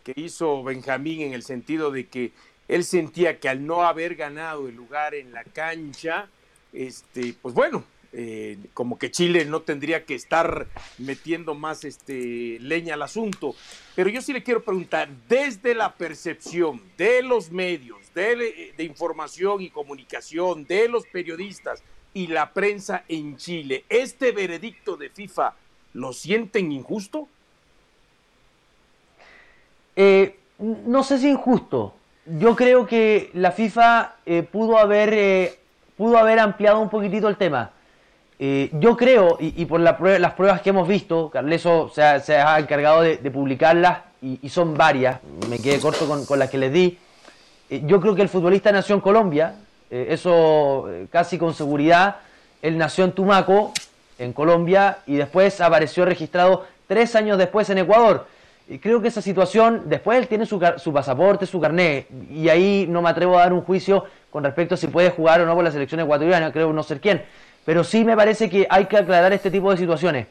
que hizo Benjamín en el sentido de que él sentía que al no haber ganado el lugar en la cancha, este, pues bueno, eh, como que Chile no tendría que estar metiendo más este, leña al asunto. Pero yo sí le quiero preguntar, desde la percepción de los medios, de, de información y comunicación, de los periodistas, y la prensa en Chile. ¿Este veredicto de FIFA lo sienten injusto? Eh, no sé si injusto. Yo creo que la FIFA eh, pudo, haber, eh, pudo haber ampliado un poquitito el tema. yo creo, y, por las pruebas que hemos visto, Carleso se ha, encargado de, publicarlas y, son varias, me quedé corto con, con las que les di. yo creo que el futbolista nació en Colombia, eh, eso eh, casi con seguridad. Él nació en Tumaco, en Colombia, y después apareció registrado tres años después en Ecuador. Y creo que esa situación, después él tiene su, su pasaporte, su carné, y ahí no me atrevo a dar un juicio con respecto a si puede jugar o no por la selección ecuatoriana, creo no ser quién. Pero sí me parece que hay que aclarar este tipo de situaciones.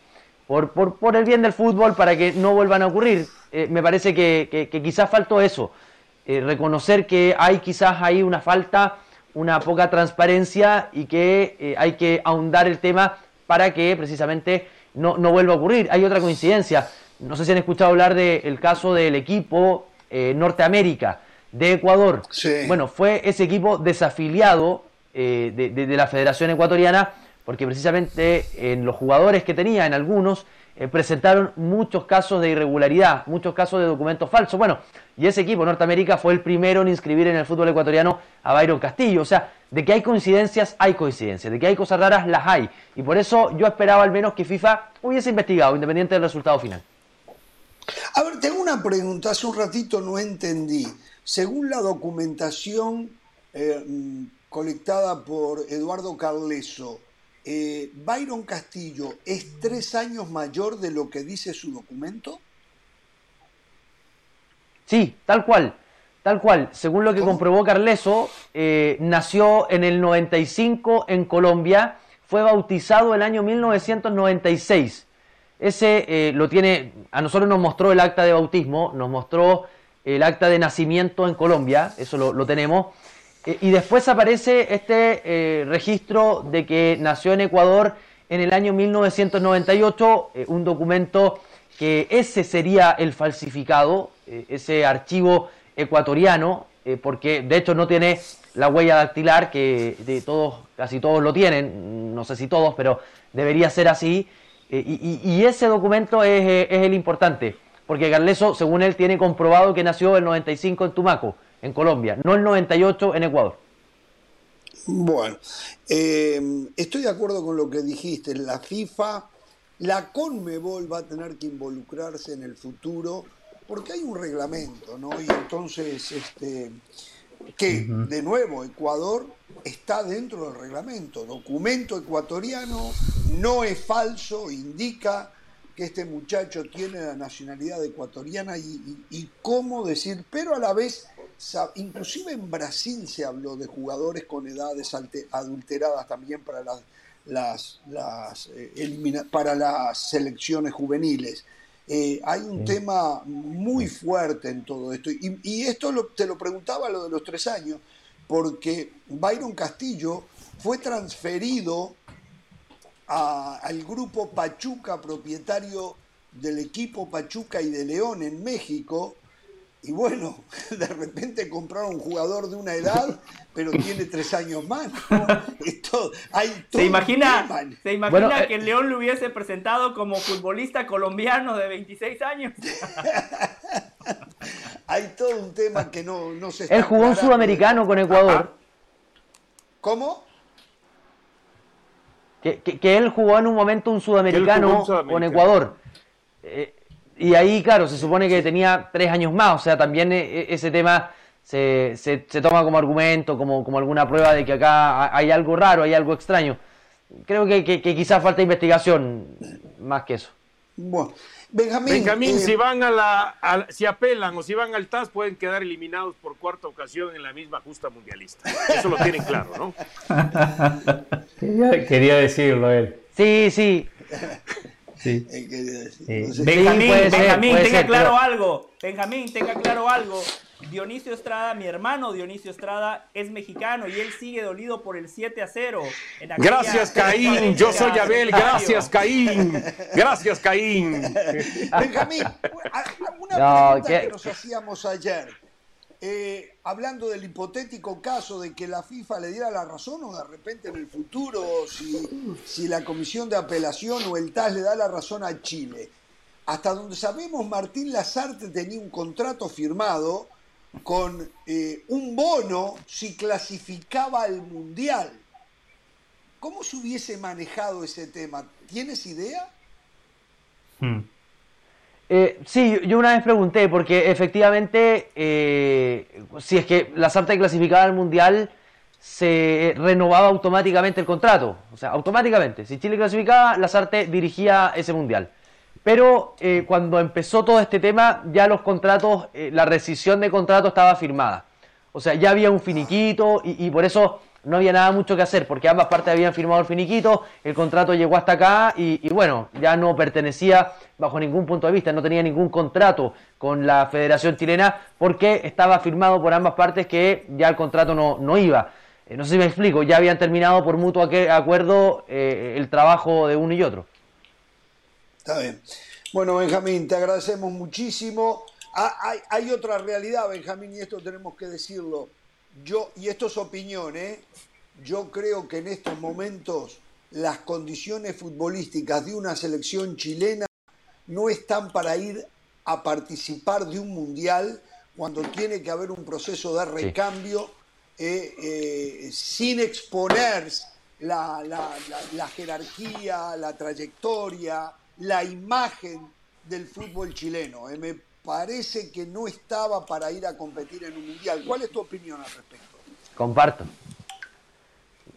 Por, por, por el bien del fútbol, para que no vuelvan a ocurrir. Eh, me parece que, que- quizás faltó eso. Reconocer que hay quizás ahí una falta, una poca transparencia y que eh, hay que ahondar el tema para que precisamente no, no vuelva a ocurrir. Hay otra coincidencia. No sé si han escuchado hablar del caso del equipo eh, Norteamérica de Ecuador. Bueno, fue ese equipo desafiliado eh, de, de- de la Federación Ecuatoriana porque precisamente en los jugadores que tenía, en algunos, eh, presentaron muchos casos de irregularidad, muchos casos de documentos falsos. Bueno, y ese equipo Norteamérica fue el primero en inscribir en el fútbol ecuatoriano a Byron Castillo. O sea, de que hay coincidencias, hay coincidencias, de que hay cosas raras, las hay. Y por eso yo esperaba al menos que FIFA hubiese investigado, independiente del resultado final. A ver, tengo una pregunta. Hace un ratito no entendí. Según la documentación eh, mm, colectada por Eduardo Carleso, eh, ¿Byron Castillo es tres años mayor de lo que dice su documento? Sí, tal cual, tal cual. Según lo que comprobó Carleso, eh, nació en el 95 en Colombia, fue bautizado el año 1996. Ese eh, lo tiene, a nosotros nos mostró el acta de bautismo, nos mostró el acta de nacimiento en Colombia, eso lo, lo tenemos. Eh, y después aparece este eh, registro de que nació en Ecuador en el año 1998, eh, un documento que ese sería el falsificado, eh, ese archivo ecuatoriano, porque de hecho no tiene la huella dactilar que de todos, casi todos lo tienen, no sé si todos, pero debería ser así. y, ese documento es, es el importante, porque Carleso, según él, tiene comprobado que nació el 95 en Tumaco, en Colombia, no el 98 en Ecuador. Bueno, eh, estoy de acuerdo con lo que dijiste. La FIFA, la Conmebol va a tener que involucrarse en el futuro porque hay un reglamento, ¿no? Y entonces, este, que de nuevo Ecuador está dentro del reglamento. Documento ecuatoriano no es falso, indica que este muchacho tiene la nacionalidad ecuatoriana y, y- y cómo decir, pero a la vez, inclusive en Brasil se habló de jugadores con edades adulteradas también para las, las, las, eh, para las selecciones juveniles. Eh, hay un tema muy fuerte en todo esto. Y, y esto lo- te lo preguntaba lo de los tres años, porque Byron Castillo fue transferido a- al grupo Pachuca, propietario del equipo Pachuca y de León en México. Y bueno, de repente compraron un jugador de una edad, pero tiene tres años más. ¿no? Esto- hay todo ¿Se imagina. ¿se imagina Bueno, eh, que el León lo hubiese presentado como futbolista colombiano de 26 años? Hay todo un tema que no, no se está Él jugó un sudamericano con Ecuador. ¿Cómo? que, que- que él jugó en un momento un sudamericano, un sudamericano. con Ecuador. Eh, y ahí, claro, se supone que tenía tres años más, o sea, también eh, ese tema se, se- se toma como argumento, como, como alguna prueba de que acá ha- hay algo raro, hay algo extraño. Creo que, que- que quizás falta investigación más que eso. Bueno, Benjamín, Benjamín, eh, si van a la, a- si apelan o si van al TAS pueden quedar eliminados por cuarta ocasión en la misma justa mundialista. Eso lo tienen claro, ¿no? Quería, quería decirlo él. Sí, sí. Sí. Benjamín, ser, Benjamín, tenga ser, claro pero- algo. Benjamín, tenga claro algo. Dionisio Estrada, mi hermano Dionisio Estrada, es mexicano y él sigue dolido por el 7 a 0. en aquella Gracias, Caín. Yo soy Abel. Gracias, Caín. Gracias, Caín. Benjamín, una No, pregunta que nos hacíamos ayer. Eh, hablando del hipotético caso de que la FIFA le diera la razón o de repente en el futuro, si, si la comisión de apelación o el TAS le da la razón a Chile. Hasta donde sabemos, Martín Lazarte tenía un contrato firmado con eh, un bono si clasificaba al Mundial. ¿Cómo se hubiese manejado ese tema? ¿Tienes idea? Hmm. Eh, sí, yo una vez pregunté, porque efectivamente, eh, si es que la Sarta clasificaba al Mundial, se renovaba automáticamente el contrato. O sea, automáticamente. Si Chile clasificaba, la Sarte dirigía ese Mundial. pero eh, cuando empezó todo este tema, ya los contratos, la rescisión de contrato estaba firmada. O sea, ya había un finiquito y por eso no había nada mucho que hacer, porque ambas partes habían firmado el finiquito, el contrato llegó hasta acá y, bueno, ya no pertenecía bajo ningún punto de vista, no tenía ningún contrato con la Federación Chilena porque estaba firmado por ambas partes que ya el contrato no, no iba. Eh, no sé si me explico, ya habían terminado por mutuo acuerdo eh, el trabajo de uno y otro. Está bien. Bueno, Benjamín, te agradecemos muchísimo. Ah, hay, hay otra realidad, Benjamín, y esto tenemos que decirlo yo, y esto es opinión, ¿eh? yo creo que en estos momentos las condiciones futbolísticas de una selección chilena no están para ir a participar de un mundial cuando tiene que haber un proceso de recambio sí. eh, eh, sin exponer la, la, la, la, jerarquía, la trayectoria, la imagen del fútbol chileno. Eh, me parece que no estaba para ir a competir en un mundial. ¿Cuál es tu opinión al respecto? Comparto.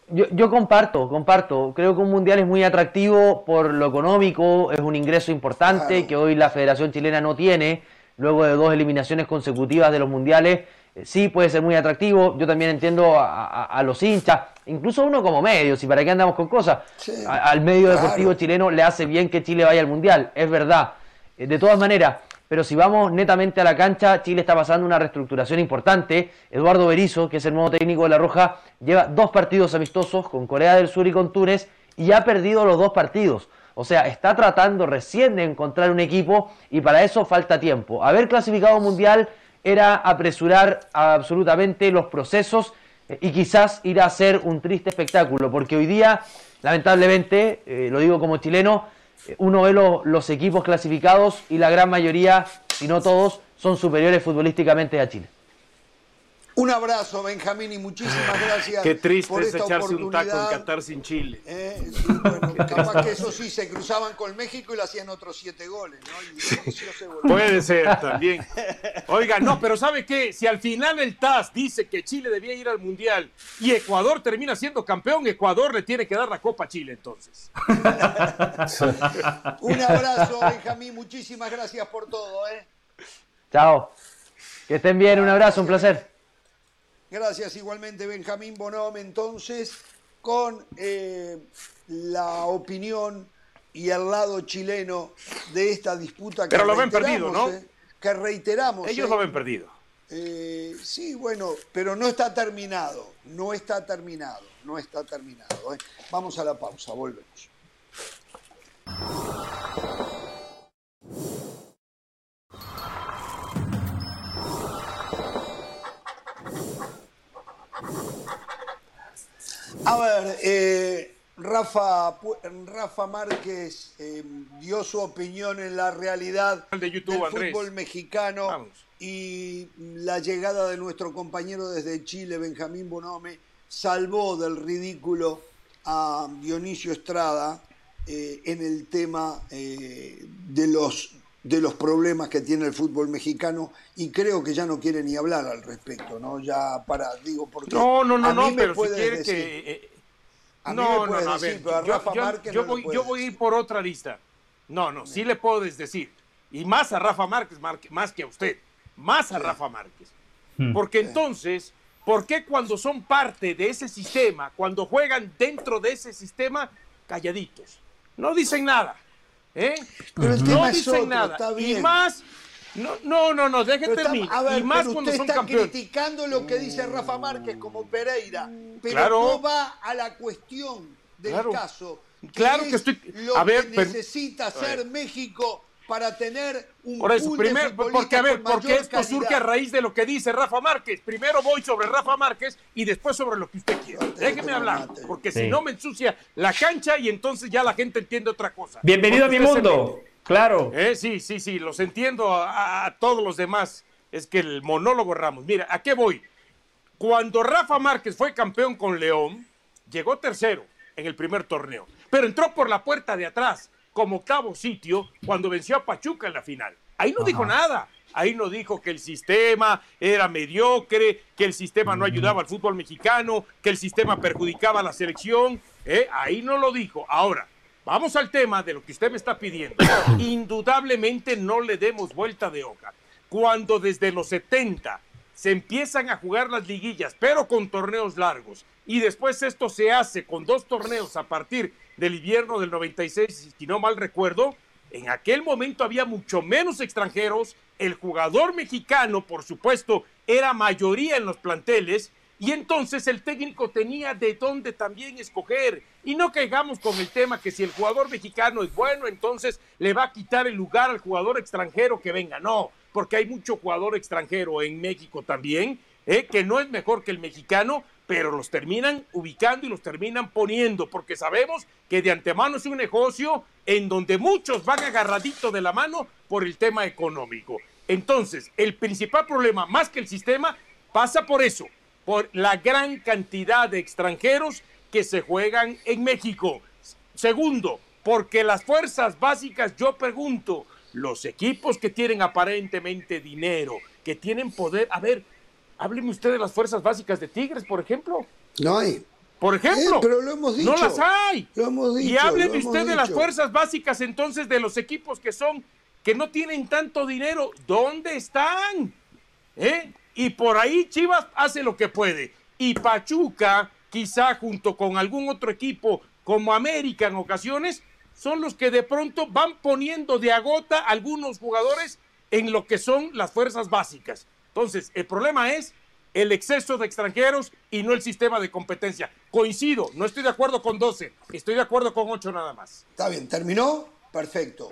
Yo, yo, comparto, comparto. Creo que un mundial es muy atractivo por lo económico, es un ingreso importante claro. que hoy la Federación Chilena no tiene, luego de dos eliminaciones consecutivas de los mundiales. Sí, puede ser muy atractivo. Yo también entiendo a, a, a los hinchas, incluso uno como medio, si para qué andamos con cosas. Sí, a, al medio claro. deportivo chileno le hace bien que Chile vaya al mundial, es verdad. De todas maneras, pero si vamos netamente a la cancha, Chile está pasando una reestructuración importante. Eduardo Berizzo, que es el nuevo técnico de La Roja, lleva dos partidos amistosos con Corea del Sur y con Túnez y ha perdido los dos partidos. O sea, está tratando recién de encontrar un equipo y para eso falta tiempo. Haber clasificado mundial era apresurar absolutamente los procesos y quizás ir a hacer un triste espectáculo, porque hoy día, lamentablemente, eh, lo digo como chileno, uno ve lo, los equipos clasificados y la gran mayoría, si no todos, son superiores futbolísticamente a Chile. Un abrazo, Benjamín, y muchísimas gracias. Qué triste por es echarse un taco en. Qatar sin Chile. Eh, sí, bueno, capaz que eso sí, se cruzaban con México y le hacían otros siete goles, ¿no? Y se volvió. Puede ser también. Oiga, no, pero ¿sabe qué? Si al final el TAS dice que Chile debía ir al Mundial y Ecuador termina siendo campeón, Ecuador le tiene que dar la Copa a Chile entonces. Un abrazo, Benjamín, muchísimas gracias por todo, ¿eh? Chao. Que estén bien, un abrazo, un placer. Gracias igualmente, Benjamín Bonhomme, entonces, con eh, la opinión y el lado chileno de esta disputa que Pero lo ven perdido, ¿no? eh, que reiteramos. Ellos eh. lo ven perdido. Eh, sí, bueno, pero no está terminado, no está terminado, no está terminado. ¿eh? Vamos a la pausa, volvemos. A ver, eh, Rafa, Rafa Márquez eh, dio su opinión en la realidad El de YouTube, del Andrés. fútbol mexicano Vamos. y la llegada de nuestro compañero desde Chile, Benjamín Bonome, salvó del ridículo a Dionisio Estrada eh, en el tema de los de los problemas que tiene el fútbol mexicano y creo que ya no quiere ni hablar al respecto, ¿no? Ya para, digo, porque No, no, no, a mí no, me pero si quiere decir- que. eh, a mí no, me no, no, a decir, ver, pero a yo, Rafa yo- Márquez yo no voy, yo voy a ir por otra lista. No, no, sí le puedo decir. Y más a Rafa Márquez, más que a usted. Más a Rafa Márquez. Porque entonces, ¿por qué cuando son parte de ese sistema, cuando juegan dentro de ese sistema, calladitos? No dicen nada. ¿Eh? Pero el no dicen otro, nada. está Y más, no, no, no, no deje Pero está- terminar. a ver, y más pero cuando usted son está criticando lo que dice Rafa Márquez como Pereira, pero Claro. no va a la cuestión del Claro. caso. Claro es que estoy- Lo ver, que necesita hacer México para tener un Por eso, futbolistas porque a ver, porque esto surge a raíz de lo que dice Rafa Márquez. Primero voy sobre Rafa Márquez y después sobre lo que usted quiera. Déjeme hablar, porque si no me ensucia la cancha y entonces ya la gente entiende otra cosa. Bienvenido a mi mundo. Claro. Eh, sí, sí, sí, los entiendo a, a todos los demás. Es que el monólogo Ramos. Mira, ¿a qué voy? Cuando Rafa Márquez fue campeón con León, llegó tercero en el primer torneo, pero entró por la puerta de atrás como octavo sitio cuando venció a Pachuca en la final. Ahí no dijo nada. Ahí no dijo que el sistema era mediocre, que el sistema no ayudaba al fútbol mexicano, que el sistema perjudicaba a la selección. ¿eh? Ahí no lo dijo. Ahora, vamos al tema de lo que usted me está pidiendo. Indudablemente no le demos vuelta de hoja. Cuando desde los 70 se empiezan a jugar las liguillas, pero con torneos largos, y después esto se hace con dos torneos a partir del invierno del 96, si no mal recuerdo, en aquel momento había mucho menos extranjeros, el jugador mexicano, por supuesto, era mayoría en los planteles, y entonces el técnico tenía de dónde también escoger. Y no caigamos con el tema que si el jugador mexicano es bueno, entonces le va a quitar el lugar al jugador extranjero que venga. No, porque hay mucho jugador extranjero en México también, ¿eh? que no es mejor que el mexicano, pero los terminan ubicando y los terminan poniendo, porque sabemos que de antemano es un negocio en donde muchos van agarraditos de la mano por el tema económico. Entonces, el principal problema, más que el sistema, pasa por eso, por la gran cantidad de extranjeros que se juegan en México. Segundo, porque las fuerzas básicas, yo pregunto, los equipos que tienen aparentemente dinero, que tienen poder, a ver, hábleme usted de las fuerzas básicas de Tigres, por ejemplo. No hay. Por ejemplo, Eh, pero lo hemos dicho. no las hay. Lo hemos y dicho, hábleme lo hemos usted de las fuerzas básicas entonces de los equipos que son, que no tienen tanto dinero. ¿Dónde están? ¿Eh? Y por ahí Chivas hace lo que puede. Y Pachuca, quizá junto con algún otro equipo como América en ocasiones, son los que de pronto van poniendo de agota algunos jugadores en lo que son las fuerzas básicas. Entonces, el problema es el exceso de extranjeros y no el sistema de competencia. Coincido, no estoy de acuerdo con 12, estoy de acuerdo con 8 nada más. Está bien, terminó, perfecto.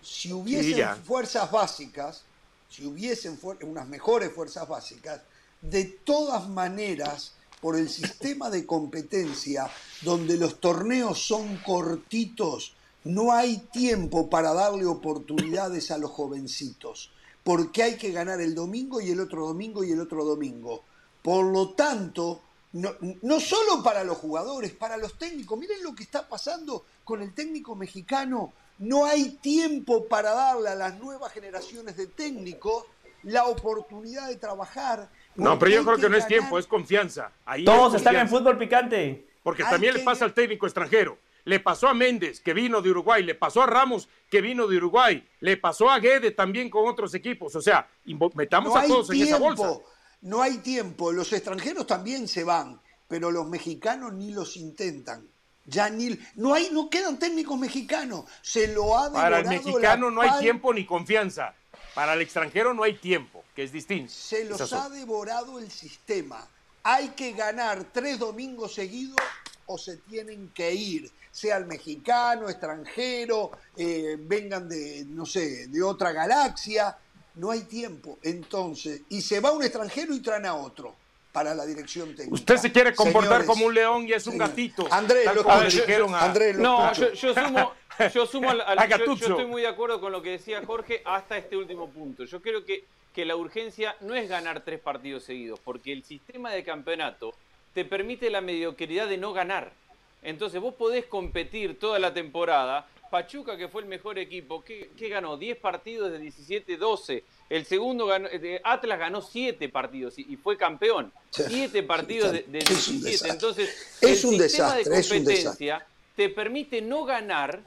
Si hubiesen fuerzas básicas, si hubiesen unas mejores fuerzas básicas, de todas maneras, por el sistema de competencia, donde los torneos son cortitos, no hay tiempo para darle oportunidades a los jovencitos, porque hay que ganar el domingo y el otro domingo y el otro domingo. Por lo tanto, no, no solo para los jugadores, para los técnicos. Miren lo que está pasando con el técnico mexicano. No hay tiempo para darle a las nuevas generaciones de técnicos la oportunidad de trabajar. No, pero yo hay creo que no es tiempo, es confianza. Ahí Todos es están en fútbol picante. Porque Hay también que- le pasa al técnico extranjero. Le pasó a Méndez, que vino de Uruguay. Le pasó a Ramos, que vino de Uruguay. Le pasó a Guede también con otros equipos. O sea, metamos No a todos en esa bolsa. No hay tiempo. Los extranjeros también se van, pero los mexicanos ni los intentan. Ya ni no hay no quedan técnicos mexicanos. Se lo ha Para el mexicano no hay pal- tiempo ni confianza. Para el extranjero no hay tiempo, que es distinto. Se los Esas ha son. devorado el sistema. Hay que ganar tres domingos seguidos o se tienen que ir, sea el mexicano, extranjero, eh, vengan de, no sé, de otra galaxia. No hay tiempo. Entonces, y se va un extranjero y traen a otro para la dirección técnica. Usted se quiere comportar Señores, como un león y es un señores. gatito. Andrés, lo dijeron a- Andrés, lo No, yo, yo sumo, yo sumo al, al- A yo- yo, estoy muy de acuerdo con lo que decía Jorge hasta este último punto. Yo creo que, que la urgencia no es ganar tres partidos seguidos, porque el sistema de campeonato te permite la mediocridad de no ganar. Entonces vos podés competir toda la temporada. Pachuca, que fue el mejor equipo, ¿qué, qué ganó? 10 partidos de 17-12. El segundo ganó, Atlas ganó 7 partidos y, y fue campeón. Sí, 7 partidos de, de es un 17. desastre. Entonces, Es el un sistema desastre, de es un desastre. competencia te permite no ganar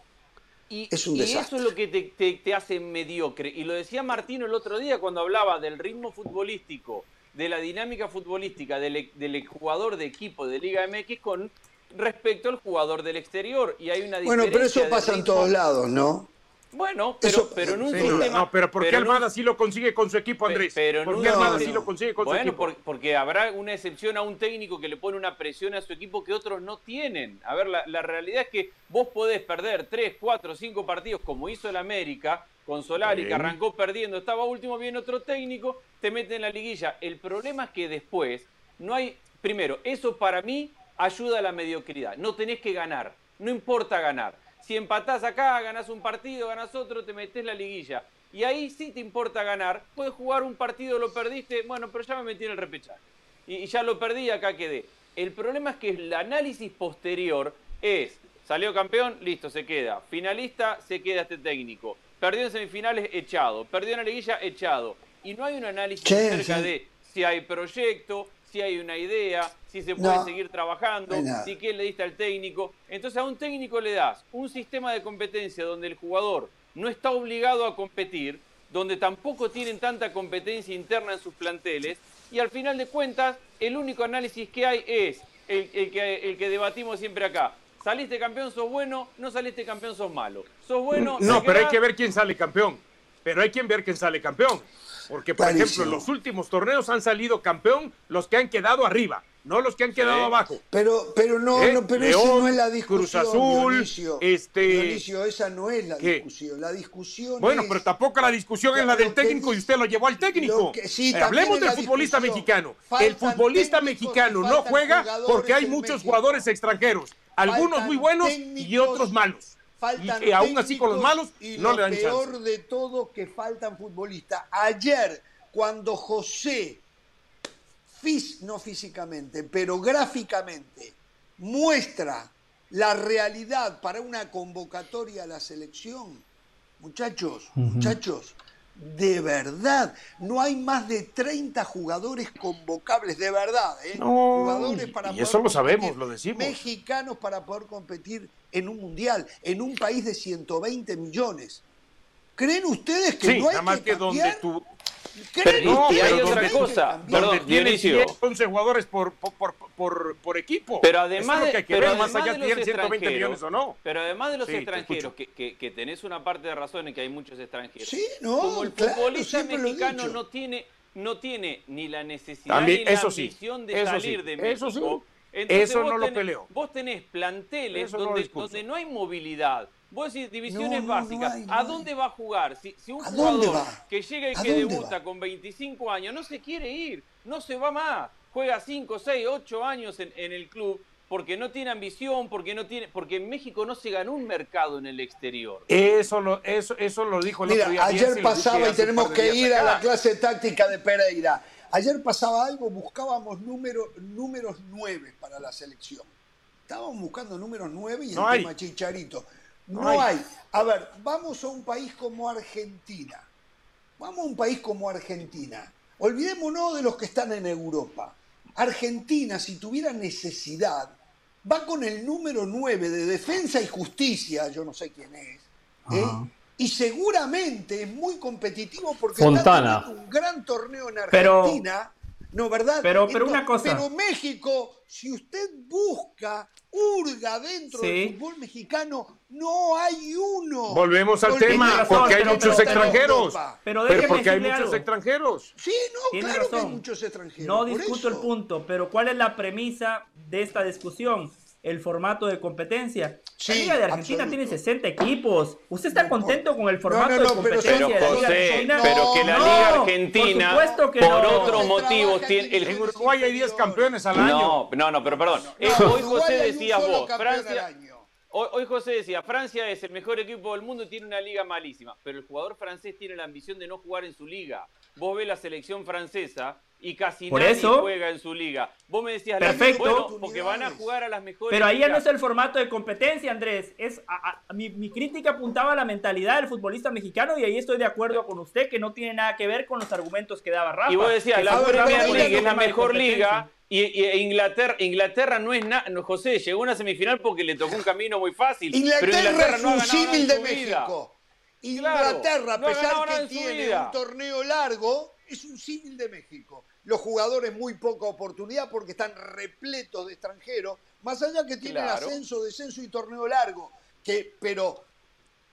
y, Es un y eso es lo que te, te- te hace mediocre. Y lo decía Martino el otro día cuando hablaba del ritmo futbolístico, de la dinámica futbolística del, del jugador de equipo de Liga MX con respecto al jugador del exterior. Y hay una Bueno, pero eso pasa en todos lados, ¿no? Bueno, pero, Eso- pero en un Sí, no, sistema... no, pero ¿por qué pero Almada sí lo consigue con su equipo, Andrés? Pero ¿Por qué Almada no, sí lo consigue con su bueno, equipo? por- porque habrá una excepción a un técnico que le pone una presión a su equipo que otros no tienen. A ver, la, la realidad es que vos podés perder 3, 4, 5 partidos como hizo el América con Solari, que arrancó perdiendo, estaba último, viene otro técnico, te mete en la liguilla. El problema es que después no hay... Primero, eso para mí ayuda a la mediocridad. No tenés que ganar, no importa ganar. Si empatás acá, ganás un partido, ganás otro, te metés la liguilla. Y ahí sí te importa ganar. Puedes jugar un partido, lo perdiste, bueno, pero ya me metí en el repechaje. Y, y ya lo perdí acá quedé. El problema es que el análisis posterior es, salió campeón, listo, se queda. Finalista, se queda este técnico. Perdió en semifinales, echado. Perdió en la liguilla, echado. Y no hay un análisis Sí, acerca sí. de si hay proyecto, si hay una idea, si se puede No. seguir trabajando, No si qué le diste al técnico. Entonces a un técnico le das un sistema de competencia donde el jugador no está obligado a competir, donde tampoco tienen tanta competencia interna en sus planteles, y al final de cuentas el único análisis que hay es el, el que, el que debatimos siempre acá. Saliste campeón, sos bueno, no saliste campeón, sos malo. Sos bueno, No, pero hay que ver quién sale campeón. Pero hay que ver quién sale campeón. Porque, por Clarísimo. ejemplo, en los últimos torneos han salido campeón los que han quedado arriba, no los que han quedado abajo. Pero, pero no, ¿Eh? no, pero esa no es la discusión. Cruz Azul, Dionisio. este- Dionisio, esa no es la ¿Qué? discusión. La discusión Bueno, es- pero tampoco la discusión es la del que técnico y usted lo llevó al técnico. que- sí, Eh, Hablemos del futbolista mexicano. Faltan el futbolista mexicano no juega porque hay muchos México. jugadores extranjeros. Algunos Faltan muy buenos y otros malos. Faltan Y que aún así con los malos y no lo le dan peor chance. de todo que faltan futbolistas. Ayer, cuando José, fis- no físicamente, pero gráficamente, muestra la realidad para una convocatoria a la selección, muchachos, muchachos, de verdad, no hay más de 30 jugadores convocables, de verdad, ¿eh? No, jugadores para y eso lo sabemos, lo decimos. Mexicanos para poder competir en un mundial, en un país de 120 millones. ¿Creen ustedes que Sí, no hay nada más que que donde tú... ¿Creen Pero- y hay otra cosa, perdón, Dionisio. 10, 11 jugadores por, por, por, equipo. Pero además, de, que pero más además allá de los tener 120 extranjeros, millones o no. pero además de los extranjeros, que, tenés una parte de razón en que hay muchos extranjeros. Sí, no, Como el futbolista mexicano no tiene, no tiene ni la necesidad ni la ambición de salir de México. eso no lo peleo. Vos tenés planteles donde no hay movilidad. Vos decís divisiones No, no, no básicas. hay, ¿A hay. dónde va a jugar? Si, si un ¿A dónde jugador que llega y ¿A que debuta va? con 25 años no se quiere ir, no se va más. Juega 5, 6, 8 años en, en el club porque no tiene ambición, porque no tiene, porque en México no se ganó un mercado en el exterior. Eso lo, eso, eso lo dijo el Mira, otro día. ayer pasaba y tenemos que ir a la clase táctica de Pereira. Ayer pasaba algo, buscábamos número, números nueve para la selección. Estábamos buscando números nueve y el No hay. tema Chicharito. No, hay. A ver, vamos a un país como Argentina. Vamos a un país como Argentina. Olvidémonos de los que están en Europa. Argentina, si tuviera necesidad, va con el número 9 de Defensa y Justicia, yo no sé quién es, ¿eh? Y seguramente es muy competitivo porque Fontana. está teniendo un gran torneo en Pero- Argentina. No, ¿verdad? pero- pero una cosa. Pero México, si usted busca, hurga dentro Sí. del fútbol mexicano, no hay uno. Volvemos al tema, porque hay pero- muchos pero- extranjeros. Pero Pero déjeme porque hay muchos algo. extranjeros. Sí, no, Tiene claro que hay muchos extranjeros. No discuto el punto, pero ¿cuál es la premisa de esta discusión? El formato de competencia. Sí, la Liga de Argentina absoluto. tiene 60 equipos. ¿Usted está No, contento con el formato no, de no, competencia Pero de la Liga José, Argentina? pero que la No, Liga por Argentina, supuesto que por no. otros motivos, tiene en el En Uruguay hay 10 campeones al año. No, no, no, pero perdón. Eh, No, hoy José hay un decía solo vos, Francia, año. Hoy, hoy José decía, Francia es el mejor equipo del mundo y tiene una liga malísima, pero el jugador francés tiene la ambición de no jugar en su liga. Vos ves la selección francesa y casi Por nadie eso- juega en su liga. Vos me decías, Perfecto. bueno, porque van a jugar a las mejores Pero ahí ya no es el formato de competencia, Andrés. Es a- a- mi, mi crítica apuntaba a la mentalidad del futbolista mexicano y ahí estoy de acuerdo con usted que no tiene nada que ver con los argumentos que daba Rafa. Y vos decías, la Premier League es la mejor liga y, y Inglaterra, Inglaterra no es nada. No, José llegó a una semifinal porque le tocó un camino muy fácil. pero Inglaterra, Inglaterra es no un símil en de vida. México. Claro, Inglaterra, a no pesar que tiene vida. un torneo largo, es un símil de México. Los jugadores muy poca oportunidad porque están repletos de extranjeros, más allá que tienen Claro. ascenso, descenso y torneo largo. Que, pero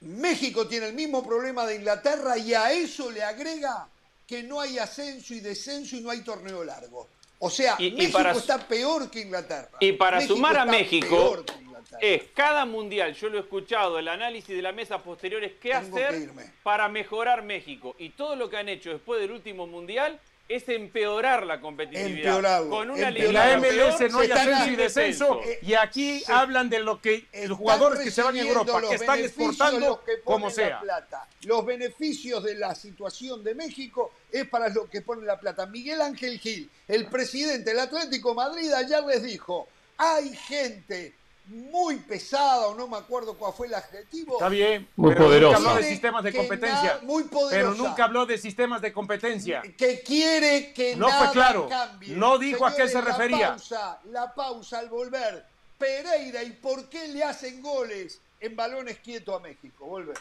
México tiene el mismo problema de Inglaterra y a eso le agrega que no hay ascenso y descenso y no hay torneo largo. O sea, Y- y México para- está peor que Inglaterra. Y para México sumar a México, es cada mundial, yo lo he escuchado, el análisis de la mesa posterior es qué Tengo hacer para mejorar México. Y todo lo que han hecho después del último mundial es empeorar la competitividad. Con una la liga MLS no hay ascenso y descenso. Y aquí Se- hablan de lo que los jugadores que se van a Europa, los que están beneficios exportando que como la sea. plata. Los beneficios de la situación de México es para los que ponen la plata. Miguel Ángel Gil, el presidente del Atlético de Madrid, ayer les dijo, hay gente muy pesada, o no me acuerdo cuál fue el adjetivo. Está bien, Muy pero poderosa. nunca habló de sistemas de competencia. na- muy pero poderosa. nunca habló de sistemas de competencia. Que quiere que No fue claro. cambie. No dijo a qué se refería. La pausa, la pausa al volver. Pereira, ¿y por qué le hacen goles en balones quietos a México? Volvemos.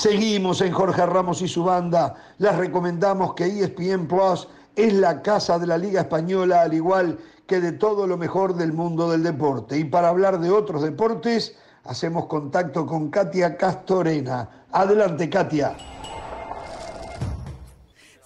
Seguimos en Jorge Ramos y su banda. Les recomendamos que ESPN Plus es la casa de la Liga Española, al igual que de todo lo mejor del mundo del deporte. Y para hablar de otros deportes, hacemos contacto con Katia Castorena. Adelante, Katia.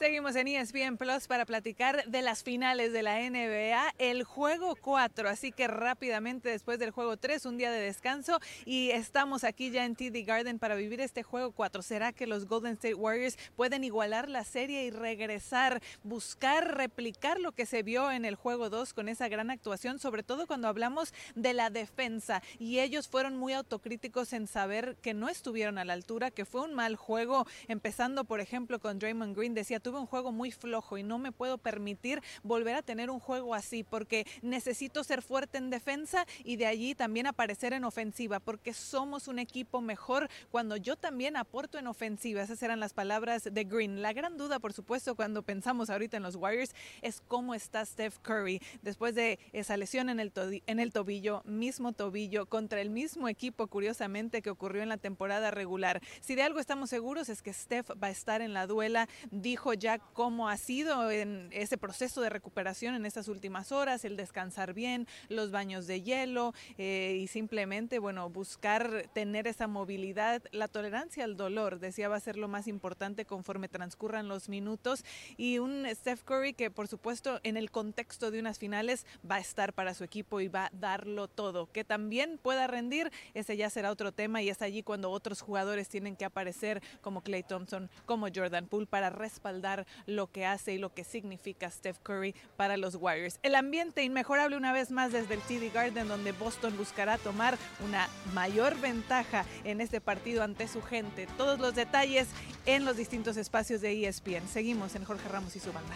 Seguimos en ESPN Plus para platicar de las finales de la NBA, el juego 4, así que rápidamente después del juego 3, un día de descanso y estamos aquí ya en TD Garden para vivir este juego 4. ¿Será que los Golden State Warriors pueden igualar la serie y regresar, buscar, replicar lo que se vio en el juego 2 con esa gran actuación, sobre todo cuando hablamos de la defensa y ellos fueron muy autocríticos en saber que no estuvieron a la altura, que fue un mal juego, empezando por ejemplo con Draymond Green, decía, tuve un juego muy flojo y no me puedo permitir volver a tener un juego así porque necesito ser fuerte en defensa y de allí también aparecer en ofensiva porque somos un equipo mejor cuando yo también aporto en ofensiva. Esas eran las palabras de Green. La gran duda, por supuesto, cuando pensamos ahorita en los Warriors es cómo está Steph Curry después de esa lesión en el, en el tobillo, mismo tobillo, contra el mismo equipo, curiosamente, que ocurrió en la temporada regular. Si de algo estamos seguros es que Steph va a estar en la duela, dijo ya cómo ha sido en ese proceso de recuperación en estas últimas horas, el descansar bien, los baños de hielo eh, y simplemente, bueno, buscar tener esa movilidad, la tolerancia al dolor, decía va a ser lo más importante conforme transcurran los minutos. Y un Steph Curry que por supuesto en el contexto de unas finales va a estar para su equipo y va a darlo todo, que también pueda rendir, ese ya será otro tema y es allí cuando otros jugadores tienen que aparecer como Clay Thompson, como Jordan Poole para respaldar lo que hace y lo que significa Steph Curry para los Warriors. El ambiente inmejorable una vez más desde el TD Garden donde Boston buscará tomar una mayor ventaja en este partido ante su gente. Todos los detalles en los distintos espacios de ESPN. Seguimos en Jorge Ramos y su banda.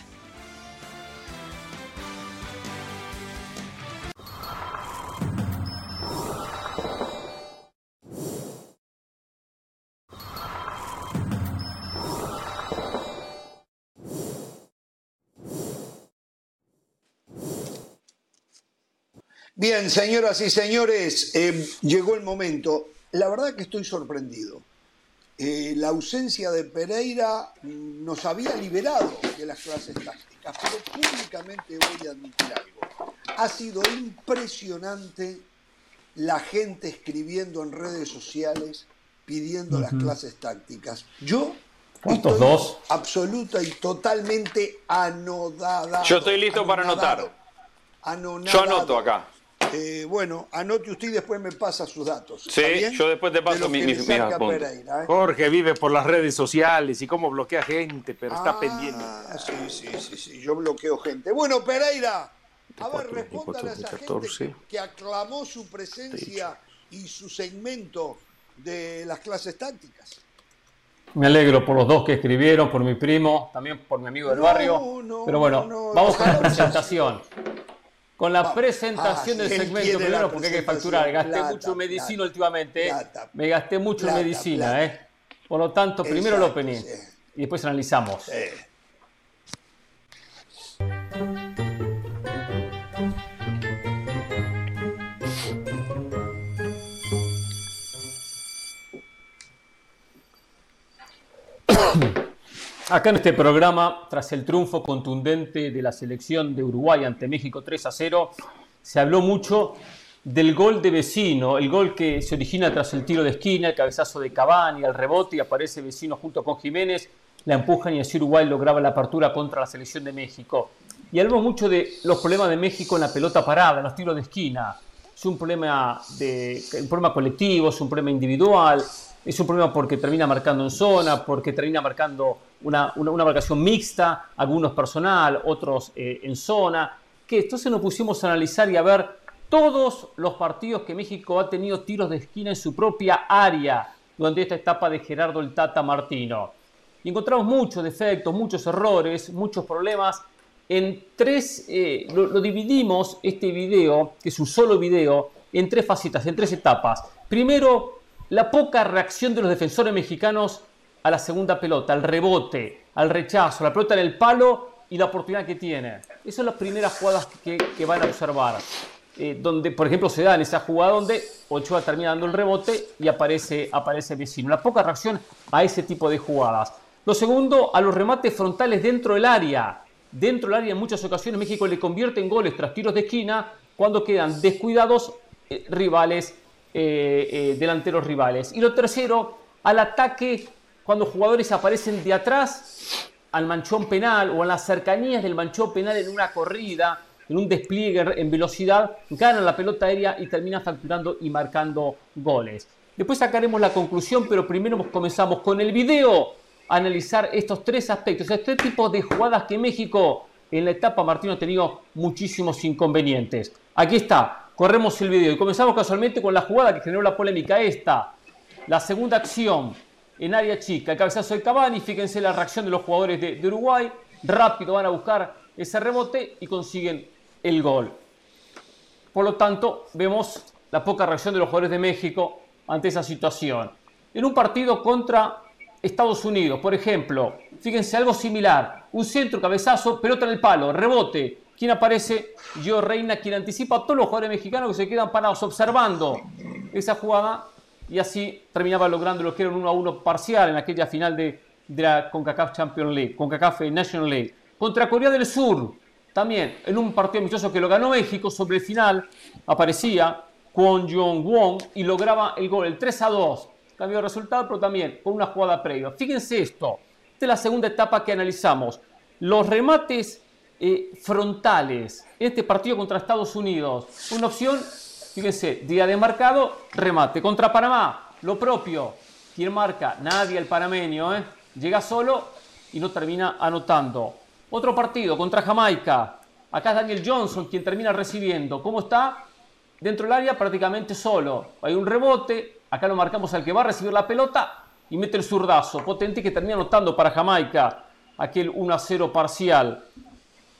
Bien, señoras y señores, eh, llegó el momento. La verdad que estoy sorprendido. Eh, la ausencia de Pereira nos había liberado de las clases tácticas, pero públicamente voy a admitir algo. Ha sido impresionante la gente escribiendo en redes sociales pidiendo las clases tácticas. Yo ¿Cuántos estoy dos? absoluta y totalmente anodada. Yo estoy listo para anotar. Yo anoto acá. Eh, bueno, anote usted y después me pasa sus datos. Sí, yo después te De paso lo mi- mis. Pereira, ¿eh? Jorge vive por las redes sociales y cómo bloquea gente, pero está pendiente. Ah, sí, sí, sí, sí, yo bloqueo gente. Bueno, Pereira, a ver, respóndale a esa gente 14. que, aclamó su presencia y su segmento de las clases tácticas. Me alegro por los dos que escribieron, por mi primo, también por mi amigo del No, barrio. no, Pero bueno, no, vamos con la presentación. Con la Vamos. presentación Ah, del sí, segmento primero porque hay que facturar. Gasté Plata, mucho en medicina plata, últimamente. ¿eh? plata, Me gasté mucho en medicina. ¿eh? Por lo tanto, primero Exacto, opening sí. y después analizamos. Acá en este programa, tras el triunfo contundente de la selección de Uruguay ante México 3 a 0, se habló mucho del gol de Vecino, el gol que se origina tras el tiro de esquina, el cabezazo de Cavani, el rebote y aparece Vecino junto con Jiménez, la empujan y así Uruguay lograba la apertura contra la selección de México. Y hablamos mucho de los problemas de México en la pelota parada, en los tiros de esquina. Es un problema, de, un problema colectivo, es un problema individual, es un problema porque termina marcando en zona, porque termina marcando una, una, una marcación mixta, algunos personal, otros eh, en zona. Que entonces nos pusimos a analizar y a ver todos los partidos que México ha tenido tiros de esquina en su propia área. durante esta etapa de Gerardo el Tata Martino. Y encontramos muchos defectos, muchos errores, muchos problemas. En tres, eh, lo dividimos este video, que es un solo video, en tres facetas, en tres etapas. Primero, la poca reacción de los defensores mexicanos a la segunda pelota, al rebote, al rechazo, la pelota en el palo y la oportunidad que tiene. Esas son las primeras jugadas que, que van a observar. Eh, donde, por ejemplo, se da en esa jugada donde Ochoa termina dando el rebote y aparece, aparece vecino. La poca reacción a ese tipo de jugadas. Lo segundo, a los remates frontales dentro del área. Dentro del área en muchas ocasiones México le convierte en goles tras tiros de esquina cuando quedan descuidados eh, rivales, eh, delanteros rivales. Y lo tercero, al ataque cuando jugadores aparecen de atrás al manchón penal o en las cercanías del manchón penal en una corrida en un despliegue en velocidad, ganan la pelota aérea y terminan facturando y marcando goles. Después sacaremos la conclusión, pero primero comenzamos con el video a analizar estos tres aspectos, este tipo de jugadas que México en la etapa Martino ha tenido muchísimos inconvenientes. Aquí está, corremos el video y comenzamos casualmente con la jugada que generó la polémica esta, la segunda acción en área chica, el cabezazo de Cavani, fíjense la reacción de los jugadores de, Uruguay, rápido van a buscar ese rebote y consiguen el gol. Por lo tanto, vemos la poca reacción de los jugadores de México ante esa situación. En un partido contra Estados Unidos, por ejemplo, fíjense algo similar, un centro, cabezazo, pelota en el palo, rebote. ¿Quién aparece? Yo Reina, quien anticipa a todos los jugadores mexicanos que se quedan parados observando esa jugada y así terminaba logrando lo que era un 1 a 1 parcial en aquella final de, de la CONCACAF Champions League, CONCACAF National League. Contra Corea del Sur, también en un partido amistoso que lo ganó México, sobre el final aparecía Kwon Jong-won y lograba el gol, el 3 a 2. Cambió el resultado, pero también con una jugada previa. Fíjense esto, esta es la segunda etapa que analizamos. Los remates eh, frontales este partido contra Estados Unidos. Una opción, fíjense, día de marcado, remate. Contra Panamá, lo propio. ¿Quién marca? Nadie, el panameño. ¿eh? Llega solo y no termina anotando. Otro partido contra Jamaica. Acá es Daniel Johnson quien termina recibiendo. ¿Cómo está? Dentro del área prácticamente solo. Hay un rebote. Acá lo marcamos al que va a recibir la pelota y mete el zurdazo. Potente que termina anotando para Jamaica. Aquel 1 a 0 parcial.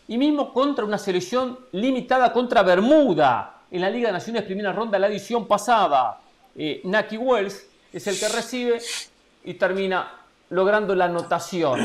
Y mismo contra una selección limitada contra Bermuda. En la Liga de Naciones primera ronda la edición pasada. Eh, Naki Wells es el que recibe y termina logrando la anotación.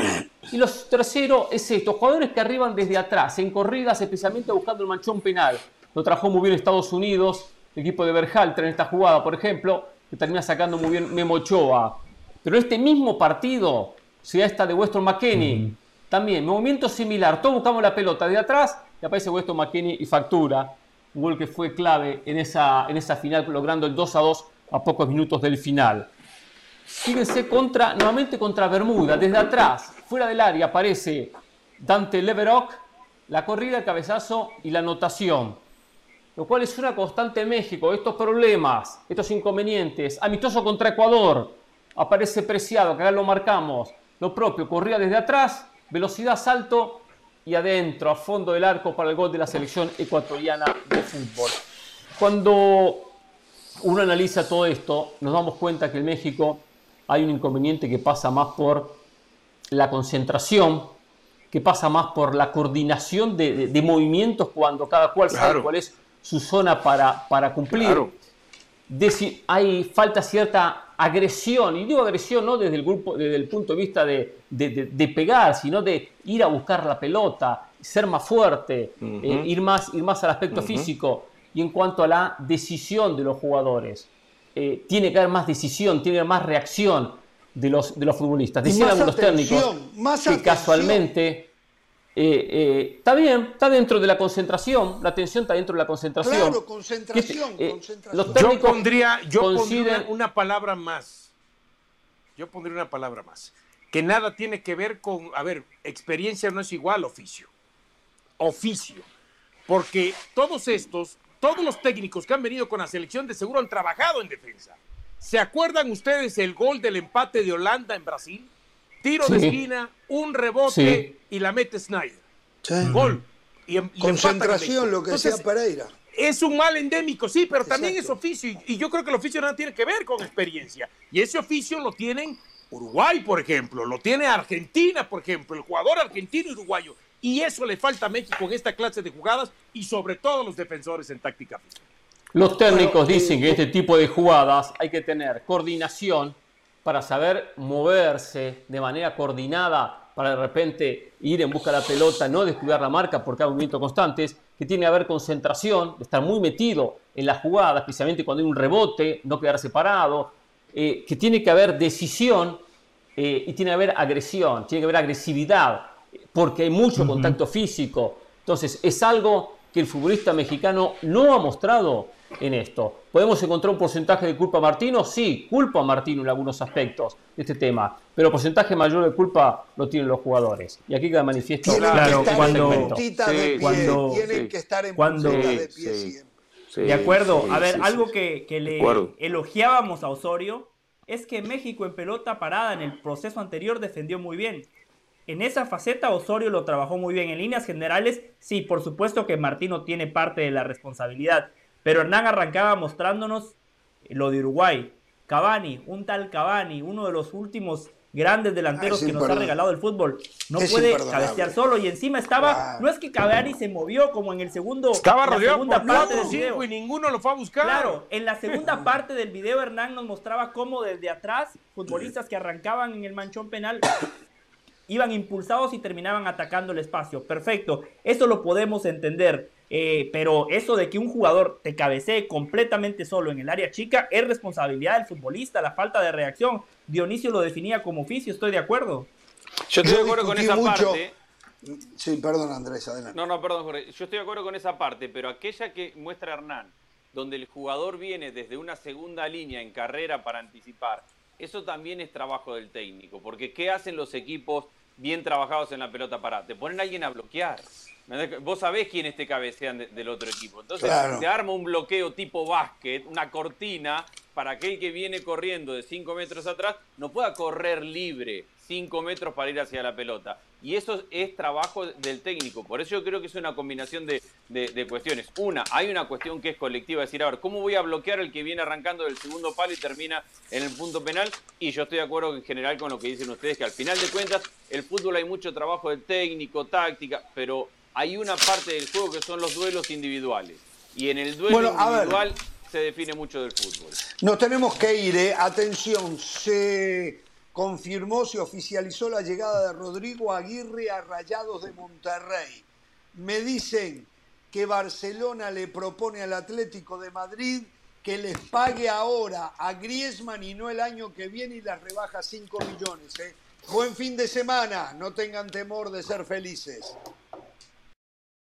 Y los tercero es esto, jugadores que arriban desde atrás, en corridas, especialmente buscando el manchón penal. Lo trajo muy bien Estados Unidos, el equipo de Berhalter en esta jugada, por ejemplo, que termina sacando muy bien Memo Ochoa. Pero este mismo partido, sea esta de Weston McKenney, también, movimiento similar, todos buscamos la pelota de atrás y aparece Weston McKenney y factura. Un gol que fue clave en esa, en esa final, logrando el 2 a 2 a pocos minutos del final. Fíjense contra, nuevamente contra Bermuda, desde atrás, fuera del área, aparece Dante Leverock, la corrida, el cabezazo y la anotación. Lo cual es una constante en México, estos problemas, estos inconvenientes. Amistoso contra Ecuador, aparece Preciado, que acá lo marcamos. Lo propio, corría desde atrás, velocidad, salto y adentro, a fondo del arco para el gol de la selección ecuatoriana de fútbol. Cuando uno analiza todo esto, nos damos cuenta que en México hay un inconveniente que pasa más por la concentración, que pasa más por la coordinación de, de, movimientos cuando cada cual Claro. sabe cuál es su zona para, para cumplir. Claro. Hay falta cierta agresión, y digo agresión no desde el, grupo, desde el punto de vista de, de- de- de pegar, sino de ir a buscar la pelota, ser más fuerte, eh, ir, más, ir más al aspecto físico. Y en cuanto a la decisión de los jugadores, eh, tiene que haber más decisión, tiene que haber más reacción de los, de los futbolistas. Decían algunos técnicos que atención. casualmente eh, eh, está bien, está dentro de la concentración, la atención está dentro de la concentración. Claro, concentración, Eh, concentración. los Yo técnicos pondría, yo pondría una palabra más. Yo pondría una palabra más. Que nada tiene que ver con, a ver, experiencia no es igual oficio. Oficio. Porque todos estos, todos los técnicos que han venido con la selección de seguro han trabajado en defensa. ¿Se acuerdan ustedes el gol del empate de Holanda en Brasil? Tiro de esquina, un rebote Sí. y la mete Snyder. Sí. Gol. Y, em- y Concentración, lo que Entonces, decía Pereira. es un mal endémico, sí, pero también es oficio. Y, y yo creo que el oficio no tiene que ver con experiencia. Y ese oficio lo tienen Uruguay, por ejemplo, lo tiene Argentina, por ejemplo, el jugador argentino y uruguayo. Y eso le falta a México en esta clase de jugadas y sobre todo los defensores en táctica física. Los técnicos dicen que este tipo de jugadas hay que tener coordinación para saber moverse de manera coordinada, para de repente ir en busca de la pelota, no descuidar la marca porque hay movimientos constantes, que tiene que haber concentración, estar muy metido en la jugada, especialmente cuando hay un rebote, no quedar separado, eh, que tiene que haber decisión eh, y tiene que haber agresión, tiene que haber agresividad, porque hay mucho contacto físico. Entonces, es algo que el futbolista mexicano no ha mostrado en esto. ¿Podemos encontrar un porcentaje de culpa a Martino? Sí, culpa a Martino en algunos aspectos de este tema, pero porcentaje mayor de culpa lo tienen los jugadores. Y aquí queda manifiesto. Claro, cuando, cuando, tienen que estar en cuando, de pie siempre. de acuerdo. a ver, algo que, que le elogiábamos a Osorio es que México en pelota parada en el proceso anterior defendió muy bien. En esa faceta Osorio lo trabajó muy bien. En líneas generales, sí, por supuesto que Martino tiene parte de la responsabilidad. Pero Hernán arrancaba mostrándonos lo de Uruguay. Cavani, un tal Cavani, uno de los últimos grandes delanteros que nos ha regalado el fútbol. No puede cabecear solo y encima estaba, no es que Cavani se movió como en el segundo estaba rodeado por parte del video. y ninguno lo fue a buscar. Claro, en la segunda parte del video Hernán nos mostraba cómo desde atrás futbolistas que arrancaban en el manchón penal iban impulsados y terminaban atacando el espacio. Perfecto, eso lo podemos entender. Eh, pero eso de que un jugador te cabecee completamente solo en el área chica es responsabilidad del futbolista, la falta de reacción. Dionisio lo definía como oficio, estoy de acuerdo. Yo estoy de acuerdo con esa parte. Sí, perdón Andrés, adelante. No, no, perdón Jorge. Yo estoy de acuerdo con esa parte, pero aquella que muestra Hernán, donde el jugador viene desde una segunda línea en carrera para anticipar, eso también es trabajo del técnico, porque ¿qué hacen los equipos bien trabajados en la pelota parada? Te ponen a alguien a bloquear. Vos sabés quiénes te cabecean del otro equipo. Entonces te arma un bloqueo tipo básquet, una cortina, para aquel que viene corriendo de 5 metros atrás no pueda correr libre 5 metros para ir hacia la pelota. Y eso es trabajo del técnico. Por eso yo creo que es una combinación de, de, cuestiones. Una, hay una cuestión que es colectiva, decir, a ver, ¿cómo voy a bloquear el que viene arrancando del segundo palo y termina en el punto penal? Y yo estoy de acuerdo en general con lo que dicen ustedes, que al final de cuentas el fútbol hay mucho trabajo de técnico, táctica, pero hay una parte del juego que son los duelos individuales. Y en el duelo individual se define mucho del fútbol. Nos tenemos que ir, ¿eh? atención, se confirmó, se oficializó la llegada de Rodrigo Aguirre a Rayados de Monterrey. Me dicen que Barcelona le propone al Atlético de Madrid que les pague ahora a Griezmann y no el año que viene y las rebaja 5 millones. ¿eh? Buen fin de semana, no tengan temor de ser felices.